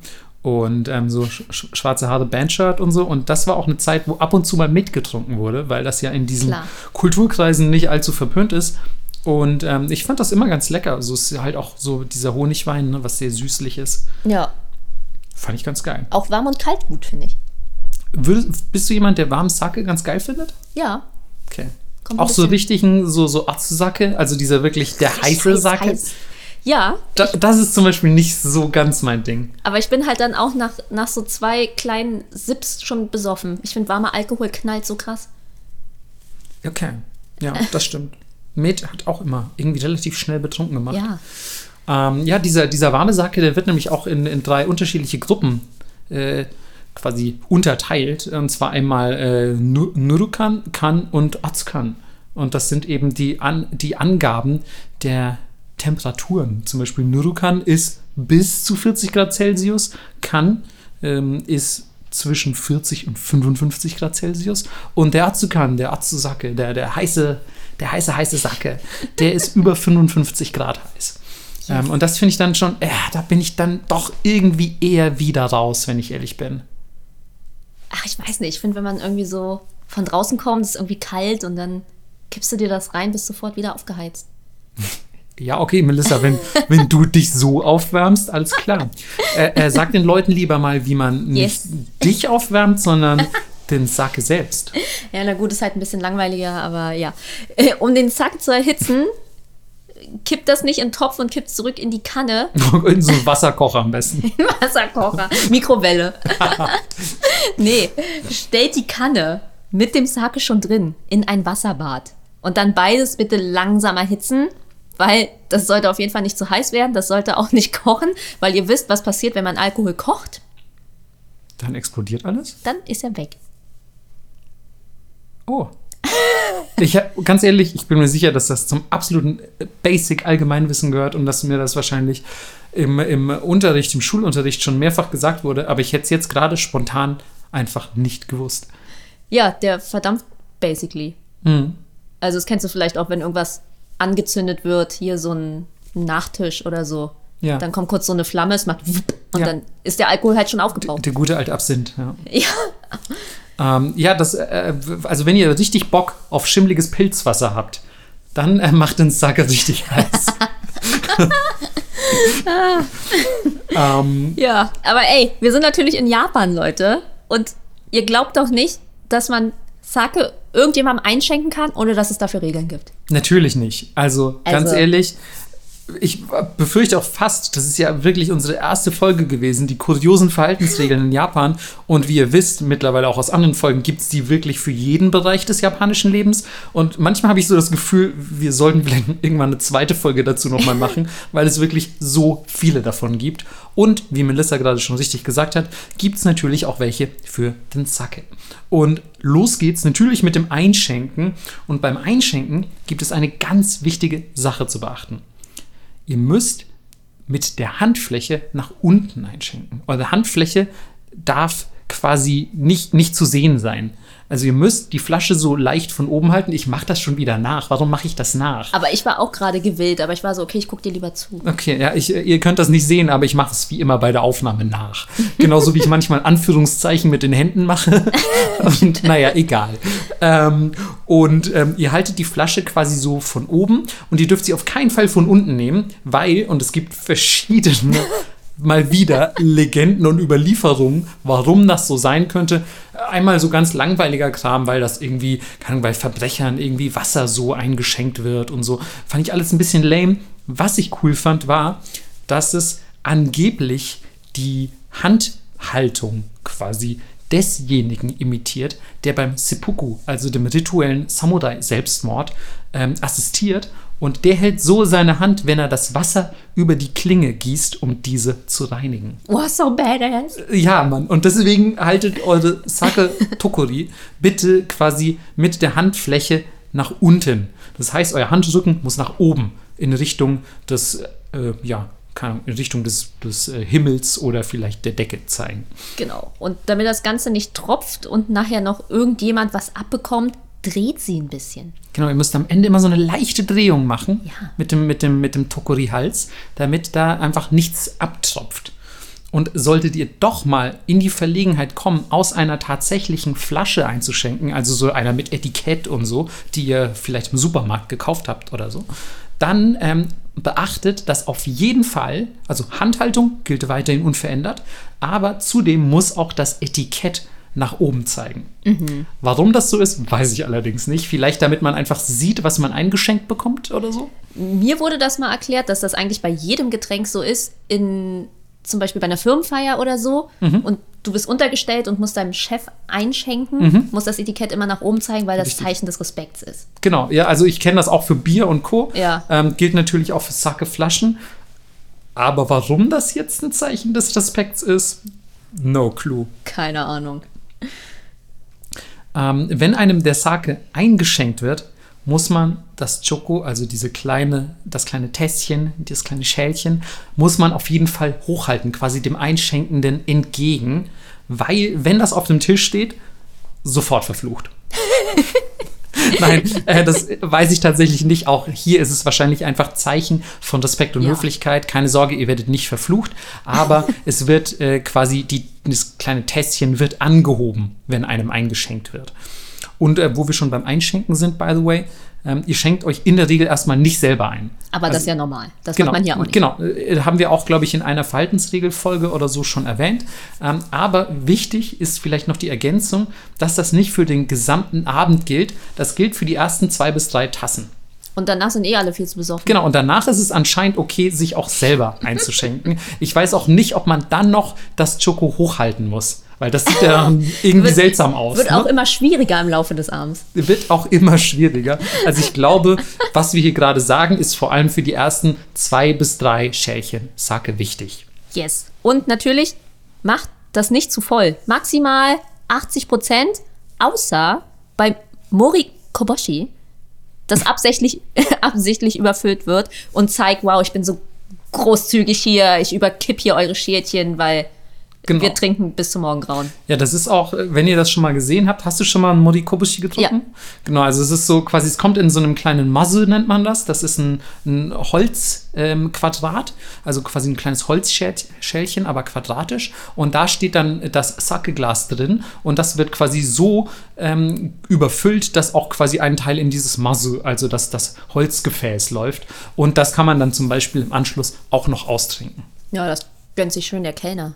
Und ähm, so sch sch- schwarze Haare Bandshirt und so. Und das war auch eine Zeit, wo ab und zu mal mitgetrunken wurde, weil das ja in diesen Klar. Kulturkreisen nicht allzu verpönt ist. Und ähm, ich fand das immer ganz lecker. So ist halt auch so dieser Honigwein, ne, was sehr süßlich ist. Ja, Fand ich ganz geil. auch warm und kalt gut, finde ich. Würdest, bist du jemand, der warmen Sake ganz geil findet? Ja. Okay. Kommt auch so richtigen, so, so Atsu-Sake, also dieser wirklich der heiße Heiß, Sake. heiß. Ja, Da, das ist zum Beispiel nicht so ganz mein Ding. aber ich bin halt dann auch nach, nach so zwei kleinen Sips schon besoffen. Ich finde, warmer Alkohol knallt so krass. Okay. Ja, das stimmt. Met hat auch immer irgendwie relativ schnell betrunken gemacht. Ja. Ähm, ja, dieser, dieser warme Sake, der wird nämlich auch in, in drei unterschiedliche Gruppen äh, quasi unterteilt. Und zwar einmal äh, Nu- Nurukan, Kan und Atsukan. Und das sind eben die, An die Angaben der Temperaturen. Zum Beispiel Nurukan ist bis zu 40 Grad Celsius, Kan ähm, ist zwischen 40 und 55 Grad Celsius. Und der Atsukan, der Atsusake, der, der heiße, der heiße, heiße Sake, der ist über 55 Grad heiß. Ähm, und das finde ich dann schon, äh, da bin ich dann doch irgendwie eher wieder raus, wenn ich ehrlich bin. Ach, ich weiß nicht. Ich finde, wenn man irgendwie so von draußen kommt, ist irgendwie kalt und dann kippst du dir das rein, bist sofort wieder aufgeheizt. Ja, okay, Melissa, wenn, wenn du dich so aufwärmst, alles klar. Äh, äh, sag den Leuten lieber mal, wie man nicht Yes. dich aufwärmt, sondern den Sake selbst. Ja, na gut, ist halt ein bisschen langweiliger, aber ja. Äh, Um den Sack zu erhitzen, kippt das nicht in den Topf und kippt zurück in die Kanne. In so einen Wasserkocher am besten. Wasserkocher, Mikrowelle. nee, stellt die Kanne mit dem Sake schon drin in ein Wasserbad. Und dann beides bitte langsam erhitzen, weil das sollte auf jeden Fall nicht zu heiß werden. Das sollte auch nicht kochen, weil ihr wisst, was passiert, wenn man Alkohol kocht. Dann explodiert alles? Dann ist er weg. Oh. Ich, hab- ganz ehrlich, ich bin mir sicher, dass das zum absoluten Basic Allgemeinwissen gehört und dass mir das wahrscheinlich im, im Unterricht, im Schulunterricht schon mehrfach gesagt wurde, aber ich hätte es jetzt gerade spontan einfach nicht gewusst. Ja, der verdampft basically. Mhm. Also das kennst du vielleicht auch, wenn irgendwas angezündet wird, hier so ein Nachtisch oder so. Ja. Dann kommt kurz so eine Flamme, es macht wupp und Ja. dann ist der Alkohol halt schon aufgebraucht. Der gute alte Absinth, ja. Ja. Ähm, ja, das, äh, also wenn ihr richtig Bock auf schimmliges Pilzwasser habt, dann äh, macht den Sacker richtig heiß. ähm, ja, aber ey, wir sind natürlich in Japan, Leute. Und ihr glaubt doch nicht, dass man Sake irgendjemandem einschenken kann, ohne dass es dafür Regeln gibt. natürlich nicht. Also, ganz Also- ehrlich, ich befürchte auch fast, das ist ja wirklich unsere erste Folge gewesen, die kuriosen Verhaltensregeln in Japan. Und wie ihr wisst, mittlerweile auch aus anderen Folgen, gibt es die wirklich für jeden Bereich des japanischen Lebens. Und manchmal habe ich so das Gefühl, wir sollten vielleicht irgendwann eine zweite Folge dazu nochmal machen, weil es wirklich so viele davon gibt. Und wie Melissa gerade schon richtig gesagt hat, gibt es natürlich auch welche für den Sake. Und los geht's natürlich mit dem Einschenken. Und beim Einschenken gibt es eine ganz wichtige Sache zu beachten. Ihr müsst mit der Handfläche nach unten einschenken. Eure Handfläche darf quasi nicht, nicht zu sehen sein. Also ihr müsst die Flasche so leicht von oben halten. Ich mache das schon wieder nach. Warum mache ich das nach? Aber ich war auch gerade gewillt, aber ich war so, okay, ich guck dir lieber zu. Okay, ja, ich, ihr könnt das nicht sehen, aber ich mache es wie immer bei der Aufnahme nach. Genauso wie ich manchmal Anführungszeichen mit den Händen mache. Und naja, egal. Ähm, und ähm, ihr haltet die Flasche quasi so von oben und ihr dürft sie auf keinen Fall von unten nehmen, weil, und es gibt verschiedene mal wieder Legenden und Überlieferungen, warum das so sein könnte. Einmal so ganz langweiliger Kram, weil das irgendwie, Ahnung, bei Verbrechern irgendwie Wasser so eingeschenkt wird und so. Fand ich alles ein bisschen lame. Was ich cool fand, war, dass es angeblich die Handhaltung quasi desjenigen imitiert, der beim Seppuku, also dem rituellen Samurai-Selbstmord, ähm, assistiert. Und der hält so seine Hand, wenn er das Wasser über die Klinge gießt, um diese zu reinigen. Oh, so badass. Ja, Mann. Und deswegen haltet eure Sake Tokori bitte quasi mit der Handfläche nach unten. Das heißt, euer Handrücken muss nach oben in Richtung des, äh, ja, keine Ahnung, in Richtung des, des äh, Himmels oder vielleicht der Decke zeigen. Genau. Und damit das Ganze nicht tropft und nachher noch irgendjemand was abbekommt, dreht sie ein bisschen. Genau, ihr müsst am Ende immer so eine leichte Drehung machen Ja. mit dem, mit dem, mit dem Tokori-Hals, damit da einfach nichts abtropft. Und solltet ihr doch mal in die Verlegenheit kommen, aus einer tatsächlichen Flasche einzuschenken, also so einer mit Etikett und so, die ihr vielleicht im Supermarkt gekauft habt oder so, dann ähm, beachtet, dass auf jeden Fall, also Handhaltung gilt weiterhin unverändert, aber zudem muss auch das Etikett nach oben zeigen. Warum das so ist, weiß ich allerdings nicht. Vielleicht damit man einfach sieht, was man eingeschenkt bekommt oder so. Mir wurde das mal erklärt, dass das eigentlich bei jedem Getränk so ist, in zum Beispiel bei einer Firmenfeier oder so, und du bist untergestellt und musst deinem Chef einschenken, muss das Etikett immer nach oben zeigen, weil das Richtig. Zeichen des Respekts ist. Genau, ja, also ich kenne das auch für Bier und Co. Ja. Ähm, gilt natürlich auch für Sake-Flaschen. Aber warum das jetzt ein Zeichen des Respekts ist, no clue. Keine Ahnung. Ähm, wenn einem der Sake eingeschenkt wird, muss man das Choco, also diese kleine, das kleine Tässchen, das kleine Schälchen, muss man auf jeden Fall hochhalten, quasi dem Einschenkenden entgegen, weil, wenn das auf dem Tisch steht, sofort verflucht. Nein, äh, das weiß ich tatsächlich nicht. Auch hier ist es wahrscheinlich einfach Zeichen von Respekt und Ja. Höflichkeit. Keine Sorge, ihr werdet nicht verflucht, aber es wird äh, quasi, die, das kleine Tässchen wird angehoben, wenn einem eingeschenkt wird. Und äh, wo wir schon beim Einschenken sind, by the way, ähm, ihr schenkt euch in der Regel erstmal nicht selber ein. Aber das Also- ist ja normal. Das Genau, macht man hier auch nicht. genau. Äh, Haben wir auch, glaube ich, in einer Verhaltensregelfolge oder so schon erwähnt. Ähm, aber wichtig ist vielleicht noch die Ergänzung, dass das nicht für den gesamten Abend gilt. Das gilt für die ersten zwei bis drei Tassen. Und danach sind eh alle viel zu besoffen. Genau, und danach ist es anscheinend okay, sich auch selber einzuschenken. Ich weiß auch nicht, ob man dann noch das Schoko hochhalten muss. Weil das sieht ja irgendwie Wird- seltsam aus. Wird ne? auch immer schwieriger im Laufe des Abends. wird auch immer schwieriger. Also ich glaube, was wir hier gerade sagen, ist vor allem für die ersten zwei bis drei Schälchen Sake wichtig. Yes. Und natürlich macht das nicht zu voll. Maximal 80 Prozent, außer bei Mori Koboshi. das absichtlich, absichtlich überfüllt wird und zeigt, wow, ich bin so großzügig hier, ich überkipp hier eure Schälchen, weil Genau. wir trinken bis zum Morgengrauen. Ja, das ist auch, wenn ihr das schon mal gesehen habt, hast du schon mal einen Morikobushi getrunken? Ja. Genau, also es ist so quasi, es kommt in so einem kleinen Muzzle, nennt man das. Das ist ein, ein Holzquadrat, ähm, also quasi ein kleines Holzschälchen, aber quadratisch. Und da steht dann das Sake-Glas drin und das wird quasi so ähm, überfüllt, dass auch quasi ein Teil in dieses Muzzle, also dass das Holzgefäß läuft. Und das kann man dann zum Beispiel im Anschluss auch noch austrinken. Ja, das gönnt sich schön der Kellner.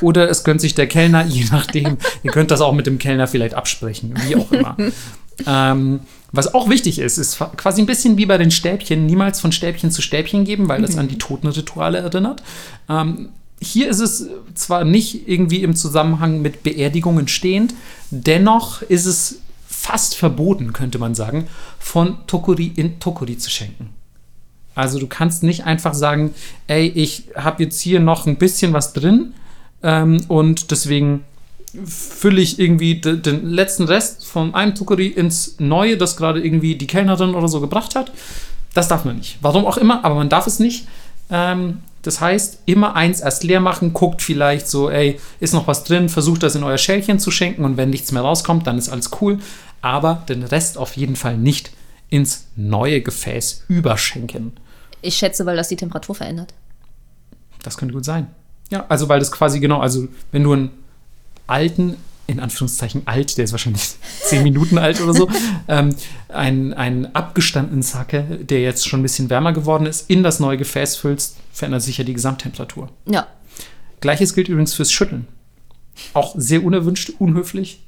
Oder es gönnt sich der Kellner, je nachdem. Ihr könnt das auch mit dem Kellner vielleicht absprechen, wie auch immer. ähm, was auch wichtig ist, ist quasi ein bisschen wie bei den Stäbchen, niemals von Stäbchen zu Stäbchen geben, weil das an die Totenrituale erinnert. Ähm, hier ist es zwar nicht irgendwie im Zusammenhang mit Beerdigungen stehend, dennoch ist es fast verboten, könnte man sagen, von Tokuri in Tokuri zu schenken. Also du kannst nicht einfach sagen, ey, ich habe jetzt hier noch ein bisschen was drin ähm, und deswegen fülle ich irgendwie de, den letzten Rest von einem Tukuri ins Neue, das gerade irgendwie die Kellnerin oder so gebracht hat. Das darf man nicht. Warum auch immer, aber man darf es nicht. Ähm, das heißt, immer eins erst leer machen, guckt vielleicht so, ey, ist noch was drin, versucht das in euer Schälchen zu schenken und wenn nichts mehr rauskommt, dann ist alles cool. Aber den Rest auf jeden Fall nicht ins neue Gefäß überschenken. Ich schätze, weil das die Temperatur verändert. Das könnte gut sein. Ja, also weil das quasi genau, also wenn du einen alten, in Anführungszeichen alt, der ist wahrscheinlich zehn Minuten alt oder so, ähm, einen, einen abgestandenen Sake, der jetzt schon ein bisschen wärmer geworden ist, in das neue Gefäß füllst, verändert sich ja die Gesamttemperatur. Ja. Gleiches gilt übrigens fürs Schütteln. Auch sehr unerwünscht, unhöflich.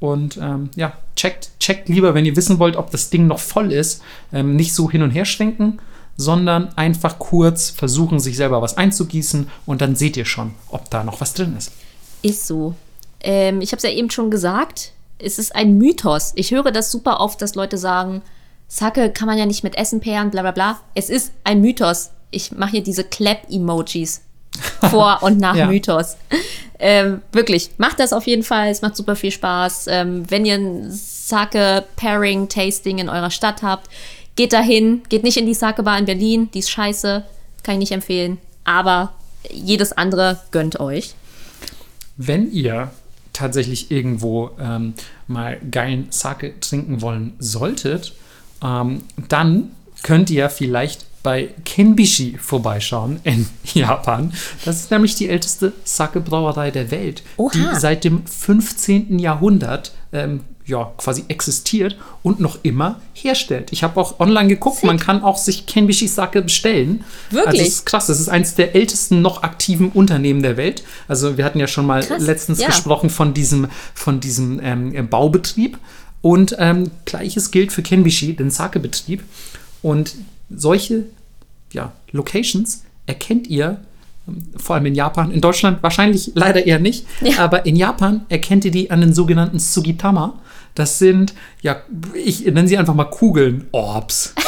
Und ähm, ja, checkt, checkt lieber, wenn ihr wissen wollt, ob das Ding noch voll ist, ähm, nicht so hin und her schwenken, sondern einfach kurz versuchen, sich selber was einzugießen und dann seht ihr schon, ob da noch was drin ist. Ist so. Ähm, ich habe es ja eben schon gesagt, es ist ein Mythos. Ich höre das super oft, dass Leute sagen, Sake kann man ja nicht mit Essen pairen, bla bla bla. Es ist ein Mythos. Ich mache hier diese Clap-Emojis vor und nach Ja. Mythos. Ähm, wirklich, macht das auf jeden Fall. Es macht super viel Spaß. Ähm, wenn ihr ein Sake-Pairing-Tasting in eurer Stadt habt, geht dahin. Geht nicht in die Sake-Bar in Berlin. Die ist scheiße. Kann ich nicht empfehlen. Aber jedes andere gönnt euch. Wenn ihr tatsächlich irgendwo ähm, mal geilen Sake trinken wollen solltet, ähm, dann könnt ihr vielleicht bei Kenbishi vorbeischauen in Japan. Das ist nämlich die älteste Sake-Brauerei der Welt, Oha. die seit dem 15. Jahrhundert ähm, ja, quasi existiert und noch immer herstellt. Ich habe auch online geguckt, man kann auch sich Kenbishi Sake bestellen. Wirklich? Also es ist krass, das ist eines der ältesten noch aktiven Unternehmen der Welt. Also wir hatten ja schon mal Krass, letztens ja. gesprochen von diesem, von diesem ähm, Baubetrieb. Und ähm, gleiches gilt für Kenbishi, den Sake-Betrieb. Und solche ja, Locations erkennt ihr ähm, vor allem in Japan, in Deutschland wahrscheinlich leider eher nicht, Ja. aber in Japan erkennt ihr die an den sogenannten Sugitama. Das sind, ja, ich nenne sie einfach mal Kugeln, Orbs.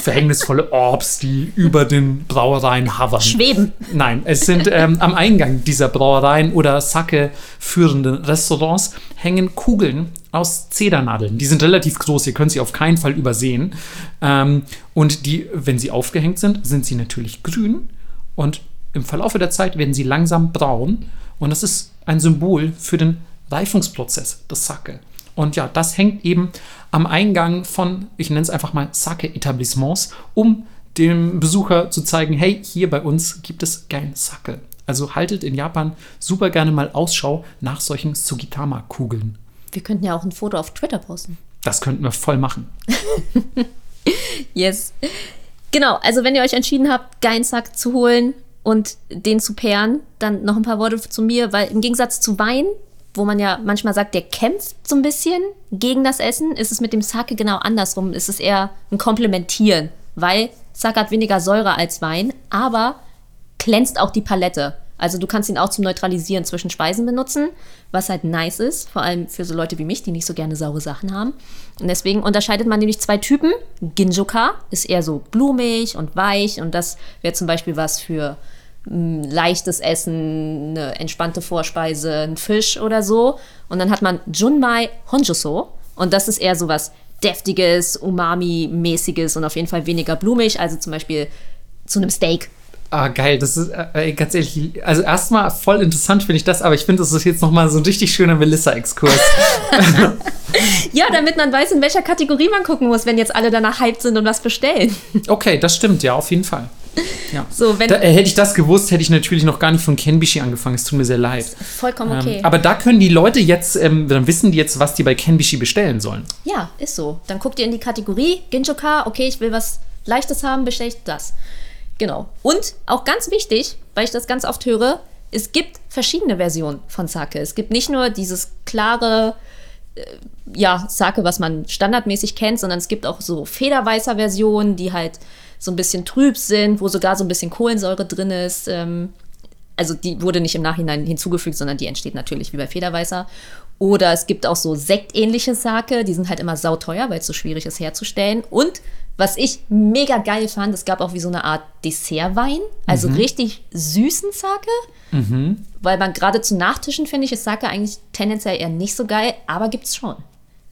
Verhängnisvolle Orbs, die über den Brauereien hovern. Schweben. Nein, es sind ähm, am Eingang dieser Brauereien oder Sake führenden Restaurants hängen Kugeln aus Zedernadeln. Die sind relativ groß, ihr könnt sie auf keinen Fall übersehen. Ähm, und die, wenn sie aufgehängt sind, sind sie natürlich grün und im Verlaufe der Zeit werden sie langsam braun. Und das ist ein Symbol für den Reifungsprozess des Sake. Und ja, das hängt eben am Eingang von, ich nenne es einfach mal Sake-Etablissements, um dem Besucher zu zeigen, hey, hier bei uns gibt es geilen Sake. Also haltet in Japan super gerne mal Ausschau nach solchen Sugitama-Kugeln. Wir könnten ja auch ein Foto auf Twitter posten. Das könnten wir voll machen. Yes. Genau, also wenn ihr euch entschieden habt, Geinsack zu holen und den zu pairen, dann noch ein paar Worte zu mir, weil im Gegensatz zu Wein, wo man ja manchmal sagt, der kämpft so ein bisschen gegen das Essen, ist es mit dem Sake genau andersrum. Es ist eher ein Komplementieren, weil Sake hat weniger Säure als Wein, aber glänzt auch die Palette. Also du kannst ihn auch zum Neutralisieren zwischen Speisen benutzen, was halt nice ist, vor allem für so Leute wie mich, die nicht so gerne saure Sachen haben. Und deswegen unterscheidet man nämlich zwei Typen. Ginjoka ist eher so blumig und weich und das wäre zum Beispiel was für leichtes Essen, eine entspannte Vorspeise, ein Fisch oder so. Und dann hat man Junmai Honjuso und das ist eher so was deftiges, umami-mäßiges und auf jeden Fall weniger blumig, also zum Beispiel zu einem Steak. Ah, geil. Das ist äh, ganz ehrlich, also erstmal voll interessant finde ich das, aber ich finde, das ist jetzt nochmal so ein richtig schöner Melissa-Exkurs. ja, damit man weiß, in welcher Kategorie man gucken muss, wenn jetzt alle danach hyped sind und was bestellen. Okay, das stimmt, ja, auf jeden Fall. Ja. So, wenn da, äh, hätte ich das gewusst, hätte ich natürlich noch gar nicht von Kenbishi angefangen. Es tut mir sehr leid. Vollkommen okay. Ähm, aber da können die Leute jetzt, ähm, dann wissen die jetzt, was die bei Kenbishi bestellen sollen. Ja, ist so. Dann guckt ihr in die Kategorie Ginjoka, okay, ich will was Leichtes haben, bestelle ich das. Genau. Und auch ganz wichtig, weil ich das ganz oft höre, es gibt verschiedene Versionen von Sake. Es gibt nicht nur dieses klare, äh, ja, Sake, was man standardmäßig kennt, sondern es gibt auch so federweißer Versionen, die halt so ein bisschen trüb sind, wo sogar so ein bisschen Kohlensäure drin ist. Ähm, also die wurde nicht im Nachhinein hinzugefügt, sondern die entsteht natürlich wie bei Federweißer. Oder es gibt auch so sektähnliche Sake, die sind halt immer sauteuer, weil es so schwierig ist herzustellen. Und was ich mega geil fand, es gab auch wie so eine Art Dessertwein, also mhm. richtig süßen Sake. Mhm. Weil man gerade zu Nachtischen, finde ich, ist Sake eigentlich tendenziell eher nicht so geil, aber gibt es schon.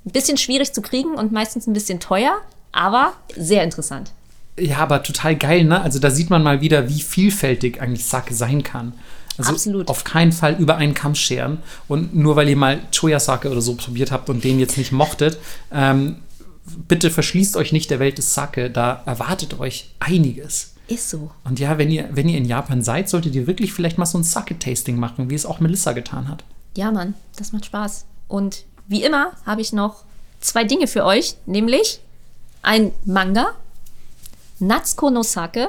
Ein bisschen schwierig zu kriegen und meistens ein bisschen teuer, aber sehr interessant. Ja, aber total geil, ne? Also da sieht man mal wieder, wie vielfältig eigentlich Sake sein kann. Also Absolut. auf keinen Fall über einen Kamm scheren. Und nur weil ihr mal Choya Sake oder so probiert habt und den jetzt nicht mochtet, ähm, bitte verschließt euch nicht der Welt des Sake, da erwartet euch einiges. Ist so. Und ja, wenn ihr, wenn ihr in Japan seid, solltet ihr wirklich vielleicht mal so ein Sake-Tasting machen, wie es auch Melissa getan hat. Ja, Mann, das macht Spaß. Und wie immer habe ich noch zwei Dinge für euch, nämlich ein Manga, Natsuko no Sake,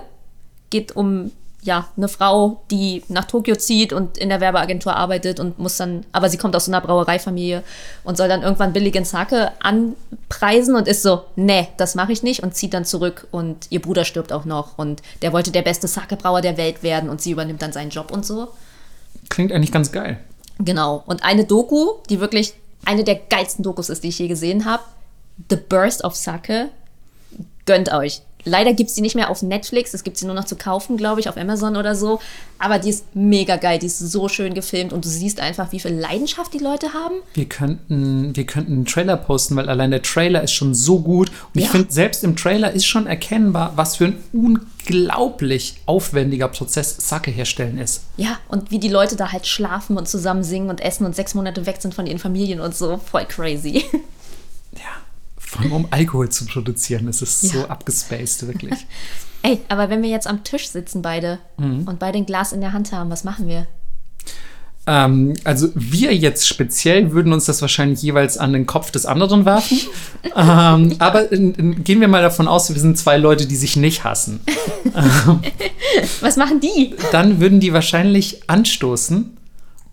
geht um ja, eine Frau, die nach Tokio zieht und in der Werbeagentur arbeitet und muss dann, aber sie kommt aus so einer Brauereifamilie und soll dann irgendwann billigen Sake anpreisen und ist so, nee, das mache ich nicht und zieht dann zurück und ihr Bruder stirbt auch noch und der wollte der beste Sake-Brauer der Welt werden und sie übernimmt dann seinen Job und so. Klingt eigentlich ganz geil. Genau. Und eine Doku, die wirklich eine der geilsten Dokus ist, die ich je gesehen habe, The Burst of Sake, gönnt euch. Leider gibt es die nicht mehr auf Netflix, es gibt sie nur noch zu kaufen, glaube ich, auf Amazon oder so. Aber die ist mega geil, die ist so schön gefilmt und du siehst einfach, wie viel Leidenschaft die Leute haben. Wir könnten, wir könnten einen Trailer posten, weil allein der Trailer ist schon so gut. Und ja. ich finde, selbst im Trailer ist schon erkennbar, was für ein unglaublich aufwendiger Prozess Sake herstellen ist. Ja, und wie die Leute da halt schlafen und zusammen singen und essen und sechs Monate weg sind von ihren Familien und so. Voll crazy. Ja. Vor allem um Alkohol zu produzieren, es ist ja. so abgespaced, wirklich. Ey, aber wenn wir jetzt am Tisch sitzen beide mhm. und beide ein Glas in der Hand haben, was machen wir? Ähm, also wir jetzt speziell würden uns das wahrscheinlich jeweils an den Kopf des anderen werfen. ähm, aber in, in, gehen wir mal davon aus, wir sind zwei Leute, die sich nicht hassen. was machen die? Dann würden die wahrscheinlich anstoßen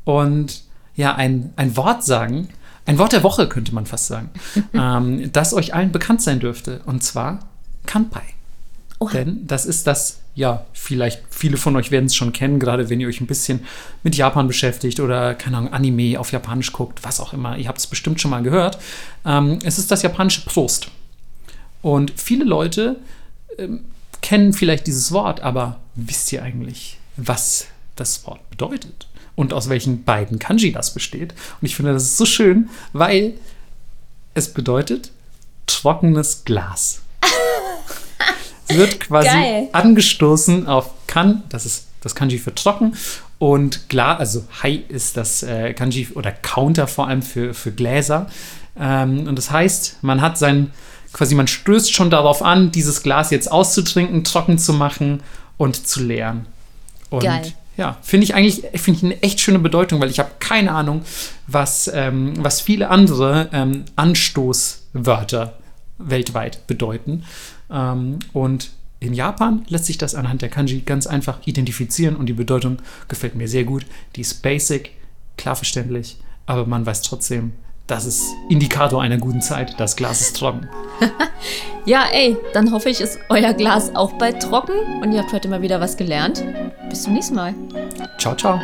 und ja, ein, ein Wort sagen, ein Wort der Woche könnte man fast sagen, ähm, das euch allen bekannt sein dürfte. Und zwar Kanpai. Oha. Denn das ist das, ja, vielleicht viele von euch werden es schon kennen, gerade wenn ihr euch ein bisschen mit Japan beschäftigt oder, keine Ahnung, Anime auf Japanisch guckt, was auch immer. Ihr habt es bestimmt schon mal gehört. Ähm, es ist das japanische Prost. Und viele Leute ähm, kennen vielleicht dieses Wort, aber wisst ihr eigentlich, was das Wort bedeutet? Und aus welchen beiden Kanji das besteht. Und ich finde, das ist so schön, weil es bedeutet trockenes Glas. es wird quasi Geil. angestoßen auf Kan, das ist das Kanji für trocken, und Glas, also Hai ist das äh, Kanji oder Counter vor allem für, für Gläser. Ähm, und das heißt, man hat sein, quasi, man stößt schon darauf an, dieses Glas jetzt auszutrinken, trocken zu machen und zu leeren. Und Geil. Ja, finde ich eigentlich find ich eine echt schöne Bedeutung, weil ich habe keine Ahnung, was, ähm, was viele andere ähm, Anstoßwörter weltweit bedeuten. Ähm, und in Japan lässt sich das anhand der Kanji ganz einfach identifizieren und die Bedeutung gefällt mir sehr gut. Die ist basic, klar verständlich, aber man weiß trotzdem, das ist Indikator einer guten Zeit. Das Glas ist trocken. ja, ey, dann hoffe ich, ist euer Glas auch bald trocken und ihr habt heute mal wieder was gelernt. Bis zum nächsten Mal. Ciao, ciao.